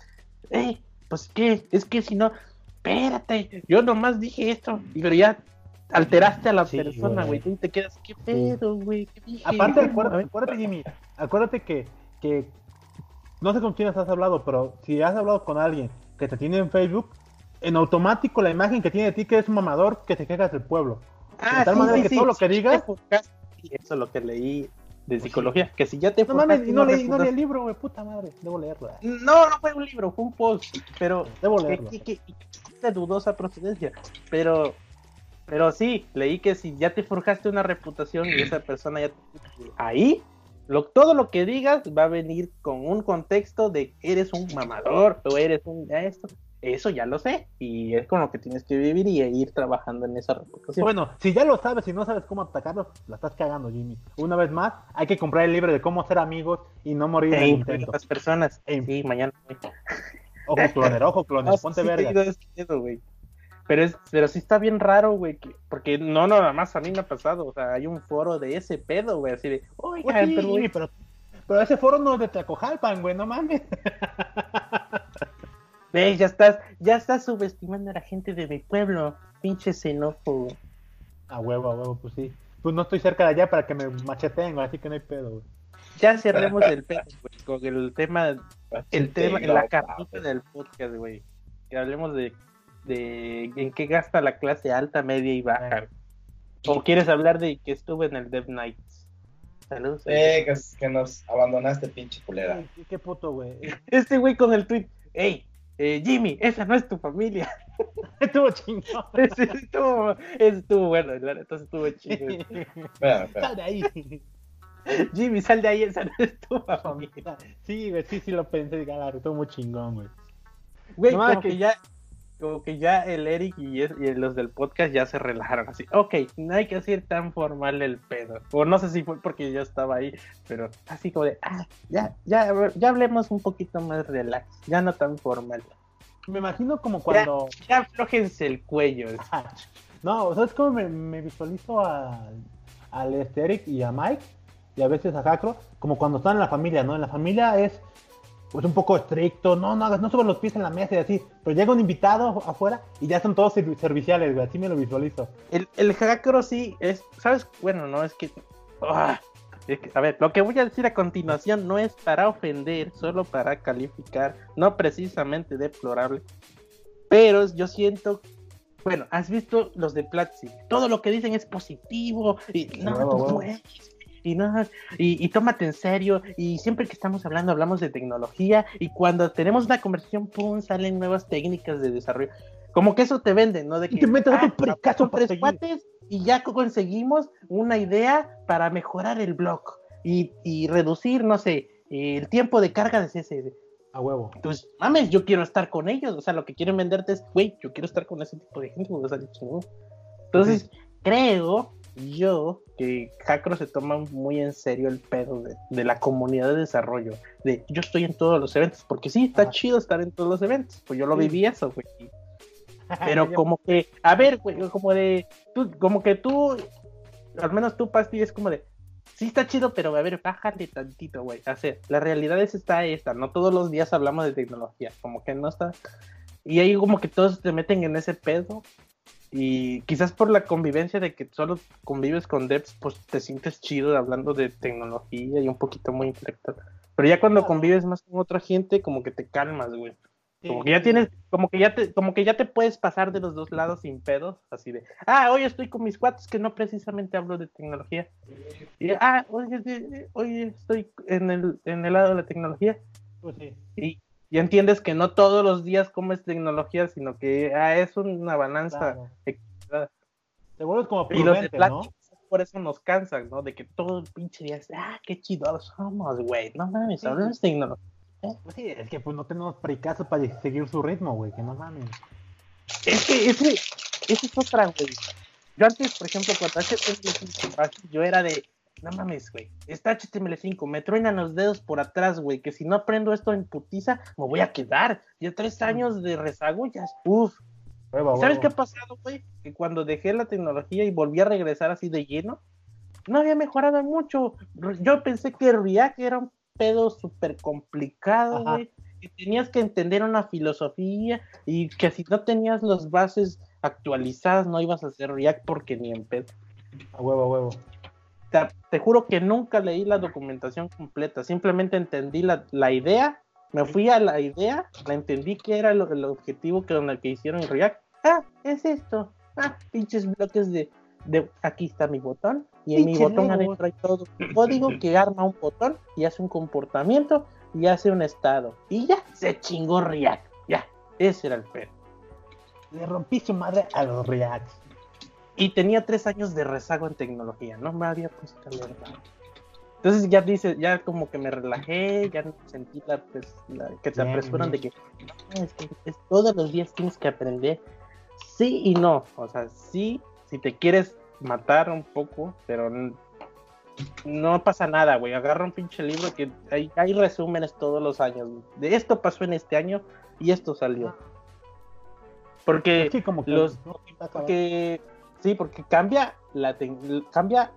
eh, pues qué, es que si no, espérate, yo nomás dije esto, y pero ya alteraste a la Sí, persona, güey. tú te quedas, qué pedo, güey, qué dije. Aparte, acuérdate, acuérdate, Jimmy, acuérdate que, que no sé con quién has hablado, pero si has hablado con alguien que te tiene en Facebook, en automático la imagen que tiene de ti que eres un mamador que te quejas del pueblo. Ah, de tal sí, manera sí, que sí, todo lo que digas- te sí, eso es lo que leí de psicología, que si ya te No mames, y no leí, no leí el libro, güey, puta madre, debo leerlo. eh. No, no fue un libro, fue un post, pero Debo leerlo. que- que- que- de dudosa procedencia. Pero, pero sí, leí que si ya te forjaste una reputación y esa persona ya ahí, lo, todo lo que digas va a venir con un contexto de eres un mamador o eres un esto. Eso ya lo sé. Y es con lo que tienes que vivir y ir trabajando en esa reputación. Bueno, si ya lo sabes y no sabes cómo atacarlos, la estás cagando, Jimmy. Una vez más, hay que comprar el libro de cómo ser amigos y no morir en el intento. las personas. Sí, mañana. Ojo, cloner, ojo, cloner, No, ponte sí, verga. es. Pero, es, pero sí está bien raro, güey, que- porque no nada más a mí me ha pasado, o sea, hay un foro de ese pedo, güey, así de, oiga, Pues pero, pero, pero ese foro no es de Tecojalpan, güey, no mames. ve, ya estás, ya estás subestimando a la gente de mi pueblo, pinche xenófobo. A huevo, a huevo, pues sí. Pues no estoy cerca de allá para que me macheteen, güey, así que no hay pedo, güey. Ya cerremos el pedo, güey, con el tema, el tema, no, la mames. del podcast, güey, que hablemos de, de en qué gasta la clase alta, media y baja. ¿O quieres hablar de que estuve en el Dev Nights? Saludos. Eh, que, que nos abandonaste, pinche culera. Qué, qué puto, güey. Este güey con el tweet, hey, eh, Jimmy, esa no es tu familia. Estuvo chingón. Ese estuvo, estuvo bueno, neta estuvo espérame. Sal de ahí. Jimmy, sal de ahí, esa no es tu familia. Sí, güey, sí, sí lo pensé, claro, estuvo muy chingón, güey. Güey, No, como que- que ya, como que ya el Eric y, es- y los del podcast ya se relajaron así. Ok, no hay que hacer tan formal el pedo. O no sé si fue porque yo estaba ahí, pero así como de, ah, ya, ya, ya hablemos un poquito más relax, ya no tan formal. Me imagino como cuando... Ya aflójense el cuello. No, ¿sabes cómo me, me visualizo al, al este Eric y a Mike? Y a veces a Jacro, como cuando están en la familia, ¿no? En la familia es pues un poco estricto, no, no no subas los pies en la mesa y así. Pero llega un invitado afuera y ya son todos servi- serviciales, güey, así me lo visualizo. El, el hackro sí es, ¿sabes? Bueno, no, es que, ah, es que- A ver, lo que voy a decir a continuación no es para ofender, solo para calificar, no precisamente deplorable. Pero yo siento, bueno, has visto los de Platzi, todo lo que dicen es positivo, y no, tú huevo. Y no, y, y tómate en serio, y siempre que estamos hablando hablamos de tecnología, y cuando tenemos una conversación, pum, salen nuevas técnicas de desarrollo. Como que eso te vende, ¿no? De que Y te metes ah, tres cuates y ya conseguimos una idea para mejorar el blog y, y reducir, no sé, el tiempo de carga de CSS. A huevo. Pues, mames, yo quiero estar con ellos. O sea, lo que quieren venderte es, güey, yo quiero estar con ese tipo de gente, o sea. Entonces, creo yo que Hackro se toma muy en serio el pedo de, de la comunidad de desarrollo. De yo estoy en todos los eventos, porque sí, está Ajá. chido estar en todos los eventos. Pues yo lo Sí. viví eso, güey. Pero como que, a ver, güey, como de, tú, como que tú, al menos tú, Pasti, es como de, sí está chido, pero a ver, bájale tantito, güey. O sea, la realidad es está esta, no todos los días hablamos de tecnología, como que no está. Y ahí como que todos te meten en ese pedo. Y quizás por la convivencia de que solo convives con devs, pues te sientes chido hablando de tecnología y un poquito muy intelectual. Pero ya cuando convives más con otra gente, como que te calmas, güey. Como que ya tienes, como que ya te, como que ya te puedes pasar de los dos lados sin pedos, así de, ah, hoy estoy con mis cuates que no precisamente hablo de tecnología. Y, ah, hoy, hoy estoy en el, en el lado de la tecnología. Pues sí. Y, y entiendes que no todos los días comes tecnología, sino que ah, es una balanza. Claro. Te vuelves como Y los de prudente, ¿no? por eso nos cansan, ¿no? De que todo el pinche día es, ah, qué chidos somos, güey. No mames, Sí. hablamos de tecnología. Pues sí, es que pues no tenemos pricazos para seguir su ritmo, güey, que no mames. Es que ese, ese es otra, güey. Yo antes, por ejemplo, cuando HTML5, yo era de, no mames, güey, está HTML5, me truenan los dedos por atrás, güey, que si no aprendo esto en putiza, me voy a quedar. Ya tres años de uff. Huevo, ¿Sabes qué ha pasado, güey? Que cuando dejé la tecnología y volví a regresar así de lleno, no había mejorado mucho. Yo pensé que React era un pedo súper complicado, güey. Que tenías que entender una filosofía y que si no tenías las bases actualizadas no ibas a hacer React porque ni en pedo. A huevo, a huevo. Te juro que nunca leí la documentación completa, simplemente entendí la, la idea, me fui a la idea, la entendí que era lo- el objetivo que, el que hicieron React. Ah, es esto. Ah, pinches bloques de, de aquí está mi botón y en mi botón adentro hay todo un código que arma un botón y hace un comportamiento y hace un estado. Y ya, se chingó React. Ya, ese era el pedo. Le rompí su madre a los Reacts. Y tenía tres años de rezago en tecnología, no me había puesto a leer nada. Entonces ya dice, ya como que me relajé, ya sentí la, pues, la- que te Bien, apresuran bien. de que "No, es que es- todos los días tienes que aprender. Sí y no, o sea, sí, si te quieres matar un poco, pero no pasa nada, güey. Agarra un pinche libro que hay, hay resúmenes todos los años. De esto pasó en este año y esto salió. Porque Es que como que los- no, porque sí, porque cambia la cambia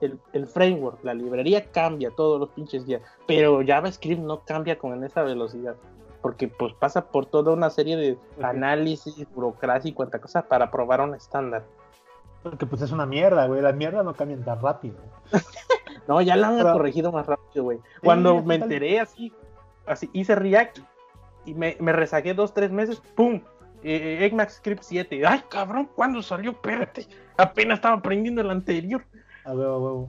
el, el framework, la librería cambia todos los pinches días, pero JavaScript no cambia con esa velocidad, porque pues pasa por toda una serie de análisis, burocracia y cuanta cosa para probar un estándar. Porque pues es una mierda, güey. Las mierdas no cambian tan rápido. No, ya la han Pero- corregido más rápido, güey. Cuando me enteré así, así hice React y me, me resaqué dos, tres meses, ¡pum! Eh, ECMAScript 7. ¡Ay, cabrón! ¿Cuándo salió? Espérate. Apenas estaba aprendiendo el anterior. A huevo, a huevo.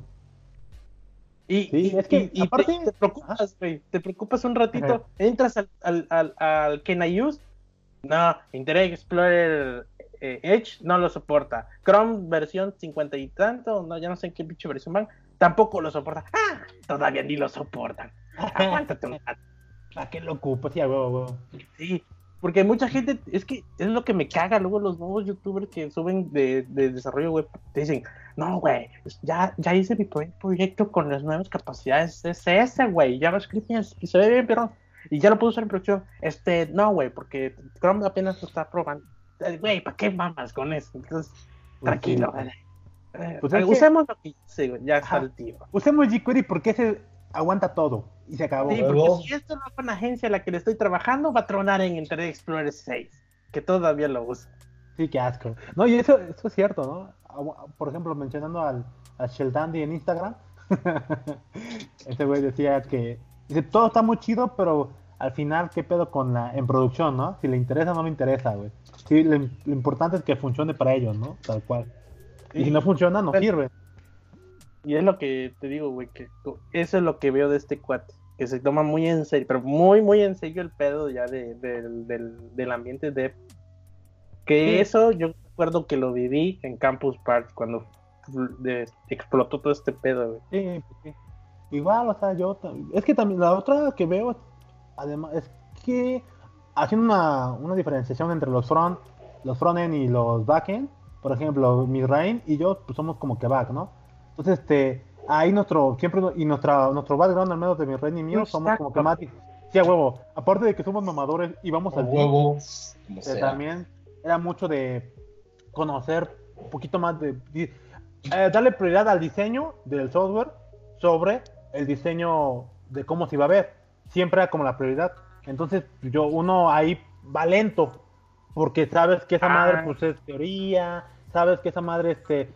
Y, Sí, y- es que, y- aparte- te, te preocupas, güey. Te preocupas un ratito. Ajá. Entras al, al, al, al Can I Use. No, Internet Explorer eh, Edge no lo soporta. Chrome versión 50 y tanto, no, ya no sé en qué pinche versión van. Tampoco lo soporta. Ah, todavía ni lo soportan. Aguántate un rato. ¿Para qué lo ocupo? Sí, a huevo, huevo. Sí, porque mucha gente, es que es lo que me caga luego los nuevos youtubers que suben de, de desarrollo web, te dicen, no, güey, ya, ya hice mi proye- proyecto con las nuevas capacidades CSS, güey, JavaScript ya se ve bien, pero, y ya lo puedo usar en producción, este, no, güey, porque Chrome apenas lo está probando, Eh, güey, ¿para qué mamas con eso? Entonces, tranquilo, sí. güey. Eh, Pues es que- usemos lo que ya está el tío. Usemos jQuery porque ese aguanta todo. Y se acabó. Sí, porque si esto no fue una agencia a la que le estoy trabajando, va a tronar en Internet Explorer 6, que todavía lo usa. Sí, qué asco. No, y eso, eso es cierto, ¿no? Agu- Por ejemplo, mencionando al, al Sheldandi en Instagram, ese güey decía que dice, todo está muy chido, pero al final, ¿qué pedo con la en producción, no? Si le interesa o no le interesa, güey. Sí, lo, lo importante es que funcione para ellos, ¿no? Tal cual. Y si no funciona, no Pero- sirve. Y es lo que te digo, güey, que eso es lo que veo de este cuate, que se toma muy en serio, pero muy, muy en serio el pedo ya de- del- del, del ambiente de... Que Sí. eso yo recuerdo que lo viví en Campus Party cuando explotó todo este pedo, güey. Sí, sí. Igual, o sea, yo es que también la otra que veo, además, es que haciendo una, una diferenciación entre los front, los frontend y los backend, por ejemplo, mi Rain y yo pues somos como que back, ¿no? Entonces, este, ahí nuestro, siempre, y nuestra, nuestro background al menos de mi Rain y mío, somos como que más, sí, a huevo, aparte de que somos mamadores y vamos A al huevo, como eh, sea. también era mucho de conocer un poquito más de, eh, darle prioridad al diseño del software sobre el diseño de cómo se iba a ver. Siempre era como la prioridad. Entonces, yo, uno ahí va lento, porque sabes que esa Ah. madre pues es teoría, sabes que esa madre este,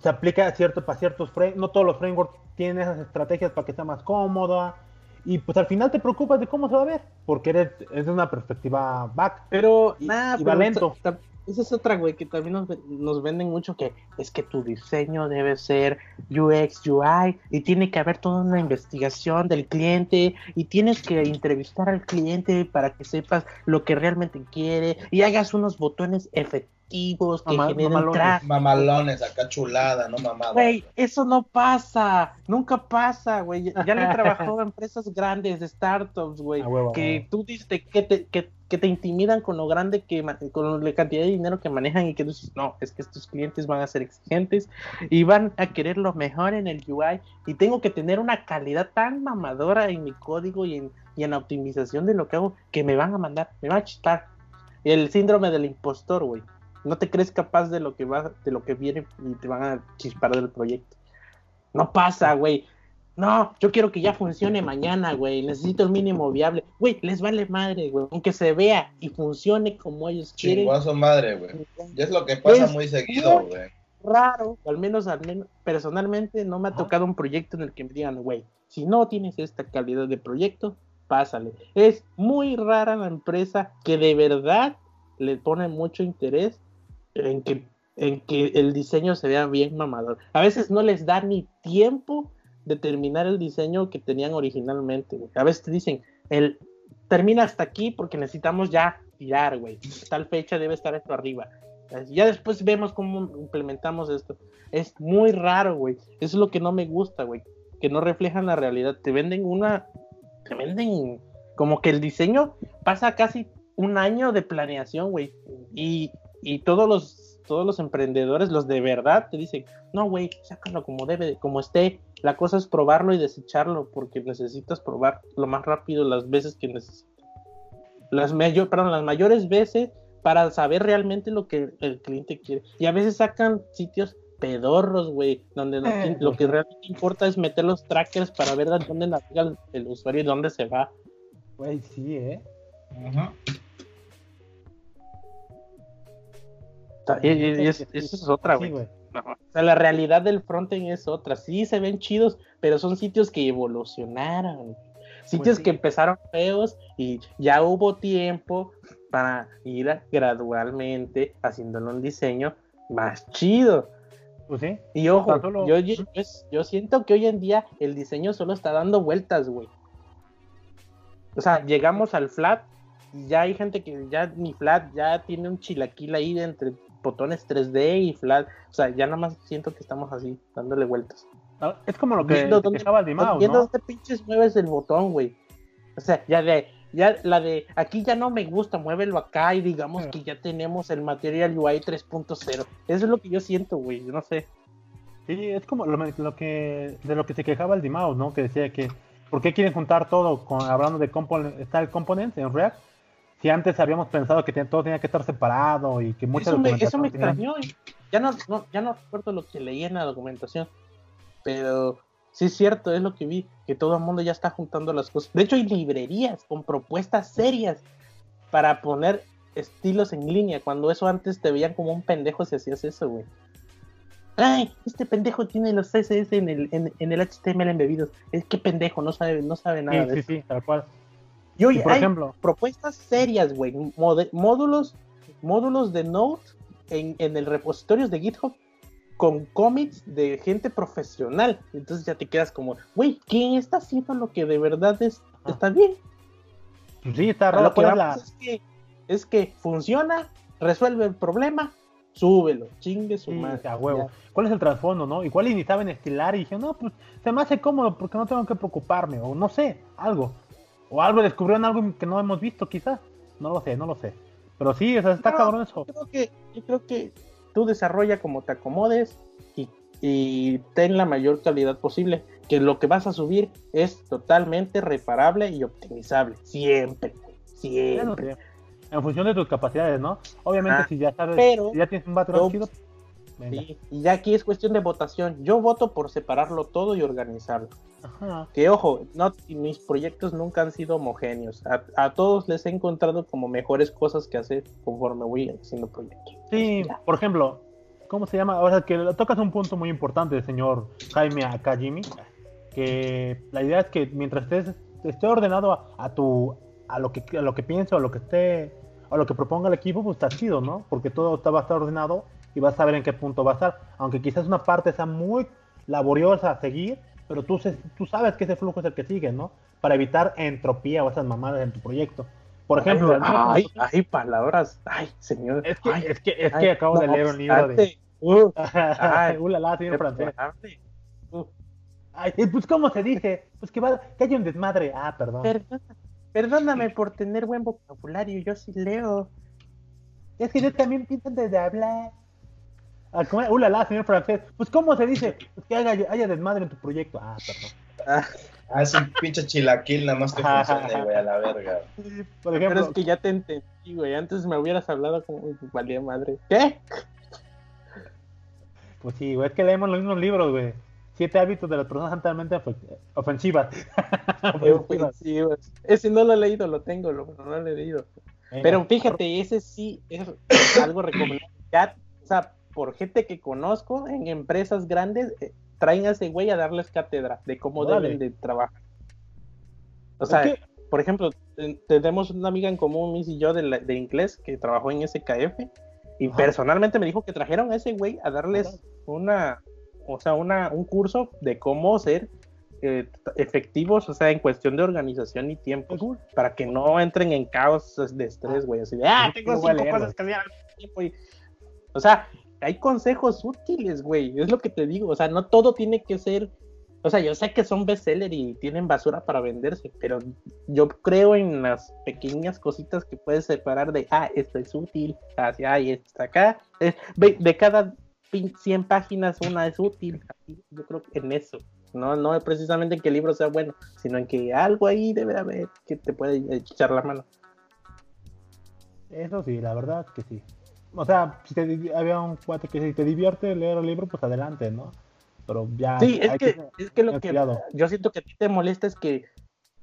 se aplica a cierto, para ciertos frameworks, no todos los frameworks tienen esas estrategias para que sea más cómoda. Y pues al final te preocupas de cómo se va a ver, porque eres, es de una perspectiva back. Pero, Y- y va lento. Esa es otra, güey, que también nos, nos venden mucho que es que tu diseño debe ser UX, UI, y tiene que haber toda una investigación del cliente, y tienes que entrevistar al cliente para que sepas lo que realmente quiere, y hagas unos botones efectivos que generen mamalones. acá chulada, no mamada. Güey, eso no pasa, nunca pasa, güey. Ya le he trabajado a empresas grandes, de startups, güey, que tú dices que te, que, que te intimidan con lo grande que, con la cantidad de dinero que manejan y que tú dices, no, es que estos clientes van a ser exigentes y van a querer lo mejor en el UI y tengo que tener una calidad tan mamadora en mi código y en, y en la optimización de lo que hago que me van a mandar, me van a chistar. El síndrome del impostor, güey. No te crees capaz de lo que va, de lo que viene y te van a chispar del proyecto. No pasa, güey. No, yo quiero que ya funcione mañana, güey. Necesito el mínimo viable. Güey, les vale madre, güey. Aunque se vea y funcione como ellos quieren. Su madre, güey. Y es lo que pasa Es muy seguido, güey. Raro, al menos, al menos personalmente no me ha tocado un proyecto en el que me digan, güey, si no tienes esta calidad de proyecto, pásale. Es muy rara la empresa que de verdad le pone mucho interés en que, en que el diseño se vea bien mamador. A veces no les da ni tiempo de terminar el diseño que tenían originalmente, güey. A veces te dicen, el termina hasta aquí porque necesitamos ya tirar, güey. Tal fecha debe estar esto arriba. Ya después vemos cómo implementamos esto. Es muy raro, güey. Es lo que no me gusta, güey. que no reflejan la realidad. Te venden una, te venden como que el diseño pasa casi un año de planeación, güey. Y, y todos los, todos los emprendedores, los de verdad, te dicen, no, güey, sácalo como debe, como esté. La cosa es probarlo y desecharlo, porque necesitas probar lo más rápido las veces que necesitas. Las, mayor, perdón, las mayores veces para saber realmente lo que el cliente quiere. Y a veces sacan sitios pedorros, güey, donde Eh, lo que realmente importa es meter los trackers para ver a dónde navega el, el usuario y dónde se va. Güey, sí, ¿eh? Ta- Y, y- y es- eso es otra, güey. No, O sea, la realidad del frontend es otra. Sí se ven chidos, pero son sitios que evolucionaron. Sitios sí. que empezaron feos y ya hubo tiempo para ir a- gradualmente haciéndolo un diseño más chido. Pues sí. Y ojo, solo- yo, yo, yo siento que hoy en día el diseño solo está dando vueltas, güey. O sea, llegamos al flat y ya hay gente que ya ni flat, ya tiene un chilaquil ahí de entre botones 3D y flat. O sea, ya nada más siento que estamos así, dándole vueltas. Ah, Es como lo que Viendo dónde- quejaba el Dimao, Viendo ¿no? dónde pinches mueves el botón, güey. O sea, ya de, ya la de aquí ya no me gusta, muévelo acá y digamos que ya tenemos el Material UI 3.0. Eso es lo que yo siento, güey. Yo no sé. Sí, es como lo, lo que de lo que se quejaba el Dimao, ¿no? Que decía que ¿por qué quieren juntar todo con hablando de component, Style Components en React? Si antes habíamos pensado que todo tenía que estar separado y que mucha Eso me, eso me extrañó. Ya no, no, ya no recuerdo lo que leí en la documentación. Pero sí es cierto, es lo que vi, que todo el mundo ya está juntando las cosas. De hecho, hay librerías con propuestas serias para poner estilos en línea, cuando eso antes te veían como un pendejo si hacías eso, güey. Ay, este pendejo tiene los CSS en el, en, en el HTML embebidos. Es que pendejo, no sabe, no sabe nada Sí, de sí, eso. sí, tal cual. Y hoy por hay ejemplo, propuestas serias, güey. Módulos, módulos de Node en, en el repositorio de GitHub con commits de gente profesional. Entonces ya te quedas como, güey, ¿quién está haciendo lo que de verdad es, Ah. está bien? pues sí, está raro lo que la- es, que, es que funciona, resuelve el problema, súbelo, chingue su Sí, madre. a huevo. Ya. ¿Cuál es el trasfondo, no? Igual ni saben estilar y dije, no, pues se me hace cómodo porque no tengo que preocuparme, o no sé, algo. O algo descubrieron algo que no hemos visto, quizás. No lo sé, no lo sé. Pero sí, o sea, está No, cabrón eso. Yo creo que, yo creo que tú desarrolla como te acomodes y, y ten la mayor calidad posible. Que lo que vas a subir es totalmente reparable y optimizable. Siempre, siempre. En función de tus capacidades, ¿no? Obviamente, Ah, si ya sabes, pero- si ya tienes un background chido. Sí, Y ya aquí es cuestión de votación. Yo voto por separarlo todo y organizarlo. Ajá. Que ojo, no, mis proyectos nunca han sido homogéneos. A, a todos les he encontrado como mejores cosas que hacer conforme voy haciendo proyectos. Sí, por ejemplo, ¿cómo se llama? O sea, que tocas un punto muy importante, señor Jaime Akajimi, que la idea es que mientras estés, esté ordenado a, a tu a lo que a lo que pienso, a lo que esté, a lo que proponga el equipo, pues está chido, ¿no? Porque todo está, va a estar ordenado y vas a saber en qué punto va a estar, aunque quizás una parte sea muy laboriosa a seguir, pero tú, se- tú sabes que ese flujo es el que sigue, ¿no? Para evitar entropía o esas mamadas en tu proyecto. Por ejemplo, Ay, ay, palabras. Ay, señor. es que, Ay, es que, es ay, que acabo de leer un libro de... uh, Ay, Uh, la, la, señor francés. Uh, Ay, pues, ¿cómo se dice? Pues que, va, que haya un desmadre. Ah, perdón. perdóname por tener buen vocabulario, yo sí leo. Es que yo también pienso antes de hablar. Ah, ¿cómo? Uh, la, la, señor francés. Pues, ¿cómo se dice? Pues que haya, haya desmadre en tu proyecto. Ah, perdón. Ah, Ah, es un pinche chilaquil nada más que funcione, güey, a la verga. Por pero ejemplo, es que ya te entendí, güey. Antes me hubieras hablado como "Uy, valía madre. ¿Qué? pues sí, güey, es que leemos los mismos libros, güey. Siete hábitos de las personas altamente ofe- ofensivas. Ofensivas. Sí. Ese no lo he leído, lo tengo, lo, no lo he leído. Venga. Pero fíjate, ese sí es algo recomendable. Ya, o sea, por gente que conozco en empresas grandes, eh, traen a ese güey a darles cátedra de cómo deben de trabajar. O sea, por ejemplo, ten- tenemos una amiga en común, Miss y yo, de, la- de inglés, que trabajó en SKF, y Ajá. personalmente me dijo que trajeron a ese güey a darles una, o sea, una, un curso de cómo ser eh, efectivos, o sea, en cuestión de organización y tiempo, Cool. para que no entren en caos de estrés, güey, así de, ah, tengo cinco cosas que hacer al mismo tiempo", y- O sea, hay consejos útiles, güey, es lo que te digo, o sea, no todo tiene que ser O sea, yo sé que son bestseller y tienen basura para venderse, pero yo creo en las pequeñas cositas que puedes separar de, ah, esto es útil, hacia, y esto está acá. Ve- de cada pin- 100 páginas, una es útil. Yo creo en eso. No, no precisamente en que el libro sea bueno, sino en que algo ahí debe haber que te puede echar la mano. Eso sí, la verdad que sí. O sea, si te, di- había un cuate que si te divierte leer el libro, pues adelante, ¿no? Pero ya. Sí, es que, ser- es que lo que yo siento que a ti te molesta es que,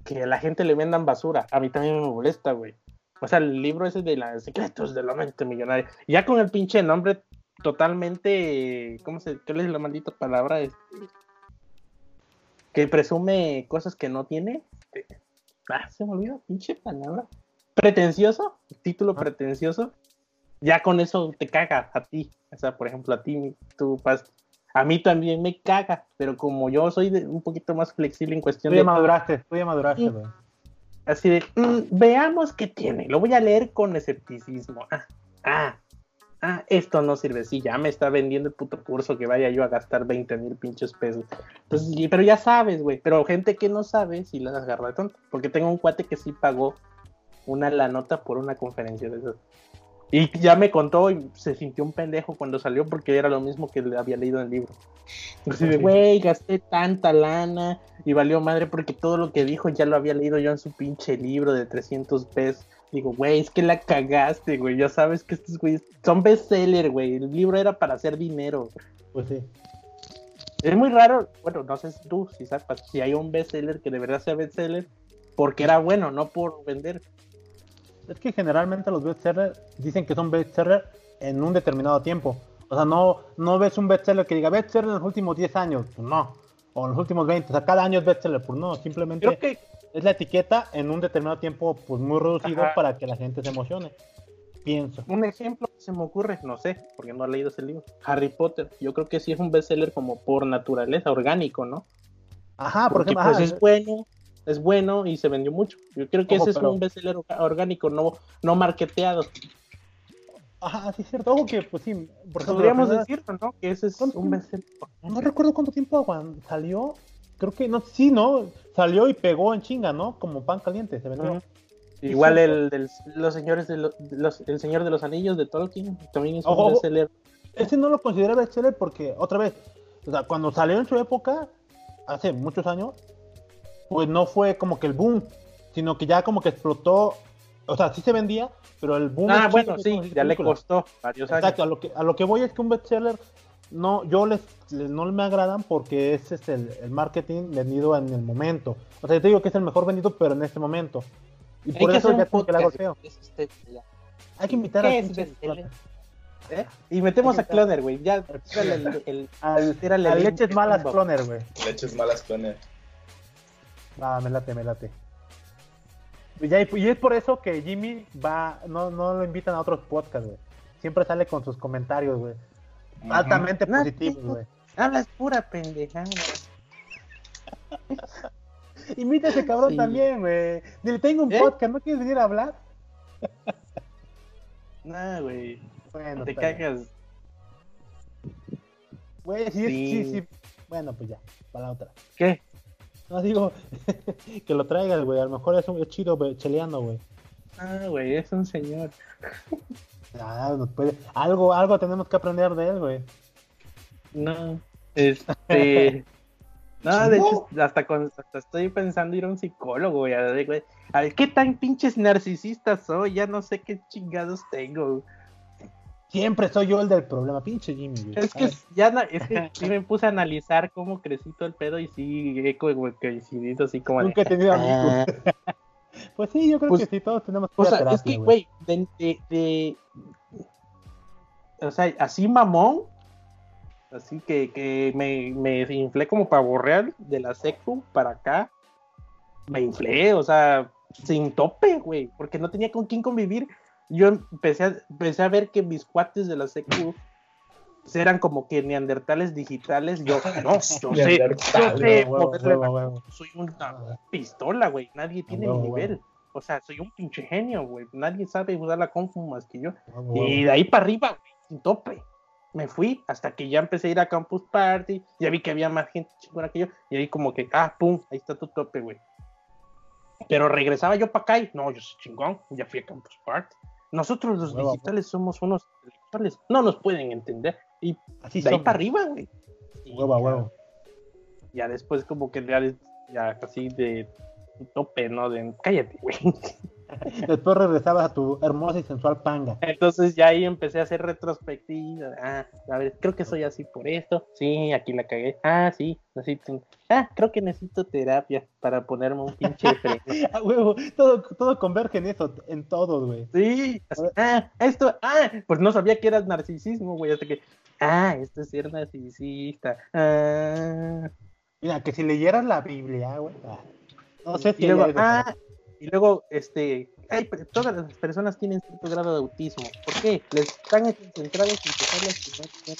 que a la gente le vendan basura. A mí también me molesta, güey. O sea, el libro ese de los secretos de la mente millonaria. Ya con el pinche nombre totalmente. ¿Cómo se.? ¿Qué es la maldita palabra? Este, que presume cosas que no tiene. Este, Ah, se me olvidó, pinche palabra. Pretencioso, título Ah. pretencioso. Ya con eso te caga a ti. O sea, por ejemplo, a ti, tú, Paz, a mí también me caga, pero como yo soy de- un poquito más flexible en cuestión Tú ya de maduraste, tú ya maduraste, Sí. güey. así de "Mm, veamos qué tiene, lo voy a leer con escepticismo. Ah, ah, ah, esto no sirve, sí, ya me está vendiendo el puto curso que vaya yo a gastar 20 mil pinches pesos. Entonces, y- pero ya sabes, güey, pero gente que no sabe, si las agarra de tonto, porque tengo un cuate que sí pagó una la nota por una conferencia de esas. Y ya me contó y se sintió un pendejo cuando salió porque era lo mismo que le había leído en el libro. Así de, güey, gasté tanta lana y valió madre porque todo lo que dijo ya lo había leído yo en su pinche libro de 300 pesos. Digo, güey, es que la cagaste, güey. Ya sabes que estos güeyes son bestseller, güey. El libro era para hacer dinero. Pues sí. Es muy raro, bueno, no sé si tú, si sabes, si hay un bestseller que de verdad sea bestseller porque era bueno, no por vender. Es que generalmente los bestsellers dicen que son bestsellers en un determinado tiempo. O sea, no, no ves un bestseller que diga bestseller en los últimos 10 años. Pues no. O en los últimos 20. O sea, cada año es bestseller. Pues no. Simplemente Creo que es la etiqueta en un determinado tiempo pues muy reducido Ajá. para que la gente se emocione. Pienso. un ejemplo que se me ocurre, no sé, porque no he leído ese libro. Harry Potter, yo creo que sí es un bestseller como por naturaleza, orgánico, ¿no? Ajá, por Porque ejemplo. pues ajá, es bueno, es bueno y se vendió mucho. Yo creo que Ojo, ese es un bestseller orgánico, no, no marketeado. Ajá, sí es cierto. Ojo que, pues sí. Por Podríamos decirlo, ¿no? Que ese es ¿Cuánto un bestseller. No recuerdo cuánto tiempo salió. Creo que no, sí, ¿no? Salió y pegó en chinga, ¿no? Como pan caliente, se vendió. Igual el del los señores de lo- de los, el Señor de los Anillos de Tolkien también es un ojo. bestseller. Ese no lo considero bestseller porque, otra vez, o sea, cuando salió en su época, hace muchos años, pues no fue como que el boom, sino que ya como que explotó. O sea, sí se vendía, pero el boom. Ah, bueno, sí, ya le costó varios años. Exacto, a lo que, a lo que voy es que un bestseller no, yo les, les- no me agradan porque ese es el, el marketing vendido en el momento. O sea, yo te digo que es el mejor vendido, pero en este momento. Y Hay por que eso ya como que feo. es este. Hay que invitar a. ¿Eh? Y metemos a Cloner, güey. Ya, el, el- al, tírale a el leches malas cloner, güey. Leches malas clones. Ah, me late, me late. Y, y es por eso que Jimmy va, no, no lo invitan a otros podcasts, güey. Siempre sale con sus comentarios, güey. Altamente No, positivos, güey. Hablas pura pendejada. Invita a ese cabrón Sí. también, güey. Dile, tengo un ¿Eh? podcast, ¿no quieres venir a hablar? No, güey. Bueno, Te cagas. Güey, sí, sí, Sí. sí, Bueno, pues ya, para la otra. ¿Qué? No digo que lo traigas, güey. A lo mejor es, un, es chido cheleando, güey. Ah, güey, es un señor. Ah, puede- Algo, algo tenemos que aprender de él, güey. No. Este. No, de hecho, hasta, con, hasta estoy pensando ir a un psicólogo, güey, a ver, qué tan pinches narcisistas soy. Ya no sé qué chingados tengo. Siempre soy yo el del problema, pinche Jimmy, güey. Es que ya es que sí me puse a analizar cómo crecí todo el pedo y sí he coincidido así como de, Nunca he tenido ah, amigos. Pues sí, yo creo Pues, que sí, todos tenemos O sea, es que, güey, de, de, de- O sea, así mamón. Así que, que me, me inflé como pavo real de la secu para acá. Me inflé, o sea, sin tope, güey, porque no tenía con quién convivir. Yo empecé a, empecé a ver que mis cuates de la secu eran como que neandertales digitales. Yo, no, yo sé, yo sé huevo, moverle la huevo, huevo. soy una pistola, güey. Nadie tiene mi nivel. O sea, soy un pinche genio, güey. Nadie sabe usar la confu más que yo. Y de ahí para arriba, güey, sin tope. me fui hasta que ya empecé a ir a Campus Party, ya vi que había más gente chingona que yo, y ahí como que, ah, pum, ahí está tu tope, güey. Pero regresaba yo para acá y, no, yo soy chingón, ya fui a Campus Party. Nosotros los digitales somos unos intelectuales, no nos pueden entender. Y Así de ahí somos. para arriba, güey. Y Huevo ya- después como que ya, ya así de tope, ¿no? De cállate, güey. Después regresabas a tu hermosa y sensual panga. Entonces ya ahí empecé a hacer retrospectiva. Ah, a ver, creo que soy así por esto. Sí, aquí la cagué. Ah, sí, necesito. Ah, creo que necesito terapia para ponerme un pinche freno. A huevo, todo, todo converge en eso, en todos, güey. Sí, ah, esto, ah, pues no sabía que era narcisismo, güey, hasta que, ah, esto es ser narcisista. Ah, Mira, que si leyeras la Biblia, güey. ah, No sé si luego, ah, y luego, este, todas las personas tienen cierto grado de autismo. ¿Por qué? Les están concentrados en que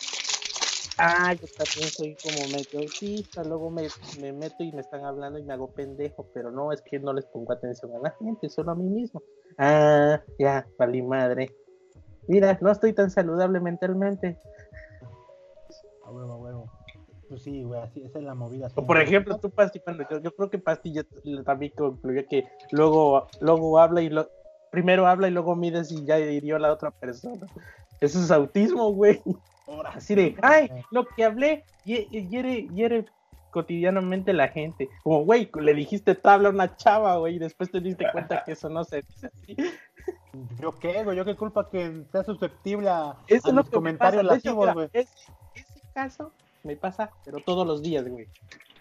Ah, yo también soy como medio autista, luego me, me meto y me están hablando y me hago pendejo, pero no, es que no les pongo atención a la gente, solo a mí mismo. Ah, ya, valí madre. Mira, no estoy tan saludable mentalmente. A huevo, a huevo. Pues sí, güey, así esa es la movida. O por ejemplo, tú, Pasti, bueno, yo, yo creo que Pasti también concluyó que luego, luego habla y lo, primero habla y luego mide si ya hirió a la otra persona. Eso es autismo, güey. Así de, ay, lo que hablé hie- hiere, hiere cotidianamente la gente. Como, güey, le dijiste tabla a una chava, güey, y después te diste cuenta que eso no se dice así. ¿Yo qué, güey? ¿Yo qué culpa que sea susceptible a, Eso a los comentarios lascivos, güey? es- ese caso me pasa, pero todos los días, güey.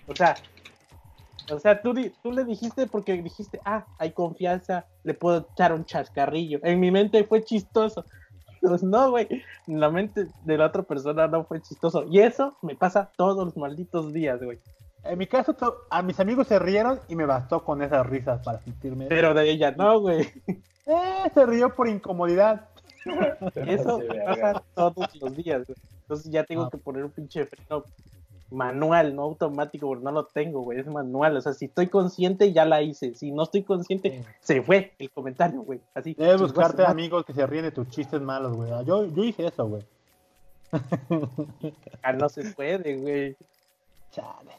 O sea, o sea, tú, di- tú le dijiste porque dijiste, ah, hay confianza, le puedo echar un chascarrillo. En mi mente fue chistoso. Pues no, güey, en la mente de la otra persona no fue chistoso. Y eso me pasa todos los malditos días, güey. En mi caso, a mis amigos se rieron y me bastó con esas risas para sentirme. Pero de ella no, güey. Eh, se rió por incomodidad. Eso me pasa todos los días, güey. Entonces ya tengo Ah. que poner un pinche freno manual, no automático, porque no lo tengo, güey. Es manual. O sea, si estoy consciente, ya la hice. Si no estoy consciente, Sí. se fue el comentario, güey. Así. Debes buscarte amigos que se ríen de tus chistes malos, güey. Ah, Yo, yo hice eso, güey. Ah, no se puede, güey. Chale.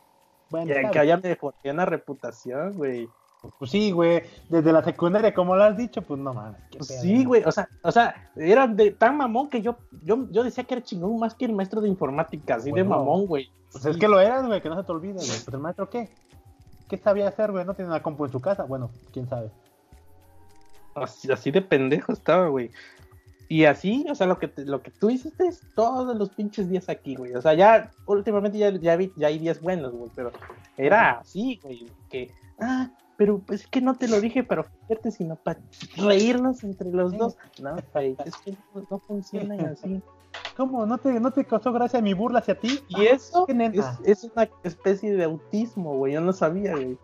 Bueno, Y que ya me forjé una reputación, güey. Pues sí, güey. Desde la secundaria, como lo has dicho, pues no mames. Pues sí, güey. O sea, o sea, era de tan mamón que yo, yo, yo decía que era chingón más que el maestro de informática, así de mamón, güey. Pues es Sí. que lo eras, güey, que no se te olvide, güey. Pues el maestro, ¿qué? ¿Qué sabía hacer, güey? No tiene una compu en su casa. Bueno, quién sabe. Así, así de pendejo estaba, güey. Y así, o sea, lo que, te- lo que tú hiciste es todos los pinches días aquí, güey. O sea, ya últimamente ya, ya, vi, ya hay días buenos, güey, pero era así, güey. Que, ah, pero pues es que no te lo dije para ofenderte, sino para reírnos entre los dos. No, es que no, no funciona así. ¿Cómo? ¿No te, ¿No te causó gracia mi burla hacia ti? Y eso es, es una especie de autismo, güey. Yo no sabía, güey.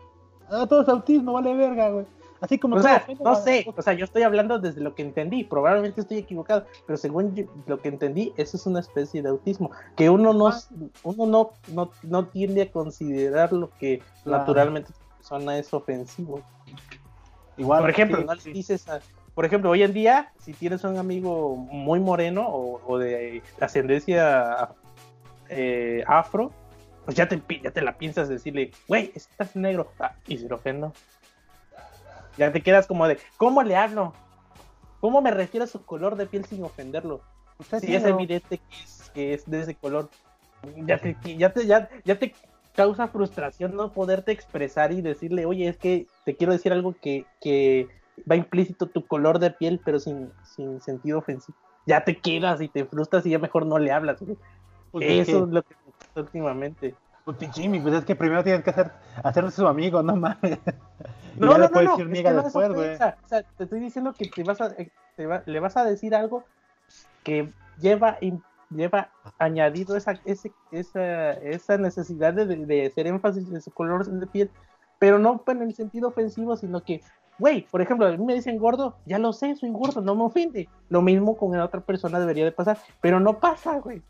Ah, todo es autismo, vale verga, güey. Así como O sea, ofende, no sé, o sea, yo estoy hablando desde lo que entendí, probablemente estoy equivocado, pero según yo- lo que entendí, eso es una especie de autismo, que uno no, Ah. uno no, no, no tiende a considerar lo que naturalmente persona es ofensivo. Igual, Por ejemplo, le sí. dices a- por ejemplo, hoy en día, si tienes un amigo muy moreno o, o de ascendencia eh, afro, pues ya te, pi- ya te la piensas decirle, güey, estás negro, ah, y se lo ofendo. Ya te quedas como de, ¿cómo le hablo? ¿Cómo me refiero a su color de piel sin ofenderlo? Usted Si sí, es evidente que es, que es de ese color, ya te, ya te, ya, ya te causa frustración no poderte expresar y decirle, oye, es que te quiero decir algo que, que va implícito tu color de piel, pero sin, sin sentido ofensivo. Ya te quedas y te frustras y ya mejor no le hablas. Pues es Eso es lo que me pasa últimamente. Pues Jimmy, pues es que primero tienes que hacer, su amigo, no mames. No, no, no, no, decir que no es después, güey. ofensa. O sea, te estoy diciendo que te vas a, eh, te va- le vas a decir algo que lleva, lleva añadido esa, ese, esa, esa necesidad de, de hacer énfasis en su color de piel, pero no en el sentido ofensivo, sino que, güey, por ejemplo, a mí me dicen gordo, ya lo sé, soy gordo, no me ofende. Lo mismo con la otra persona debería de pasar, pero no pasa, güey.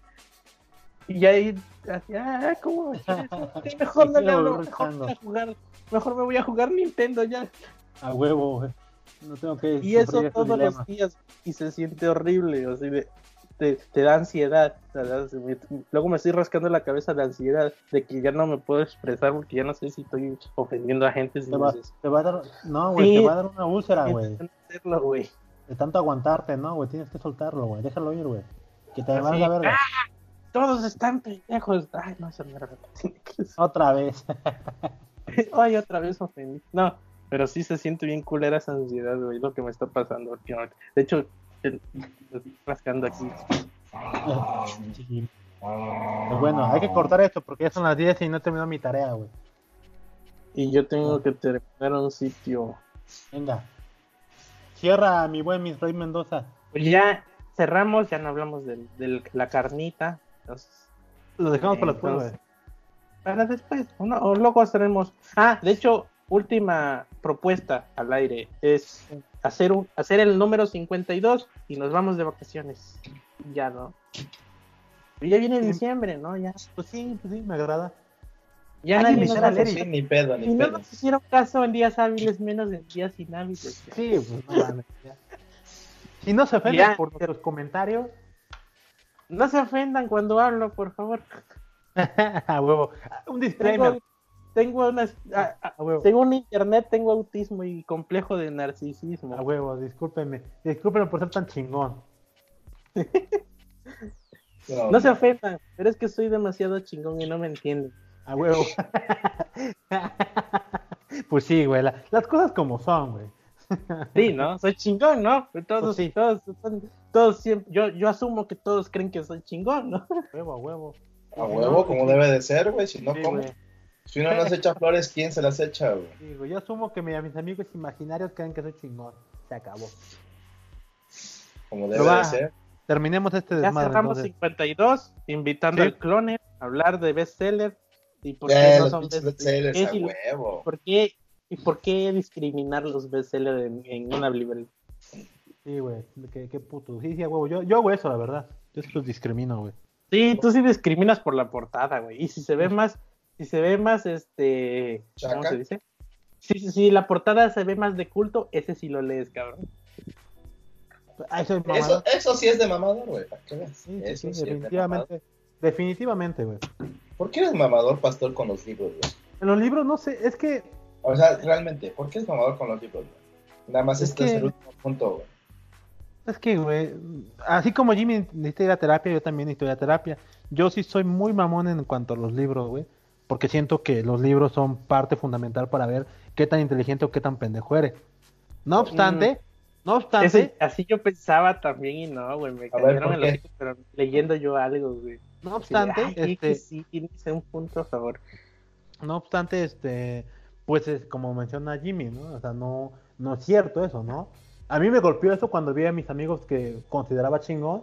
Y ahí, así, ah, ¿cómo? Sí, Mejor no le lo hablo, mejor buscando. voy a jugar, mejor me voy a jugar Nintendo ya. A huevo, güey. No tengo que Y eso todos los días y se siente horrible, así de, te, te da ansiedad. se me- Luego me estoy rascando la cabeza de ansiedad de que ya no me puedo expresar porque ya no sé si estoy ofendiendo a gente. si Te va, te va a dar, no, güey, Sí. te va a dar una úlcera, güey. "Intento hacerlo, güey. De tanto aguantarte, ¿no, güey? Tienes que soltarlo, güey. Déjalo ir, güey. Que te vas a verga. Todos están pendejos. Ay, no, que ser. Otra vez. Ay, otra vez ofendí. No, pero sí se siente bien culera esa ansiedad, güey, lo que me está pasando últimamente. De hecho, me rascando aquí. Sí. Pues bueno, hay que cortar esto porque ya son las 10 y no he terminado mi tarea, güey. Y yo tengo que terminar un sitio. Venga. Cierra, mi buen Miss Rey Mendoza. Pues ya cerramos, ya no hablamos de la carnita. Entonces, Lo dejamos para después, Entonces, para después, o, no, o luego haremos. Ah, de hecho, última propuesta al aire es hacer un, hacer el número 52 y nos vamos de vacaciones. Ya, ¿no? Pero ya viene Sí. diciembre, ¿no? Ya, Pues sí, pues sí, me agrada. ya Hay nadie nos va a hacer- ni pedo, Si ni no pedo. nos hicieron caso en días hábiles, menos en días inhábiles. Sí, pues no mames. Si no se ofenden Ya. por nuestros comentarios, No se ofendan cuando hablo, por favor. a huevo. Un disclaimer. Tengo, tengo unas. ah, ah, A huevo. según internet, tengo autismo y complejo de narcisismo. A huevo, discúlpenme. Discúlpenme por ser tan chingón. No se ofendan, pero es que soy demasiado chingón y no me entienden. A huevo. pues sí, güey. la- las cosas como son, güey. Sí, ¿no? Soy chingón, ¿no? Todos, Pues sí. todos, son- todos siempre, yo, yo asumo que todos creen que soy chingón, ¿no? A huevo, a huevo. A huevo, como debe de ser, güey. Si no, Sí, ¿cómo? güey. Si uno no se echa flores, ¿quién se las echa, güey? Güey, Yo asumo que mi- mis amigos imaginarios creen que soy chingón. Se acabó. Como debe va. de ser. Terminemos este Ya desmadre. cerramos entonces. 52, invitando Sí. al cloner a hablar de bestseller y por qué Eh, no son best- bestsellers, qué a huevo. ¿Por qué y por qué discriminar los bestsellers en, en una librería? Sí, güey. Qué, qué puto. Sí, sí, a huevo. Yo, yo hago eso, la verdad. Yo sí los discrimino, güey. Sí, tú sí discriminas por la portada, güey. Y si se ve más, si se ve más, este, ¿cómo ¿Chaca? se dice? Si, si- si la portada se ve más de culto, ese sí lo lees, cabrón. Soy Eso, mamador. eso sí es de mamador, güey. Sí, sí, Eso sí, sí es de definitivamente. Definitivamente, güey. ¿Por qué eres mamador, pastor, con los libros, güey? En los libros, no sé, es que O sea, realmente, ¿por qué es mamador con los libros, güey? Nada más Es este es que- el último punto, güey. Es que, güey, así como Jimmy necesita ir a terapia, yo también necesito ir a terapia. Yo sí soy muy mamón en cuanto a los libros, güey. Porque siento que los libros son parte fundamental para ver qué tan inteligente o qué tan pendejo eres. No obstante, no obstante, Ese- así yo pensaba también y no, güey, me ver, cayeron ¿por en los qué? hijos, pero leyendo yo algo, güey. no obstante, "Ay, que- este, sí, tienes un punto a favor. no obstante, este, pues es como menciona Jimmy, ¿no? O sea, no, no es cierto eso, ¿no? A mí me golpeó eso cuando vi a mis amigos que consideraba chingón,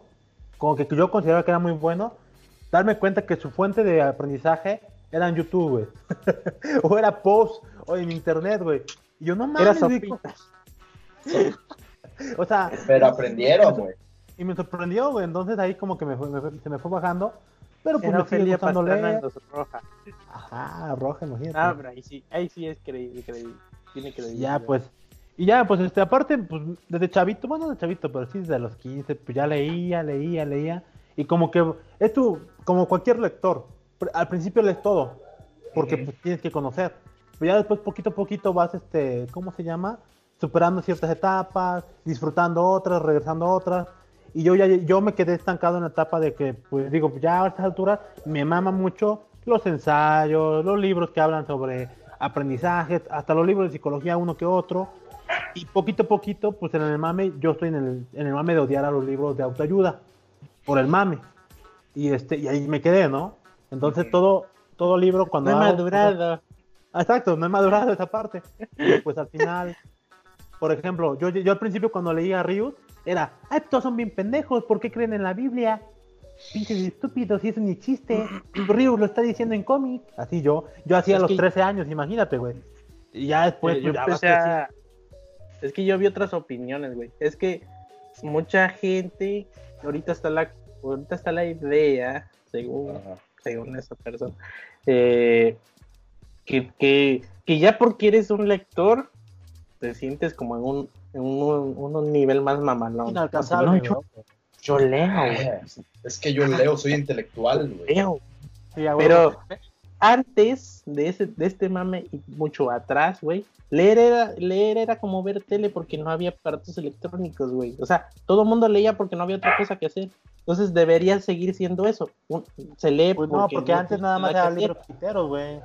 como que yo consideraba que era muy bueno, darme cuenta que su fuente de aprendizaje era en YouTube, güey. o era post, o en internet, güey. Y yo no Era mames, güey. O sea, Pero aprendieron, güey. y me sorprendió, güey. Entonces ahí como que me fue- me fue- se me fue bajando. Pero pues Era me sigue gustando leer. roja. Ajá, roja, imagínate. Ah, pero ahí sí, ahí sí es creíble, creíble. Tiene credibilidad. Ya, pues. Y ya, pues, este, aparte, pues, desde chavito, bueno, de chavito, pero sí desde los 15, pues ya leía, leía, leía. Y como que, esto, como cualquier lector, al principio lees todo, porque pues, tienes que conocer. Pero ya después, poquito a poquito, vas, este, ¿cómo se llama? Superando ciertas etapas, disfrutando otras, regresando a otras. Y yo ya, yo me quedé estancado en la etapa de que, pues digo, ya a estas alturas me mama mucho los ensayos, los libros que hablan sobre aprendizaje, hasta los libros de psicología uno que otro. Y poquito a poquito, pues en el mame, yo estoy en el, en el mame de odiar a los libros de autoayuda, por el mame. Y este, y ahí me quedé, ¿no? Entonces todo, todo libro cuando No he hago- madurado. Ah, Exacto, no he madurado esa parte. Y pues al final, por ejemplo, yo, yo al principio cuando leía a Rius, era, ay, todos son bien pendejos, ¿por qué creen en la Biblia? Pinches estúpidos, y eso ni chiste. Rius lo está diciendo en cómic. Así yo, yo hacía los que- 13 años, imagínate, güey. Y ya después, Eh, pues, yo ya empecé a- Es que yo vi otras opiniones, güey. Es que mucha gente, ahorita está la, ahorita está la idea, según, Ajá. Según esa persona, eh, que, que, que ya porque eres un lector, te sientes como en un, en un, un- un nivel más mamalón. inalcanzable. No, yo-. Yo leo, güey. Es que yo leo, soy intelectual, güey. Leo. Sí. Pero antes de, ese, de este mame y mucho atrás, güey, leer era, leer era como ver tele porque no había aparatos electrónicos, güey. O sea, todo el mundo leía porque no había otra cosa que hacer. Entonces debería seguir siendo eso. Un- se lee Pues no, porque no antes nada más hacer. libros piteros, güey.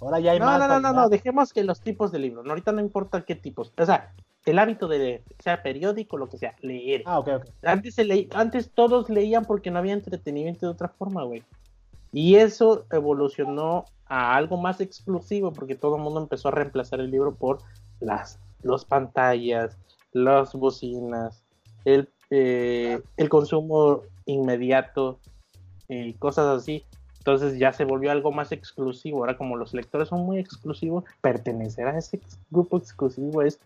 Ahora ya hay No, más. no, no, no, no, dejemos que los tipos de libros. Ahorita no importa qué tipos. O sea, el hábito de leer, sea periódico, lo que sea, leer. Ah, ok, ok. Antes, se leí- antes todos leían porque no había entretenimiento de otra forma, güey. Y eso evolucionó a algo más exclusivo porque todo el mundo empezó a reemplazar el libro por las los pantallas, las bocinas, el, eh, el consumo inmediato y cosas así. Entonces ya se volvió algo más exclusivo. Ahora como los lectores son muy exclusivos, pertenecer a ese grupo exclusivo es...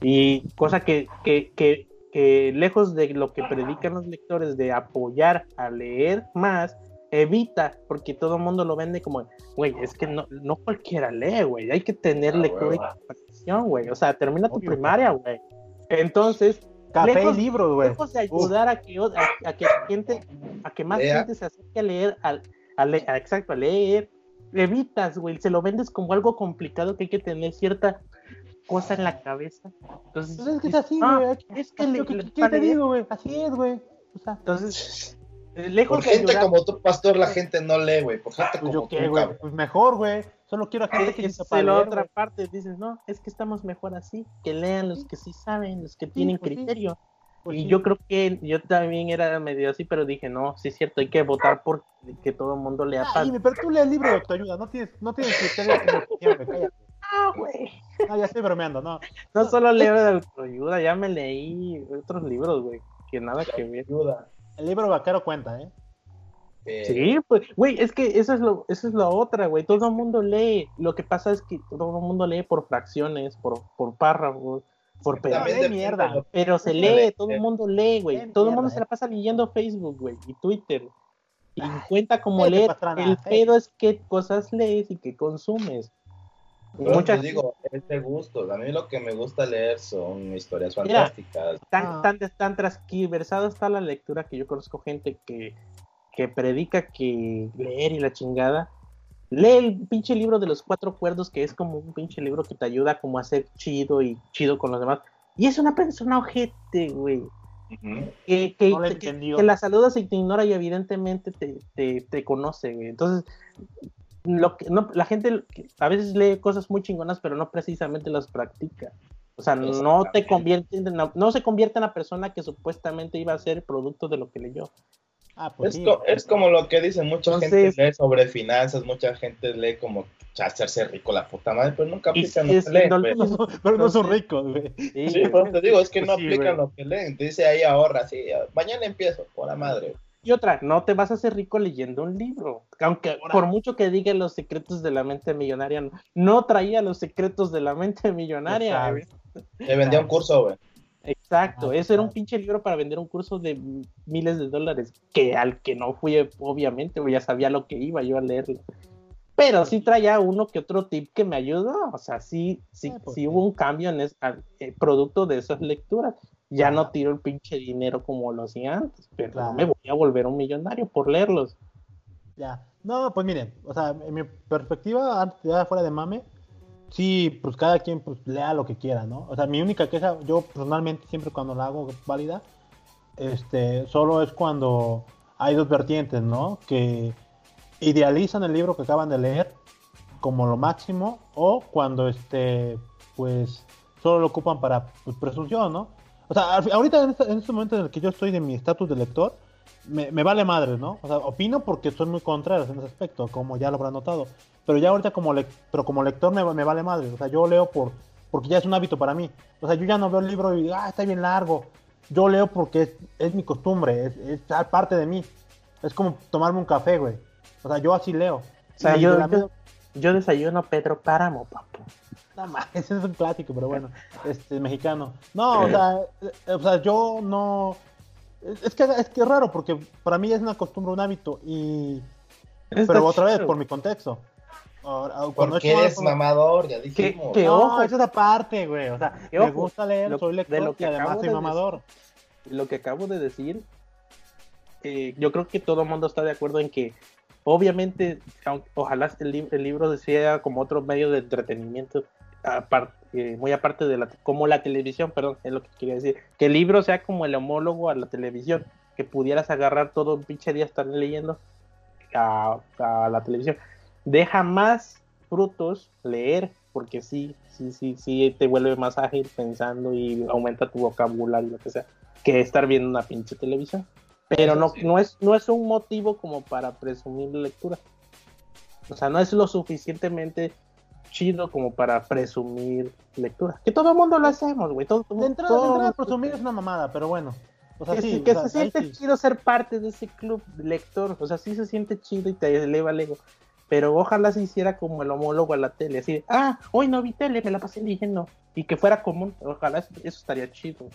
Y cosa que, que, que, que lejos de lo que predican los lectores de apoyar a leer más, evita, porque todo el mundo lo vende como, güey, es que no, no cualquiera lee, güey, hay que tener Ah, lectura y comprensión, güey, o sea, termina tu primaria, güey. Entonces, Café Lejos- y libros, güey. lejos de ayudar a que, a, a que gente, a que más Lea. gente se acerque a leer, al, a le- a- exacto, a leer, evitas, güey, se lo vendes como algo complicado que hay que tener cierta cosa en la cabeza. Entonces, Pues es que es así, "Ah, güey. es que le- ¿qué- le- ¿Qué para te leer". digo, güey? Así es, güey. O sea, Entonces, lejos Por gente ayudar, como tú, pastor, la gente no lee, güey. Por gente pues como yo tú, qué, güey. Pues mejor, güey. Solo quiero a gente que es sí sepa la leer, otra güey. parte, dices, no, es que estamos mejor así, que lean los que sí saben, los que tienen pues sí. criterio. Pues y sí. yo creo que yo también era medio así, pero dije, no, sí es cierto, hay que votar por que todo el mundo lea Ah. Jimmy, pero tú lees el libro de autoayuda, no tienes, no tienes criterio cállate. Ah, güey. No, ya estoy bromeando, no. No solo leo de autoayuda, ya me leí otros libros, güey, que nada que ver. Ayuda. El libro vaquero cuenta, ¿eh? Eh, Sí, pues, güey, es que eso es lo, eso es la otra, güey. Todo el mundo lee. Lo que pasa es que todo el mundo lee por fracciones, por, por párrafos, por También pedazos. de mierda. de lo- Pero se Lee, lee, todo eh. el mundo lee, güey. Todo el mundo se la pasa leyendo Facebook, güey, y Twitter. Y cuenta como leer. El pedo es qué cosas lees y qué consumes. Y Pero mucha te digo, es de gusto. A mí lo que me gusta leer son historias Mira. fantásticas. tan, Ah. tan, tan transversada está la lectura que yo conozco gente que, que predica que leer y la chingada. Lee el pinche libro de los cuatro cuerdos, que es como un pinche libro que te ayuda como a ser chido y chido con los demás. Y es una persona ojete, güey. Que, que, No que la saludas y te ignora y evidentemente te, te, te conoce, güey. Entonces, lo que, no, la gente a veces lee cosas muy chingonas, pero no precisamente las practica. O sea, no te Exactamente. convierte en, una- no se convierte en la persona que supuestamente iba a ser producto de lo que leyó. Ah, pues Es, sí. co- es como lo que dicen, mucha Entonces- gente lee sobre finanzas, mucha gente lee como "Ya, hacerse rico la puta madre, pero nunca aplican lo que leen. Pero no son ricos, güey. Sí, Sí, eso te digo, es que no Sí, aplican lo que leen. Te dice ahí ahorra, sí, mañana empiezo, por la madre. Y otra, no te vas a hacer rico leyendo un libro. Aunque por mucho que diga los secretos de la mente millonaria, no, no traía los secretos de la mente millonaria. Te vendía un curso, güey. Exacto, Ah, eso era un pinche libro para vender un curso de miles de dólares, que al que no fui, obviamente, ya sabía lo que iba yo a leerlo. Pero sí traía uno que otro tip que me ayudó, o sea, sí, sí, Ah, sí sí. hubo un cambio en es, al- eh, producto de esas lecturas. Ya no tiro el pinche dinero como lo hacía antes, pero Claro. no me voy a volver un millonario por leerlos. Ya. No, pues miren, o sea, en mi perspectiva, antes- ya fuera de mame, sí, pues cada quien pues lea lo que quiera, ¿no? O sea, mi única queja, yo personalmente siempre cuando la hago válida, este, solo es cuando hay dos vertientes, ¿no? Que idealizan el libro que acaban de leer como lo máximo o cuando este, pues, solo lo ocupan para pues, presunción, ¿no? O sea, ahorita en este, en este momento en el que yo estoy de mi estatus de lector, me, me vale madre, ¿no? O sea, opino porque soy muy contrario en ese aspecto, como ya lo habrán notado. Pero ya ahorita como, lec- pero como lector me, me vale madre. O sea, yo leo por porque ya es un hábito para mí. O sea, yo ya no veo el libro y digo, ah, está bien largo. Yo leo porque es, es mi costumbre, es, es parte de mí. Es como tomarme un café, güey. O sea, yo así leo. O sea, yo, yo desayuno Pedro Páramo, papu. No ese es un clásico, pero bueno, este mexicano. No, o sea, eh, o sea, yo no. Es que es que es raro porque para mí es una costumbre, un hábito y. Está Pero otra vez por mi contexto. Ahora, Cuando Porque es por- eres por- mamador, ya dijimos. que- No, ojo. esa es la parte, güey. O sea, Que me ojo, gusta leer, lo- soy de lector lo que y además acabo soy de mamador. lo que acabo de decir, eh, yo creo que todo el mundo está de acuerdo en que, obviamente, ojalá el, lib- el libro sea como otro medio de entretenimiento, eh, muy aparte de la, como la televisión, perdón, es lo que quería decir, que el libro sea como el homólogo a la televisión, que pudieras agarrar todo un pinche día estar leyendo a, a la televisión. Deja más frutos leer, porque sí, sí, sí, sí te vuelve más ágil pensando y aumenta tu vocabulario, lo que sea, que estar viendo una pinche televisión. Pero no, no, es, no es un motivo como para presumir lectura. O sea, no es lo suficientemente chido como para presumir lectura. Que todo el mundo lo hacemos, güey. Todo, De entrada, todo- de entrada, presumir es una mamada, pero bueno. O sea, que, sí, se- que o sea, se ahí siente sí. chido ser parte de ese club lector. O sea, sí se siente chido y te eleva el ego. Pero ojalá se hiciera como el homólogo a la tele. Así, de, ah, hoy no vi tele, me la pasé leyendo. Y que fuera común. Ojalá eso, eso estaría chido.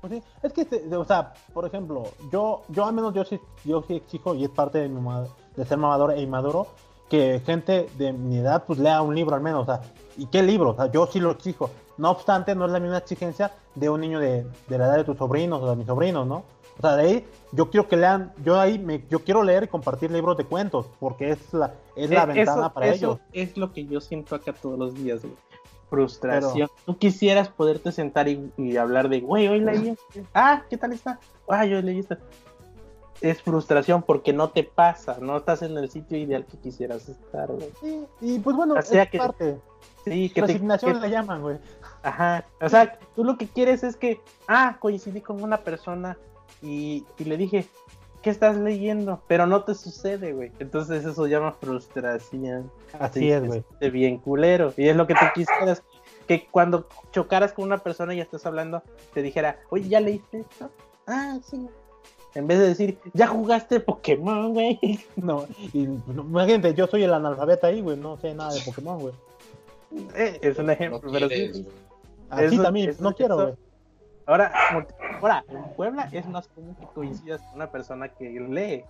Pues sí, es que, este, o sea, por ejemplo, yo, yo al menos yo sí, yo sí exijo, y es parte de, mi de ser mamador e inmaduro, que gente de mi edad pues lea un libro al menos, o sea, ¿y qué libro? O sea, yo sí lo exijo. No obstante, no es la misma exigencia de un niño de, de la edad de tus sobrinos o de mis sobrinos, ¿no? O sea, de ahí yo quiero que lean, yo ahí me, yo quiero leer y compartir libros de cuentos, porque es la, es la Eh, ventana eso- para eso ellos. es lo que yo siento acá todos los días, güey. Frustración. Tú quisieras poderte sentar y, y hablar de, güey, hoy leí. este. Ah, ¿qué tal está? Ah, yo leí esto. Es frustración porque no te pasa, no estás en el sitio ideal que quisieras estar, güey. Sí, y pues bueno, O sea es que- parte. Sí, que te, Resignación que- le llaman, güey. Ajá. O sea, tú lo que quieres es que, ah, coincidí con una persona y, y le dije, ¿qué estás leyendo? Pero no te sucede, güey. Entonces eso llama frustración. Así Sí, es, güey. de bien culero. Y es lo que tú quisieras. Que cuando chocaras con una persona y ya estás hablando, te dijera, oye, ¿ya leíste esto? Ah, sí. En vez de decir, ya jugaste Pokémon, güey. No, y no, imagínate, yo soy el analfabeta ahí, güey, no sé nada de Pokémon, güey. Eh, es un No ejemplo, pero sí, quieres, sí. güey. Así Eso- también, eso- no quiero, güey. Ahora, ahora, en Puebla es más común que coincidas con una persona que lee.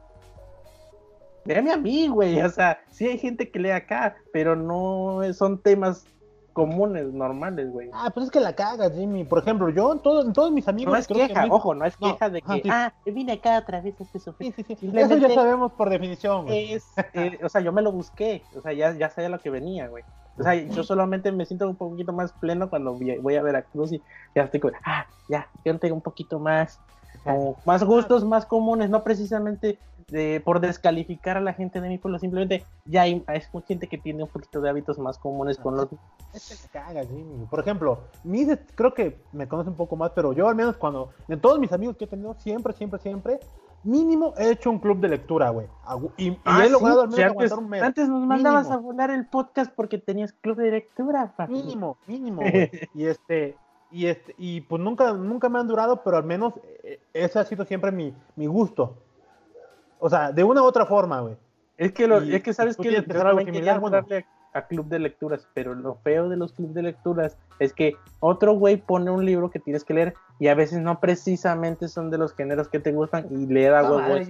Véame a mí, güey. O sea, sí hay gente que lee acá, pero no son temas comunes, normales, güey. Ah, pues es que la cagas, Jimmy. Por ejemplo, yo en, todo- en todos mis amigos. No es creo queja, ojo, no es no, queja de que, sí. ah, vine acá otra vez a este sufrir. Sí, sí, sí. Eso ya sabemos por definición, güey. es, eh, o sea, yo me lo busqué, o sea, ya, ya sabía lo que venía, güey. O sea, yo solamente me siento un poquito más pleno cuando voy a Veracruz y ya estoy como, ah, ya, yo tengo un poquito más, o más gustos más comunes, no precisamente de, por descalificar a la gente de mi pueblo, simplemente ya hay, es gente que tiene un poquito de hábitos más comunes con los... Es que la cagas, Jimmy. Por ejemplo, mis, creo que me conoce un poco más, pero yo al menos cuando. De todos mis amigos que he tenido, siempre, siempre, siempre. Mínimo he hecho un club de lectura, güey. Y, y Ah, he sí, logrado al menos sí, antes, aguantar un mes. antes nos mandabas Mínimo. a volar el podcast porque tenías club de lectura, papi. Mínimo, mínimo, güey. Y este, y este, y pues nunca, nunca me han durado, pero al menos eh, ese ha sido siempre mi, mi gusto. O sea, de una u otra forma, güey. Es que, lo, Y- es que sabes que tienes que similar, bueno. a, a club de lecturas, pero lo feo de los clubes de lecturas es que otro güey pone un libro que tienes que leer y a veces no precisamente son de los géneros que te gustan y le da No, huevo madre,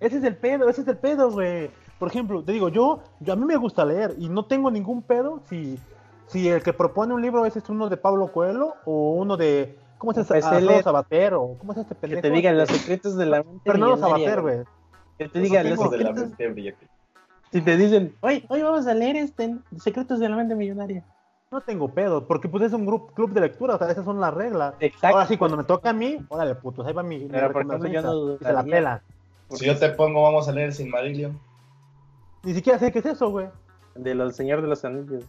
ese es el pedo, ese es el pedo, güey. Por ejemplo, te digo, yo, yo a mí me gusta leer y no tengo ningún pedo si, si el que propone un libro ese es uno de Pablo Coelho o uno de, ¿cómo es ese? Alfredo es- Sabatero, ¿cómo es este Que pendejo? te digan los secretos de la mente Fernando Sabater, güey. Que te digan los Hijos de la secretos. mente brillante. Si te dicen, hoy, hoy vamos a leer este Secretos de la mente millonaria. No tengo pedo, porque pues es un grupo, club de lectura, o sea, esas son las reglas. Exacto. Ahora sí, cuando me toca a mí, órale, putos, ahí va mi, mi Pero, por ejemplo, yo no se la pela. Si yo te pongo, vamos a leer sin Marillion. Ni siquiera sé qué es eso, güey. De los Señor de los Anillos.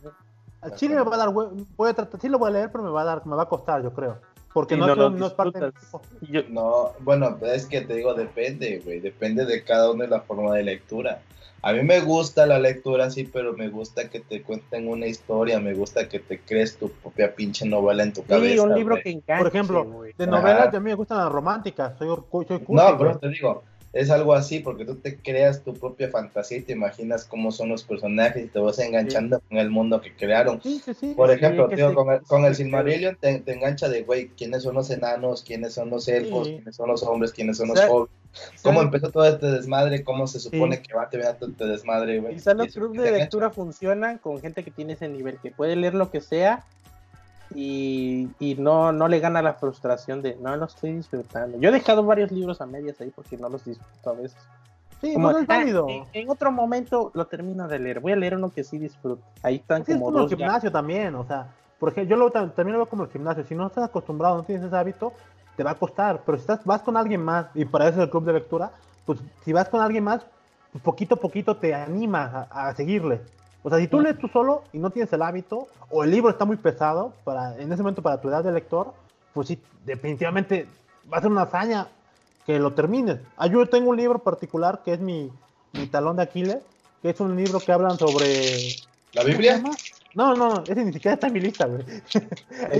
Al chile me va a dar, güey, voy a tratar, sí lo voy a leer, pero me va a dar, me va a costar, yo creo. Porque Y no, no no es parte de mi disfrutas. grupo. Y yo- No, bueno, es que te digo, depende, güey. Depende de cada uno de la forma de lectura. A mí me gusta la lectura, sí, pero me gusta que te cuenten una historia. Me gusta que te crees tu propia pinche novela en tu cabeza. Sí, un libro güey. que enganche, Por ejemplo, de novelas, a mí me gustan las románticas, soy, soy cursi, No, pero te digo, es algo así porque tú te creas tu propia fantasía y te imaginas cómo son los personajes y te vas enganchando con el mundo que crearon. Sí, sí, sí. Por ejemplo, tío, con el, con el Silmarillion te, te engancha de, güey, quiénes son los enanos, quiénes son los elfos, quiénes son los hombres, quiénes son los jóvenes. ¿Cómo empezó todo este desmadre? ¿Cómo se supone que va a terminar todo este desmadre, güey? Quizás los clubes de lectura funcionan con gente que tiene ese nivel, que puede leer lo que sea y, y no, no le gana la frustración de no lo estoy disfrutando. Yo he dejado varios libros a medias ahí porque no los disfruto a veces. Sí, Como, es válido. en, en otro momento lo termino de leer. Voy a leer uno que sí disfruto. Ahí están Sí, es como como el ya. gimnasio también, o sea, por ejemplo, yo lo, también lo veo como el gimnasio. Si no estás acostumbrado, no tienes ese hábito, te va a costar. Pero si estás, vas con alguien más, y para eso es el club de lectura, pues si vas con alguien más, pues poquito a poquito te animas a, a seguirle. O sea, si tú lees tú solo y no tienes el hábito, o el libro está muy pesado, para, en ese momento para tu edad de lector, pues sí, definitivamente va a ser una hazaña que lo termines. Ah, yo tengo un libro particular que es mi, mi talón de Aquiles, que es un libro que hablan sobre ¿La ¿Cómo Biblia? No, no, ese ni siquiera está en mi lista, güey.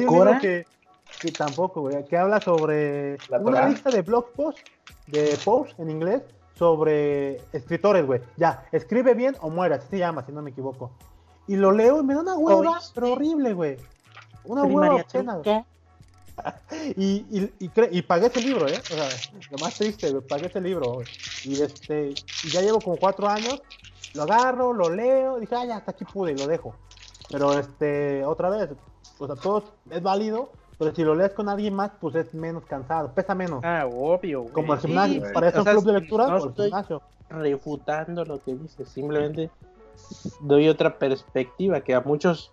Cora? libro que, que tampoco, güey, que habla sobre ¿La una lista de blog posts, de posts en inglés, sobre escritores, güey. Ya, escribe bien o muere, así se llama, si no me equivoco. Y lo leo y me da una hueva, pero horrible, güey. Una hueva obscena. Y, y, y, pagué ese libro, ¿eh? O sea, lo más triste, güey, pagué ese libro. güey. Y este, y ya llevo como cuatro años, lo agarro, lo leo, dije, ah, ya, hasta aquí pude y lo dejo. Pero este, otra vez, o sea, todo es válido, pero si lo lees con alguien más, pues es menos cansado, pesa menos. Ah, obvio. güey. como el gimnasio, para eso o un sea, club de lectura no o el estoy gimnasio. refutando lo que dices, simplemente doy otra perspectiva que a muchos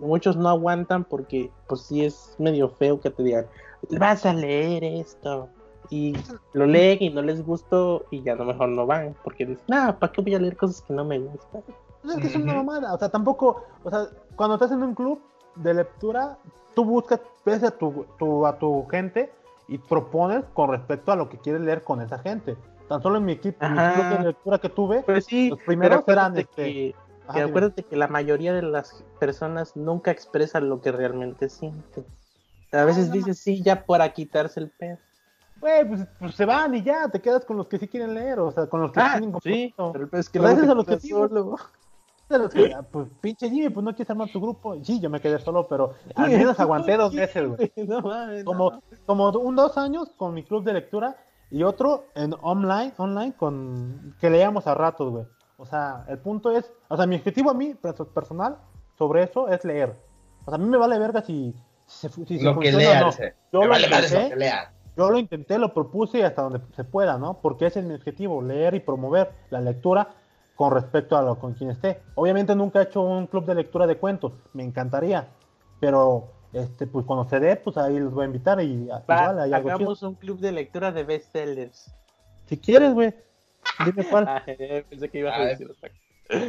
muchos no aguantan porque pues sí es medio feo que te digan vas a leer esto y lo leen y no les gustó y ya no mejor no van porque dicen no para qué voy a leer cosas que no me gustan Pues es que es una mamada, o sea, tampoco, o sea, cuando estás en un club de lectura, tú buscas, ves a tu, tu- a tu gente y propones con respecto a lo que quieres leer con esa gente. Tan solo en mi equipo, en mi club de lectura que tuve, pues sí Los primeros eran, este, que, ajá, que dime. acuérdate que la mayoría de las personas nunca expresan lo que realmente sienten a veces no. dices sí ya para quitarse el pedo güey, pues, pues se van y ya, te quedas con los que sí quieren leer, o sea, con los que Ah, tienen sí, pero pues es que Pero ese luego es te el quedas objetivo. solo. De los que, ah, pues pinche Jimmy, pues no quieres armar tu grupo. Sí, yo me quedé solo, pero al menos aguanté dos meses, güey. No mames, Como, no. como un dos años con mi club de lectura y otro en online, online con que leíamos a ratos, güey. O sea, el punto es, o sea, mi objetivo a mí, perso- personal, sobre eso es leer. O sea, a mí me vale verga si, si, se- si se Lo que lean, no. Yo Me lo vale intenté. lo que lean. Yo lo intenté, lo propuse hasta donde se pueda, ¿no? Porque ese es mi objetivo, leer y promover la lectura con respecto a lo con quien esté. Obviamente nunca he hecho un club de lectura de cuentos, me encantaría, pero este pues cuando se dé, pues ahí los voy a invitar y Va, igual hay algo chido. hagamos un club de lectura de bestsellers. Si quieres, güey, dime cuál. Ah, eh, pensé que ibas a Ah, decir otra.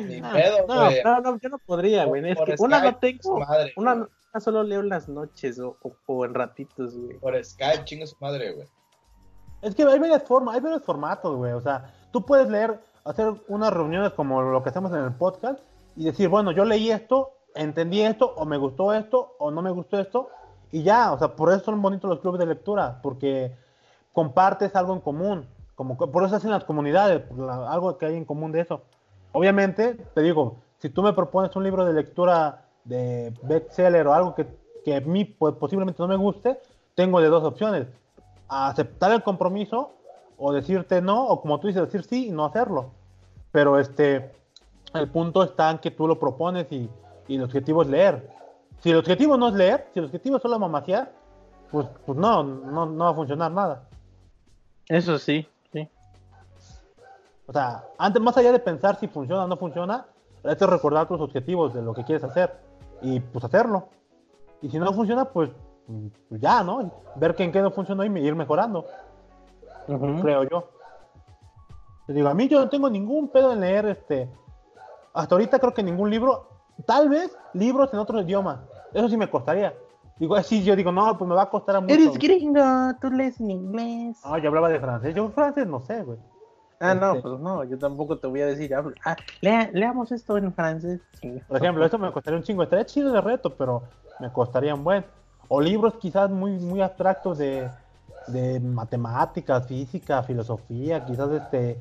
Ni Ah, pedo, no, güey. No, no, yo no podría, güey. Es una no tengo. Madre, Una, una solo leo en las noches o, o, o en ratitos, güey. Por Skype, chingue su madre, güey. Es que hay varias formas, hay varios formatos, güey. O sea, tú puedes leer, hacer unas reuniones como lo que hacemos en el podcast y decir, bueno, yo leí esto, entendí esto, o me gustó esto, o no me gustó esto, y ya, o sea, por eso son bonitos los clubes de lectura, porque compartes algo en común, como por eso hacen las comunidades, algo que hay en común de eso. Obviamente, te digo, si tú me propones un libro de lectura de bestseller o algo que, que a mí pues, posiblemente no me guste, tengo de dos opciones aceptar el compromiso o decirte no, o como tú dices, decir sí y no hacerlo. Pero este, el punto está en que tú lo propones y, y el objetivo es leer. Si el objetivo no es leer, si el objetivo es solo mamaciar, pues, pues no, no, no va a funcionar nada. Eso sí, sí. O sea, antes, más allá de pensar si funciona o no funciona, hay que recordar tus objetivos de lo que quieres hacer y pues hacerlo. Y si no funciona, pues, pues ya, ¿no? Ver que en qué no funcionó y ir mejorando. Creo yo. Te digo, a mí yo no tengo ningún pedo en leer este. Hasta ahorita creo que ningún libro, tal vez libros en otro idioma. Eso sí me costaría. Digo, así yo digo, no, pues me va a costar mucho. Eres gringo, tú lees en inglés. No, yo hablaba de francés. Yo francés no sé, güey. Ah, no, Este- pues no, yo tampoco te voy a decir, habla- ah, lea- leamos esto en francés. Sí. Por ejemplo, eso me costaría un chingo. Estaría chido de reto, pero me costaría un buen. O libros quizás muy, muy abstractos de, de matemáticas, física, filosofía, quizás este.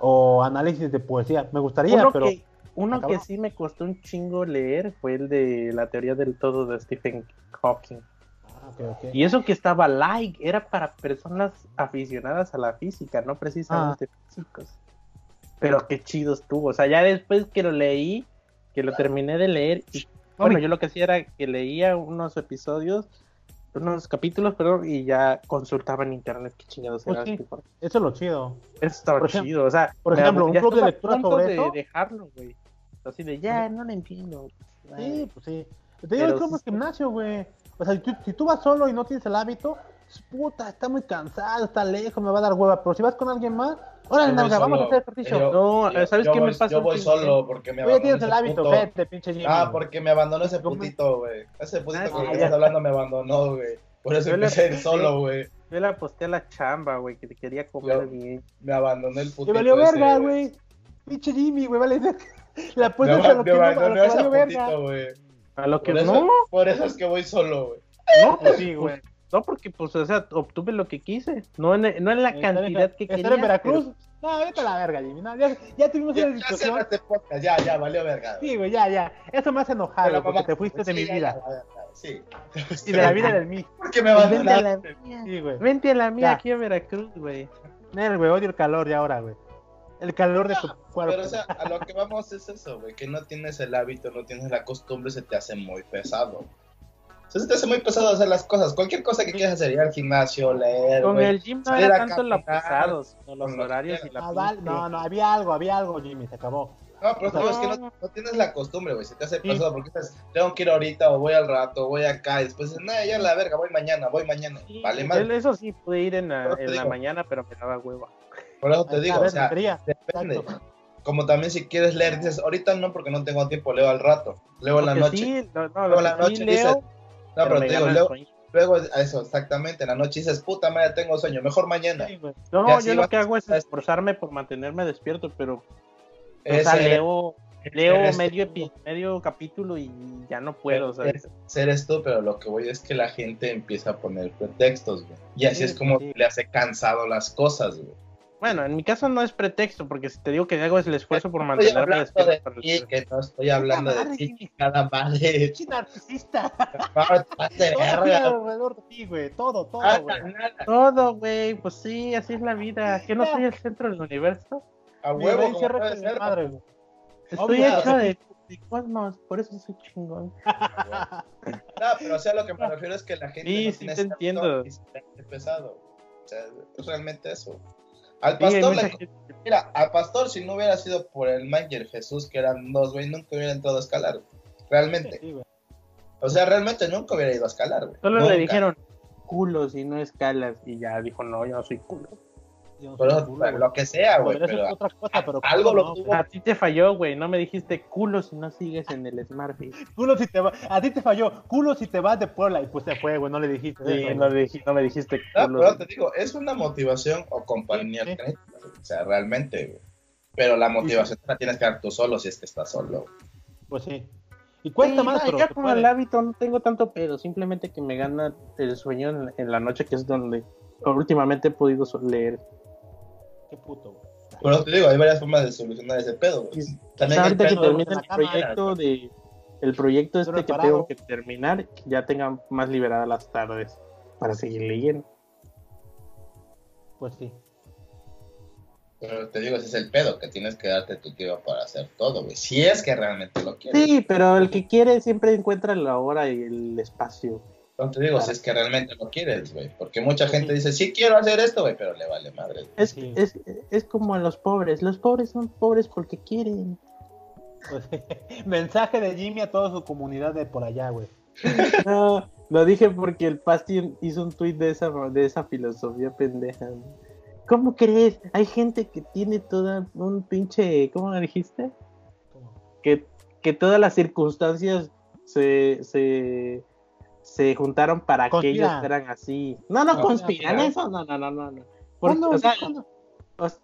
O análisis de poesía. Me gustaría, uno pero. que, uno que sí me costó un chingo leer fue el de la teoría del todo de Stephen Hawking. Ah. Y eso que estaba like, era para personas aficionadas a la física, no precisamente Ah. físicos. Pero qué chido estuvo. O sea, ya después que lo leí, que lo terminé de leer y Bueno, yo lo que hacía era que leía unos episodios, unos capítulos, perdón, y ya consultaba en internet qué chingados Pues era. sí. este Eso es lo chido. Eso estaba Por chido, o sea, por ejemplo, un club de lectura sobre de eso. dejarlo, güey. Así de, ya, no lo entiendo. Sí, pues sí. Te digo, es como sí el gimnasio, güey. O sea, si tú, si tú vas solo y no tienes el hábito, puta, está muy cansado, está lejos, me va a dar hueva. Pero si vas con alguien más, órale, nalga, vamos a hacer ejercicio. Yo- No, yo- ¿sabes yo qué voy- me pasa? Yo voy solo porque me abandonó tienes el ese hábito, puto. vete, pinche Jimmy. Ah, porque me abandonó ese putito, güey. Ese putito Ah, con el que estás hablando me abandonó, güey. Por eso le- empecé a ir solo, güey. Yo la aposté a la chamba, güey, que te quería comer bien. Me abandonó el putito. valió ese, verga, güey. Pinche Jimmy, güey, vale. La Me, puedes a lo me que no, a lo que ese valió verga. putito, güey. A lo que no, por eso es que voy solo, güey. no, pues sí, güey. No, porque, pues, o sea, obtuve lo que quise. No en, no en la Estar en- cantidad que estar quería. en Veracruz. No, vete a la verga, Jimmy. No, ya, ya tuvimos Ya, una ya discusión. cierra este podcast, ya, ya, valió verga. Sí, güey, ya, ya. Eso me hace enojar, Pero, porque mamá, te fuiste de sí, mi ya, vida. ya, ya, Sí. Y de la vida del mí. Porque me Pues vente a abandonaste. la mía. Sí, güey. Vente a la mía Ya. aquí a Veracruz, güey. Nel, güey, odio el calor ya ahora, güey. El calor de tu cuerpo. Pero, o sea, a lo que vamos es eso, güey, que no tienes el hábito, no tienes la costumbre, se te hace muy pesado. Se te hace muy pesado hacer las cosas. Cualquier cosa que quieras hacer, ir al gimnasio, leer, Con el gym no era tanto lo caminar, pesado, sino los con lo que horarios y la Ah, no, no, había algo, había algo, Jimmy, se acabó. No, pero es que No. tienes la costumbre, güey. Se te hace Sí. pesado porque dices, tengo que ir ahorita, o voy al rato, voy acá. Y después dices, no, ya la verga, voy mañana, voy mañana. Sí, vale. Eso sí, pude ir en la, en mañana, pero me daba hueva. Por eso te digo, o sea, depende. Exacto. Como también si quieres leer, dices, ahorita no, porque no tengo tiempo, leo al rato. Leo en la noche. sí, no, en la noche leo, dices, no, pero te digo, luego, luego, eso, exactamente, en la noche dices, puta madre, tengo sueño, mejor mañana. Sí. No, yo lo que hago es esforzarme por mantenerme despierto, pero o sea, leo, leo medio, epi- medio capítulo y ya no puedo, ¿sabes? Eres tú, pero lo que voy es que la gente empieza a poner pretextos, güey. Y así Sí, es como sí. le hace cansado las cosas, güey. Bueno, en mi caso no es pretexto, porque si te digo que hago es el esfuerzo por mantenerme despierto. de ti, que no estoy hablando de ti, cada madre. Pinche narcisista. Alrededor de ti, güey. Todo, todo, Nada, güey. nada. Todo, güey, pues sí, así es la vida. ¿Que no soy el centro del universo? A huevo, madre, güey. Estoy hecho de, cosmos, por eso soy chingón. No, pero o sea, lo que me refiero es que la gente Sí, no sí tiene te entiendo. y se pesado. O sea, es realmente eso. Al pastor le Mira, al pastor, si no hubiera sido por el Manger Jesús, que eran dos, güey, nunca hubiera entrado a escalar. Realmente. Sí. O sea, realmente nunca hubiera ido a escalar, güey. Solo Nunca. le dijeron culos y no escalas, y ya dijo, no, yo no soy culo. Culo, pero lo que sea, güey. Pero otra cosa, pero algo culo lo no, tuvo. güey. A ti te falló, güey, no me dijiste culo si no sigues en el Smartfit. Culo si te va, a ti te falló, culo si te vas de Puebla y pues se fue, güey, no le dijiste Sí, eso, no, güey. dij- no me dijiste No, culo. pero te digo, es una motivación o compañía. Sí, sí. O sea, realmente, güey. Pero la motivación la tienes que dar tú solo si es que estás solo. Pues sí. Y cuesta Sí, más, no, pero ya con puede. el hábito no tengo tanto pedo, simplemente que me gana el sueño en, en la noche, que es donde últimamente he podido leer. Qué puto, güey. Pero te digo, hay varias formas de solucionar ese pedo, güey. Sí. También ahorita que termine el proyecto de el proyecto este que tengo que terminar, ya tenga más liberadas las tardes para seguir leyendo. Pues sí. Pero te digo, ese es el pedo, que tienes que darte tu tiempo para hacer todo, güey. Si es que realmente lo quieres. Sí, pero el que quiere siempre encuentra la hora y el espacio. No te digo, Claro. si es que realmente lo quieres, güey. Porque mucha gente dice, sí quiero hacer esto, güey, pero le vale madre. Es, Sí. es, es como a los pobres. Los pobres son pobres porque quieren. Pues. Mensaje de Jimmy a toda su comunidad de por allá, güey. No, lo dije porque el Pasti hizo un tuit de esa, de esa filosofía pendeja. ¿Cómo crees? Hay gente que tiene toda un pinche. ¿Cómo me dijiste? Que, que todas las circunstancias se, se, se juntaron para que ellos fueran así. No, no, No, conspiran eso. No, no, no, no. no. Porque, ¿Cuándo? o sea, ¿Cuándo? o sea,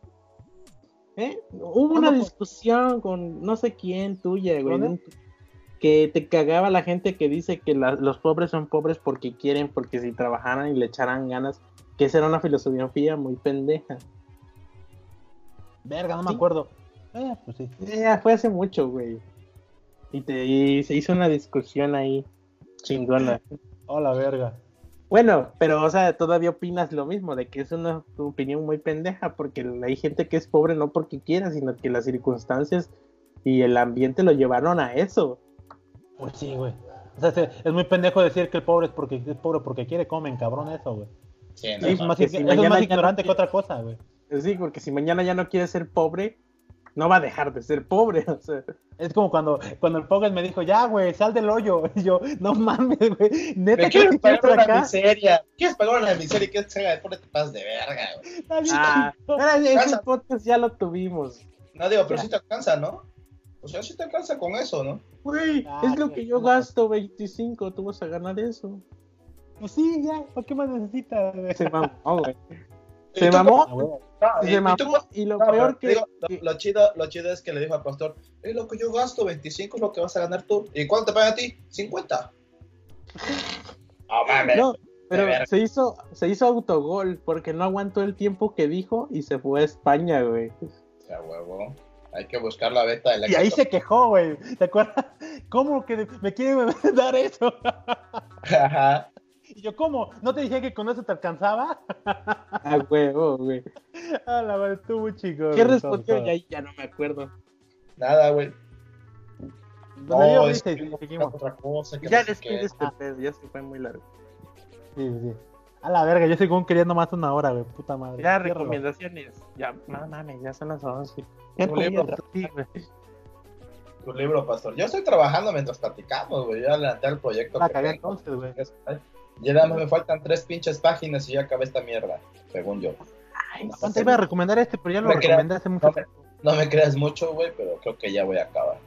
¿eh? Hubo ¿Cuándo una discusión con no sé quién tuya, güey. Que te cagaba la gente que dice que la- los pobres son pobres porque quieren, porque si trabajaran y le echaran ganas, que esa era una filosofía muy pendeja. Verga, no me Sí. acuerdo. Eh, pues sí. Ya, fue hace mucho, güey. Y, te, y se hizo una discusión ahí chingona. Hola, verga. Bueno, pero, o sea, todavía opinas lo mismo, de que es una opinión muy pendeja, porque hay gente que es pobre no porque quiera, sino que las circunstancias y el ambiente lo llevaron a eso. Pues sí, güey. O sea, es, muy pendejo decir que el pobre es porque es pobre porque quiere comen, cabrón, eso, güey. Sí, no, Es no. más, que eso si es más no ignorante que otra cosa, güey. Sí, porque si mañana ya no quiere ser pobre, no va a dejar de ser pobre. O sea, Es como cuando, cuando el Pogas me dijo, ya, güey, sal del hoyo. Y yo, no mames, güey. Neta, quieres te pagar quieres una acá. miseria. ¿Quieres pagar una miseria y quieres que haga deporte? Te pasas de verga, güey. Está bien ah, ese podcast ya lo tuvimos. No digo, pero Ya. sí te alcanza, ¿no? O sea, sí te alcanza con eso, ¿no? Güey, Ah, es lo que yo no. gasto 25, tú vas a ganar eso. Pues sí, ya, ¿por qué más necesitas? Se mamó, güey. ¿Y Se mamó, Ah, y- se y mamó, tú- y lo no, peor que... digo, lo, que- lo chido, lo chido es que le dijo al pastor, es lo que yo gasto, 25 es lo que vas a ganar tú. ¿Y cuánto te pagan a ti? 50. No mames. No, pero se hizo, se hizo autogol porque no aguantó el tiempo que dijo y se fue a España, güey. Sea, huevo. Hay que buscar la beta del Y ahí se quejó, güey. ¿Te acuerdas? ¿Cómo que me quieren dar eso? Ajá. Yo, ¿cómo? ¿No te dije que con eso te alcanzaba? A huevo, güey. Ah, la verdad, estuvo muy chico. ¿Qué respondió? Ya, ya no me acuerdo. Nada, güey. No, risa es que seguimos. otra cosa. Que Ya no despides este pedo, ya se fue muy largo. Sí, sí, sí. A la verga, yo según queriendo más una hora, güey. Puta madre. Ya, recomendaciones. Ya, no mames, ya son las 11. ¿Qué Un libro. Tu libro, pastor. Yo estoy trabajando mientras platicamos, güey. Yo adelanté el proyecto. La cagué entonces, güey. Ya nada más me faltan tres pinches páginas y ya acabé esta mierda, según yo. Ay, No te iba a recomendar este, pero ya lo hace mucho No me, no me creas mucho, güey, pero creo que ya voy a acabar.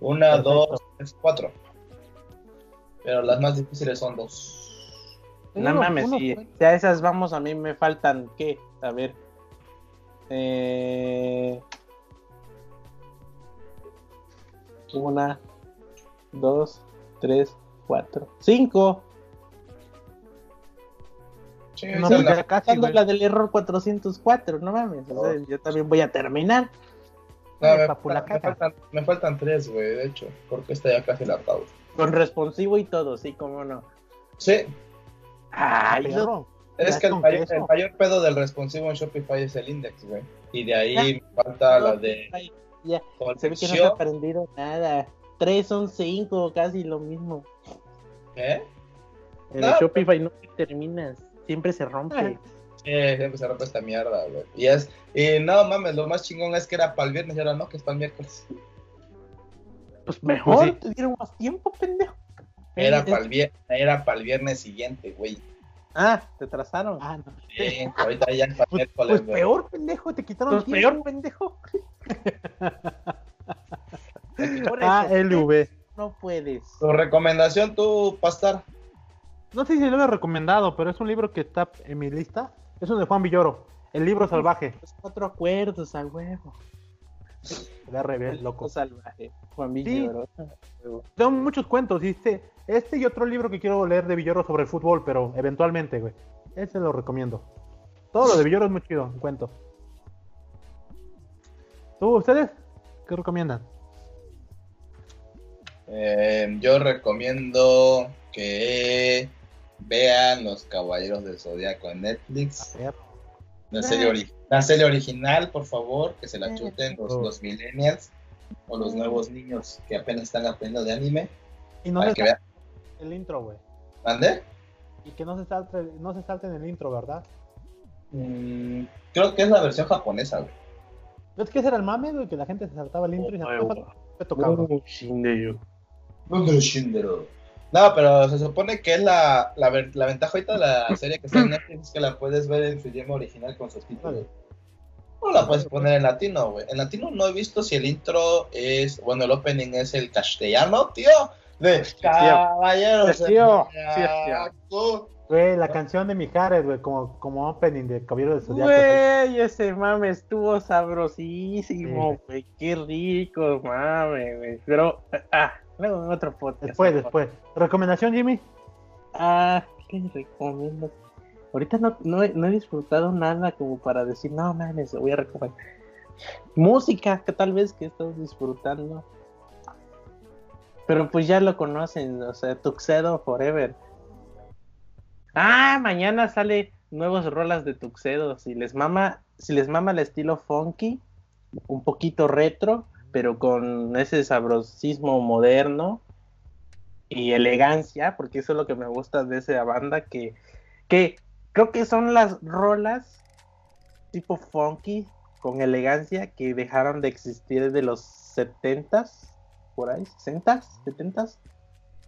Una, Perfecto. dos, tres, cuatro. Pero las más difíciles son dos. No Uno- mames, uno si a esas vamos, a mí me faltan, ¿qué? A ver. Eh... Una, dos, tres, cuatro, cinco. Sí, No, pues es la- casi, la del error 404, no mames. o sea, yo también voy a terminar. no, me, Papu, la me caca. faltan, me faltan tres, güey, de hecho, porque esta ya casi la acabo. Con responsivo y todo, sí, cómo no. Sí, Ay, es que el mayor, queso. el mayor pedo del responsivo en Shopify es el index, güey. Y de ahí me falta la de ya, se ve que no se ha colección. aprendido nada. Tres son cinco, casi lo mismo. ¿Eh? En No. el Shopify no terminas, siempre se rompe. Sí, siempre se rompe esta mierda, güey. Y es, y no mames, lo más chingón es que era para el viernes y ahora no, que es para el miércoles. Pues mejor, Pues sí. te dieron más tiempo, pendejo. Era Es- para el viernes, era para el viernes siguiente, güey. Ah, te trazaron. Ah, no. Sí, ahorita ya es para Pues, miércoles, pues güey. peor, pendejo, te quitaron Pues tiempo. peor, pendejo. Por Ah, LV. no puedes. Tu recomendación, tú, pastor. No sé si lo he recomendado, pero es un libro que está en mi lista. Es uno de Juan Villoro. El libro salvaje. Los cuatro acuerdos, a huevo. De re bien, El loco. salvaje. Juan. Villoro. Tengo muchos cuentos, ¿viste? Este y otro libro que quiero leer de Villoro sobre el fútbol, pero eventualmente, güey. Ese lo recomiendo. Todo lo de Villoro es muy chido, un cuento. ¿Tú, ustedes? ¿Qué recomiendan? Eh, yo recomiendo que vean Los Caballeros del Zodiaco en Netflix. La serie, ori- la serie original, por favor, que se la chuten los, Oh. los millennials o los nuevos niños que apenas están aprendiendo de anime. Y no Para se que vean. el intro, güey. ¿Mande? Y que no se salte, no se salten el intro, ¿verdad? Mm, creo que es la versión japonesa, güey. ¿Ves que ese era el mame, güey? Que la gente se saltaba el intro y se huevo. respeto, cabrón. Uh, Shindeyo. No, pero se supone que es la, la, ver- la ventaja ahorita de la serie que está en Netflix es que la puedes ver en su idioma original con subtítulos. O la puedes poner en latino, güey. En latino no he visto si el intro es, bueno, el opening es el castellano, tío. De Caballeros. Sí, tío. Zodiaco. Güey, la canción de Mijares, güey, como, como opening de Caballero del Zodiaco. Güey, ese mame estuvo sabrosísimo, güey. Qué rico, mame, güey. Pero, ah, luego en otro podcast. Después, después. ¿Recomendación, Jimmy? Ah, ¿qué recomiendo? Ahorita no, no, he, no he disfrutado nada como para decir, no mames, voy a recomendar. Música, que tal vez que estás disfrutando. Pero pues ya lo conocen, o sea, Tuxedo Forever. Ah, mañana sale nuevos rolas de Tuxedo. Si les mama, si les mama el estilo funky, un poquito retro, pero con ese sabrosismo moderno, y elegancia, porque eso es lo que me gusta de esa banda, que, que creo que son las rolas tipo funky con elegancia que dejaron de existir de los 70s, por ahí, 60s, 70s,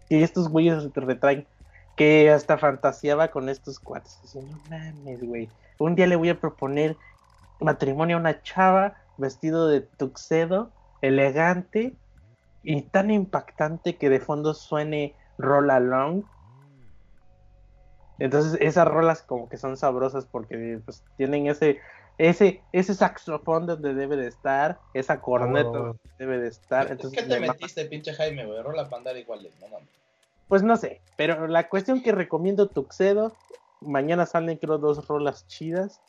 y estos güeyes te retraen, que hasta fantaseaba con estos cuates, diciendo, no mames, güey, un día le voy a proponer matrimonio a una chava vestido de tuxedo, elegante y tan impactante que de fondo suene Roll Along. Entonces esas rolas como que son sabrosas porque pues, tienen ese ese ese saxofón donde debe de estar, esa corneta Oh. donde debe de estar. ¿Qué Entonces te me mama. metiste, pinche Jaime, güey? Rola pandar igual, no mames. Pues no sé, pero la cuestión que recomiendo Tuxedo, mañana salen creo dos rolas chidas.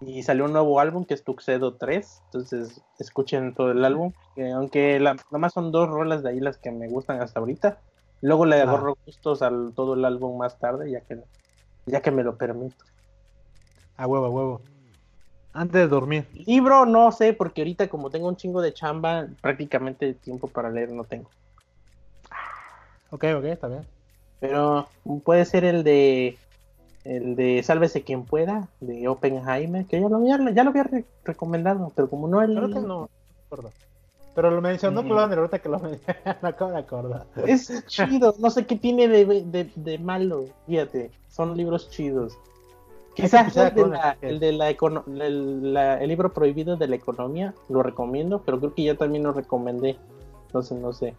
Y salió un nuevo álbum que es Tuxedo 3, entonces escuchen todo el álbum, que aunque la, nomás son dos rolas de ahí las que me gustan hasta ahorita. Luego le Ah. agarro gustos al todo el álbum más tarde, ya que ya que me lo permito. A huevo, a huevo. Antes de dormir. Libro no sé, porque ahorita como tengo un chingo de chamba, prácticamente tiempo para leer no tengo. Ok, ok, está bien. Pero puede ser el de el de Sálvese quien pueda, de Oppenheimer, que ya lo había, ya lo había re- recomendado, pero como no el Creo que no, no. Pero lo mencionó Mm. Pulander ahorita que lo mencioné. me acabo de acordar. es chido, no sé qué tiene de, de, de malo, fíjate, son libros chidos. Quizás el de, la, el- de la el, la- el libro prohibido de la economía lo recomiendo, pero creo que ya también lo recomendé. Entonces no sé.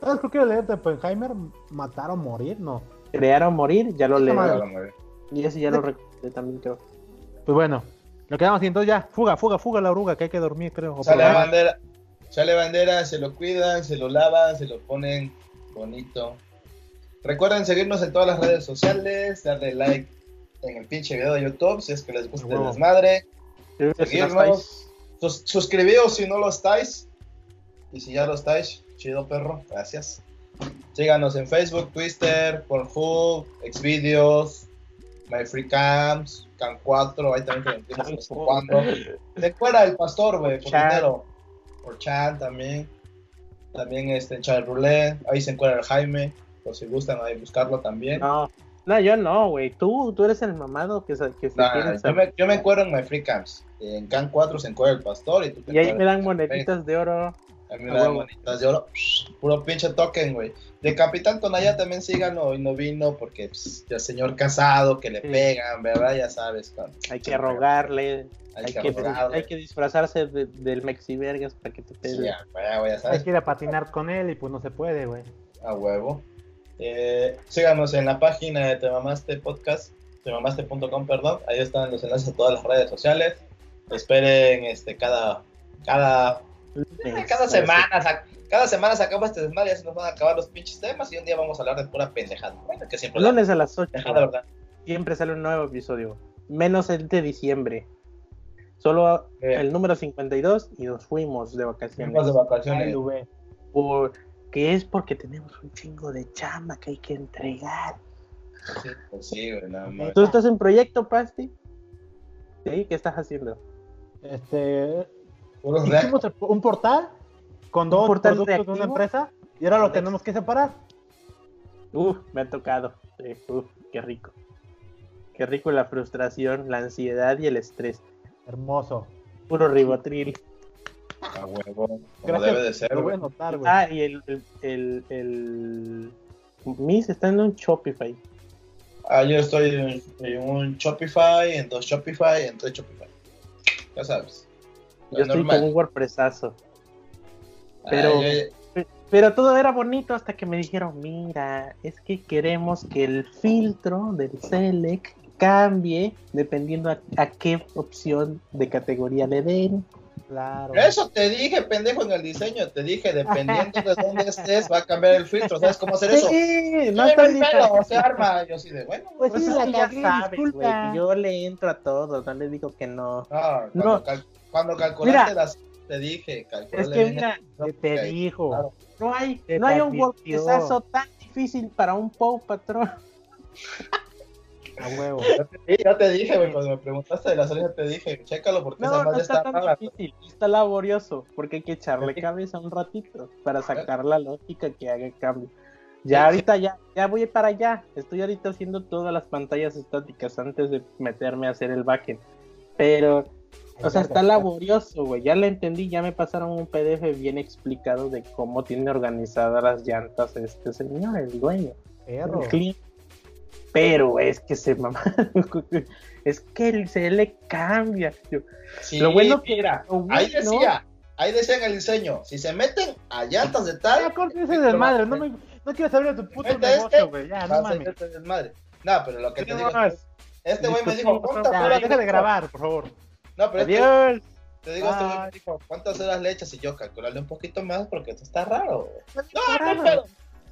¿Sabes por qué leer de Oppenheimer? ¿Matar o morir? No. Crear o morir, ya lo leo. Y ese ya lo recomendé también creo. Pues bueno, lo quedamos así. Entonces ya, fuga, fuga, fuga la oruga, que hay que dormir, creo. Sale bandera, sale bandera, se lo cuidan, se lo lavan, se lo ponen bonito. Recuerden seguirnos en todas las redes sociales, darle like en el pinche video de YouTube si es que les gusta el Huevo. desmadre. Seguirnos. Sus- suscribíos si no lo estáis. Y si ya lo estáis, chido perro, gracias. Síganos en Facebook, Twitter, Pornhub, Xvideos, MyFreeCams, Can4, ahí también vez en cuando. De fuera el pastor, güey, por Chan. dinero. Por Chan también. También este, en Chat Roulette, ahí se encuentra el Jaime, por si gustan ahí buscarlo también. No, no, yo no, güey. Tú, tú eres el mamado que se, que se Nah, yo, me, yo me encuentro en MyFreeCams. En Can 4 se encuentra el pastor y tú te Y ahí me dan moneditas de oro. A mí A me dan huevo. bonitas de oro. Puro pinche token, güey. De Capitán Tonaya también síganlo y no vino porque pues, ya señor casado que le Sí. pegan, ¿verdad? Ya sabes. con- Hay que rogarle. Hay, Hay que, que, rogarle. hay que disfrazarse de- del Mexivergas para que te Sí, pele. ya, ya, ya Hay sabes. que ir a patinar con él y pues no se puede, güey. A huevo. Eh, síganos en la página de Te Mamaste Podcast, temamaste.com, perdón. Ahí están los enlaces a todas las redes sociales. Esperen este cada cada cada semana, sac- cada semana sacamos este desmadre, ya se nos van a acabar los pinches temas y un día vamos a hablar de pura pendejada. Bueno, que siempre la Lunes a las 8. pendejada, ¿verdad? Siempre sale un nuevo episodio. Menos el de diciembre. Solo Eh. el número 52 y nos fuimos de vacaciones. Fuimos de vacaciones. lo ve. Por- que es porque tenemos un chingo de chamba que hay que entregar. Sí, pues sí, güey, nada más. ¿Tú estás en proyecto, Pasti? ¿Sí? ¿Qué estás haciendo? Este. Hicimos un portal con dos portal productos de una empresa y ahora lo tenemos que separar. Uf, me ha tocado. Sí, uf, qué rico. Qué rico la frustración, la ansiedad y el estrés. Hermoso. Puro ribotril. A huevo, como Gracias. debe de ser, Lo voy güey. a notar, güey. Ah, y el, el, el, el... Miss está en un Shopify. Ah, yo estoy en, en un Shopify, en dos Shopify, en tres Shopify. Ya sabes. Yo estoy con un WordPressazo. Pero- yo- Pero todo era bonito hasta que me dijeron, mira, es que queremos que el filtro del Select cambie dependiendo a, a qué opción de categoría le den. Claro. Eso te dije, pendejo, en el diseño. Te dije, dependiendo de dónde estés, va a cambiar el filtro. ¿Sabes cómo hacer eso? Sí, no No está el pelo, se arma. Yo sí de, bueno. Pues Pues sí, es la que ya sabes, disculpa. güey, yo le entro a todo, no le digo que no. No, cuando, No. cal- cuando calculaste Mira. las. Te dije, calculale Es que mira, el- ¿Qué te dijo? claro. no hay, Te no hay un. WordPressazo tan difícil para un Pow patrón. A huevo. Sí, ya te dije, güey, cuando me preguntaste de la salida te dije, chécalo porque No, esa no madre está está tan rara. difícil, está laborioso, porque hay que echarle cabeza un ratito para sacar la lógica que haga el cambio. Ya ahorita ya, ya voy para allá. Estoy ahorita haciendo todas las pantallas estáticas antes de meterme a hacer el backend. Pero, o sea, está laborioso, güey. Ya le entendí, ya me pasaron un PDF bien explicado de cómo tiene organizadas las llantas este señor, el dueño. Perro. el. Pero es que se mamá. es que el se le cambia. Sí, Lo bueno que- lo bueno- ahí decía, ahí decía en el diseño, si se meten a llantas de tal, Ya, corta ese desmadre. No, me, no quiero saber de tu puto negocio, este, güey. Ya, no mames. desmadre. No, pero lo que te No, digo, es- este güey me dijo, discutimos, ¿cuántas Ya, horas deja de grabar, por favor. No, pero Adiós. te digo, este güey dijo, ¿cuántas horas le echas? Y yo, calcularle un poquito más porque esto está raro. güey. No, raro. no, pero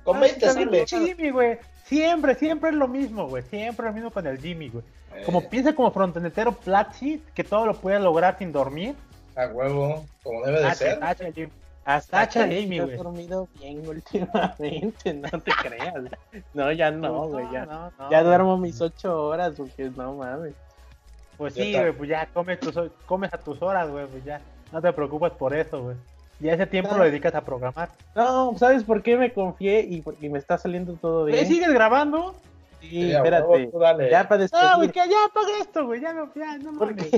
con Ah, 20 también sale. Jimmy, güey. Siempre, siempre es lo mismo, güey. Siempre lo mismo con el Jimmy, güey. Eh, Como piensa como frontenetero Platzi, que todo lo puede lograr sin dormir. a huevo, como debe de Tacha, ser. tacha, Jimmy. Hasta Tacha que Amy, he güey. dormido bien últimamente, no te creas. No, ya no, güey, ya. no, no. Ya duermo mis ocho horas, porque no mames. Pues Ya sí, güey, pues ya comes, tus, comes a tus horas, güey, pues ya. No te preocupes por eso, güey. Ya ese tiempo lo dedicas a programar. No, ¿sabes por qué me confié y porque me está saliendo todo ¿Eh, bien? ¿Sigues grabando? Sí, espérate. Ya para No, güey, despedir. que ya apaga esto, güey. Ya no, ya, no mames.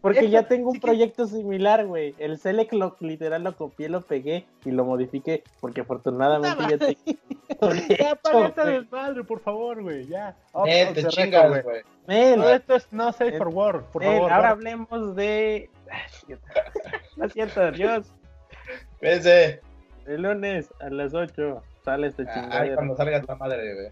Porque, ya tengo un sí que- proyecto similar, güey. El Select lo, literal lo copié, lo pegué y lo modifiqué. Porque afortunadamente ya tengo Ya apaga güey. desmadre, por favor, güey. Ya. Off- Eh, te chingas, güey. Nel, Todo esto es no safe for work, por Nel, favor. ahora hablemos de. Ay, Lo siento, adiós. Fíjense, El lunes a las 8 sale este ahí chingadero. cuando salga esta madre, güey.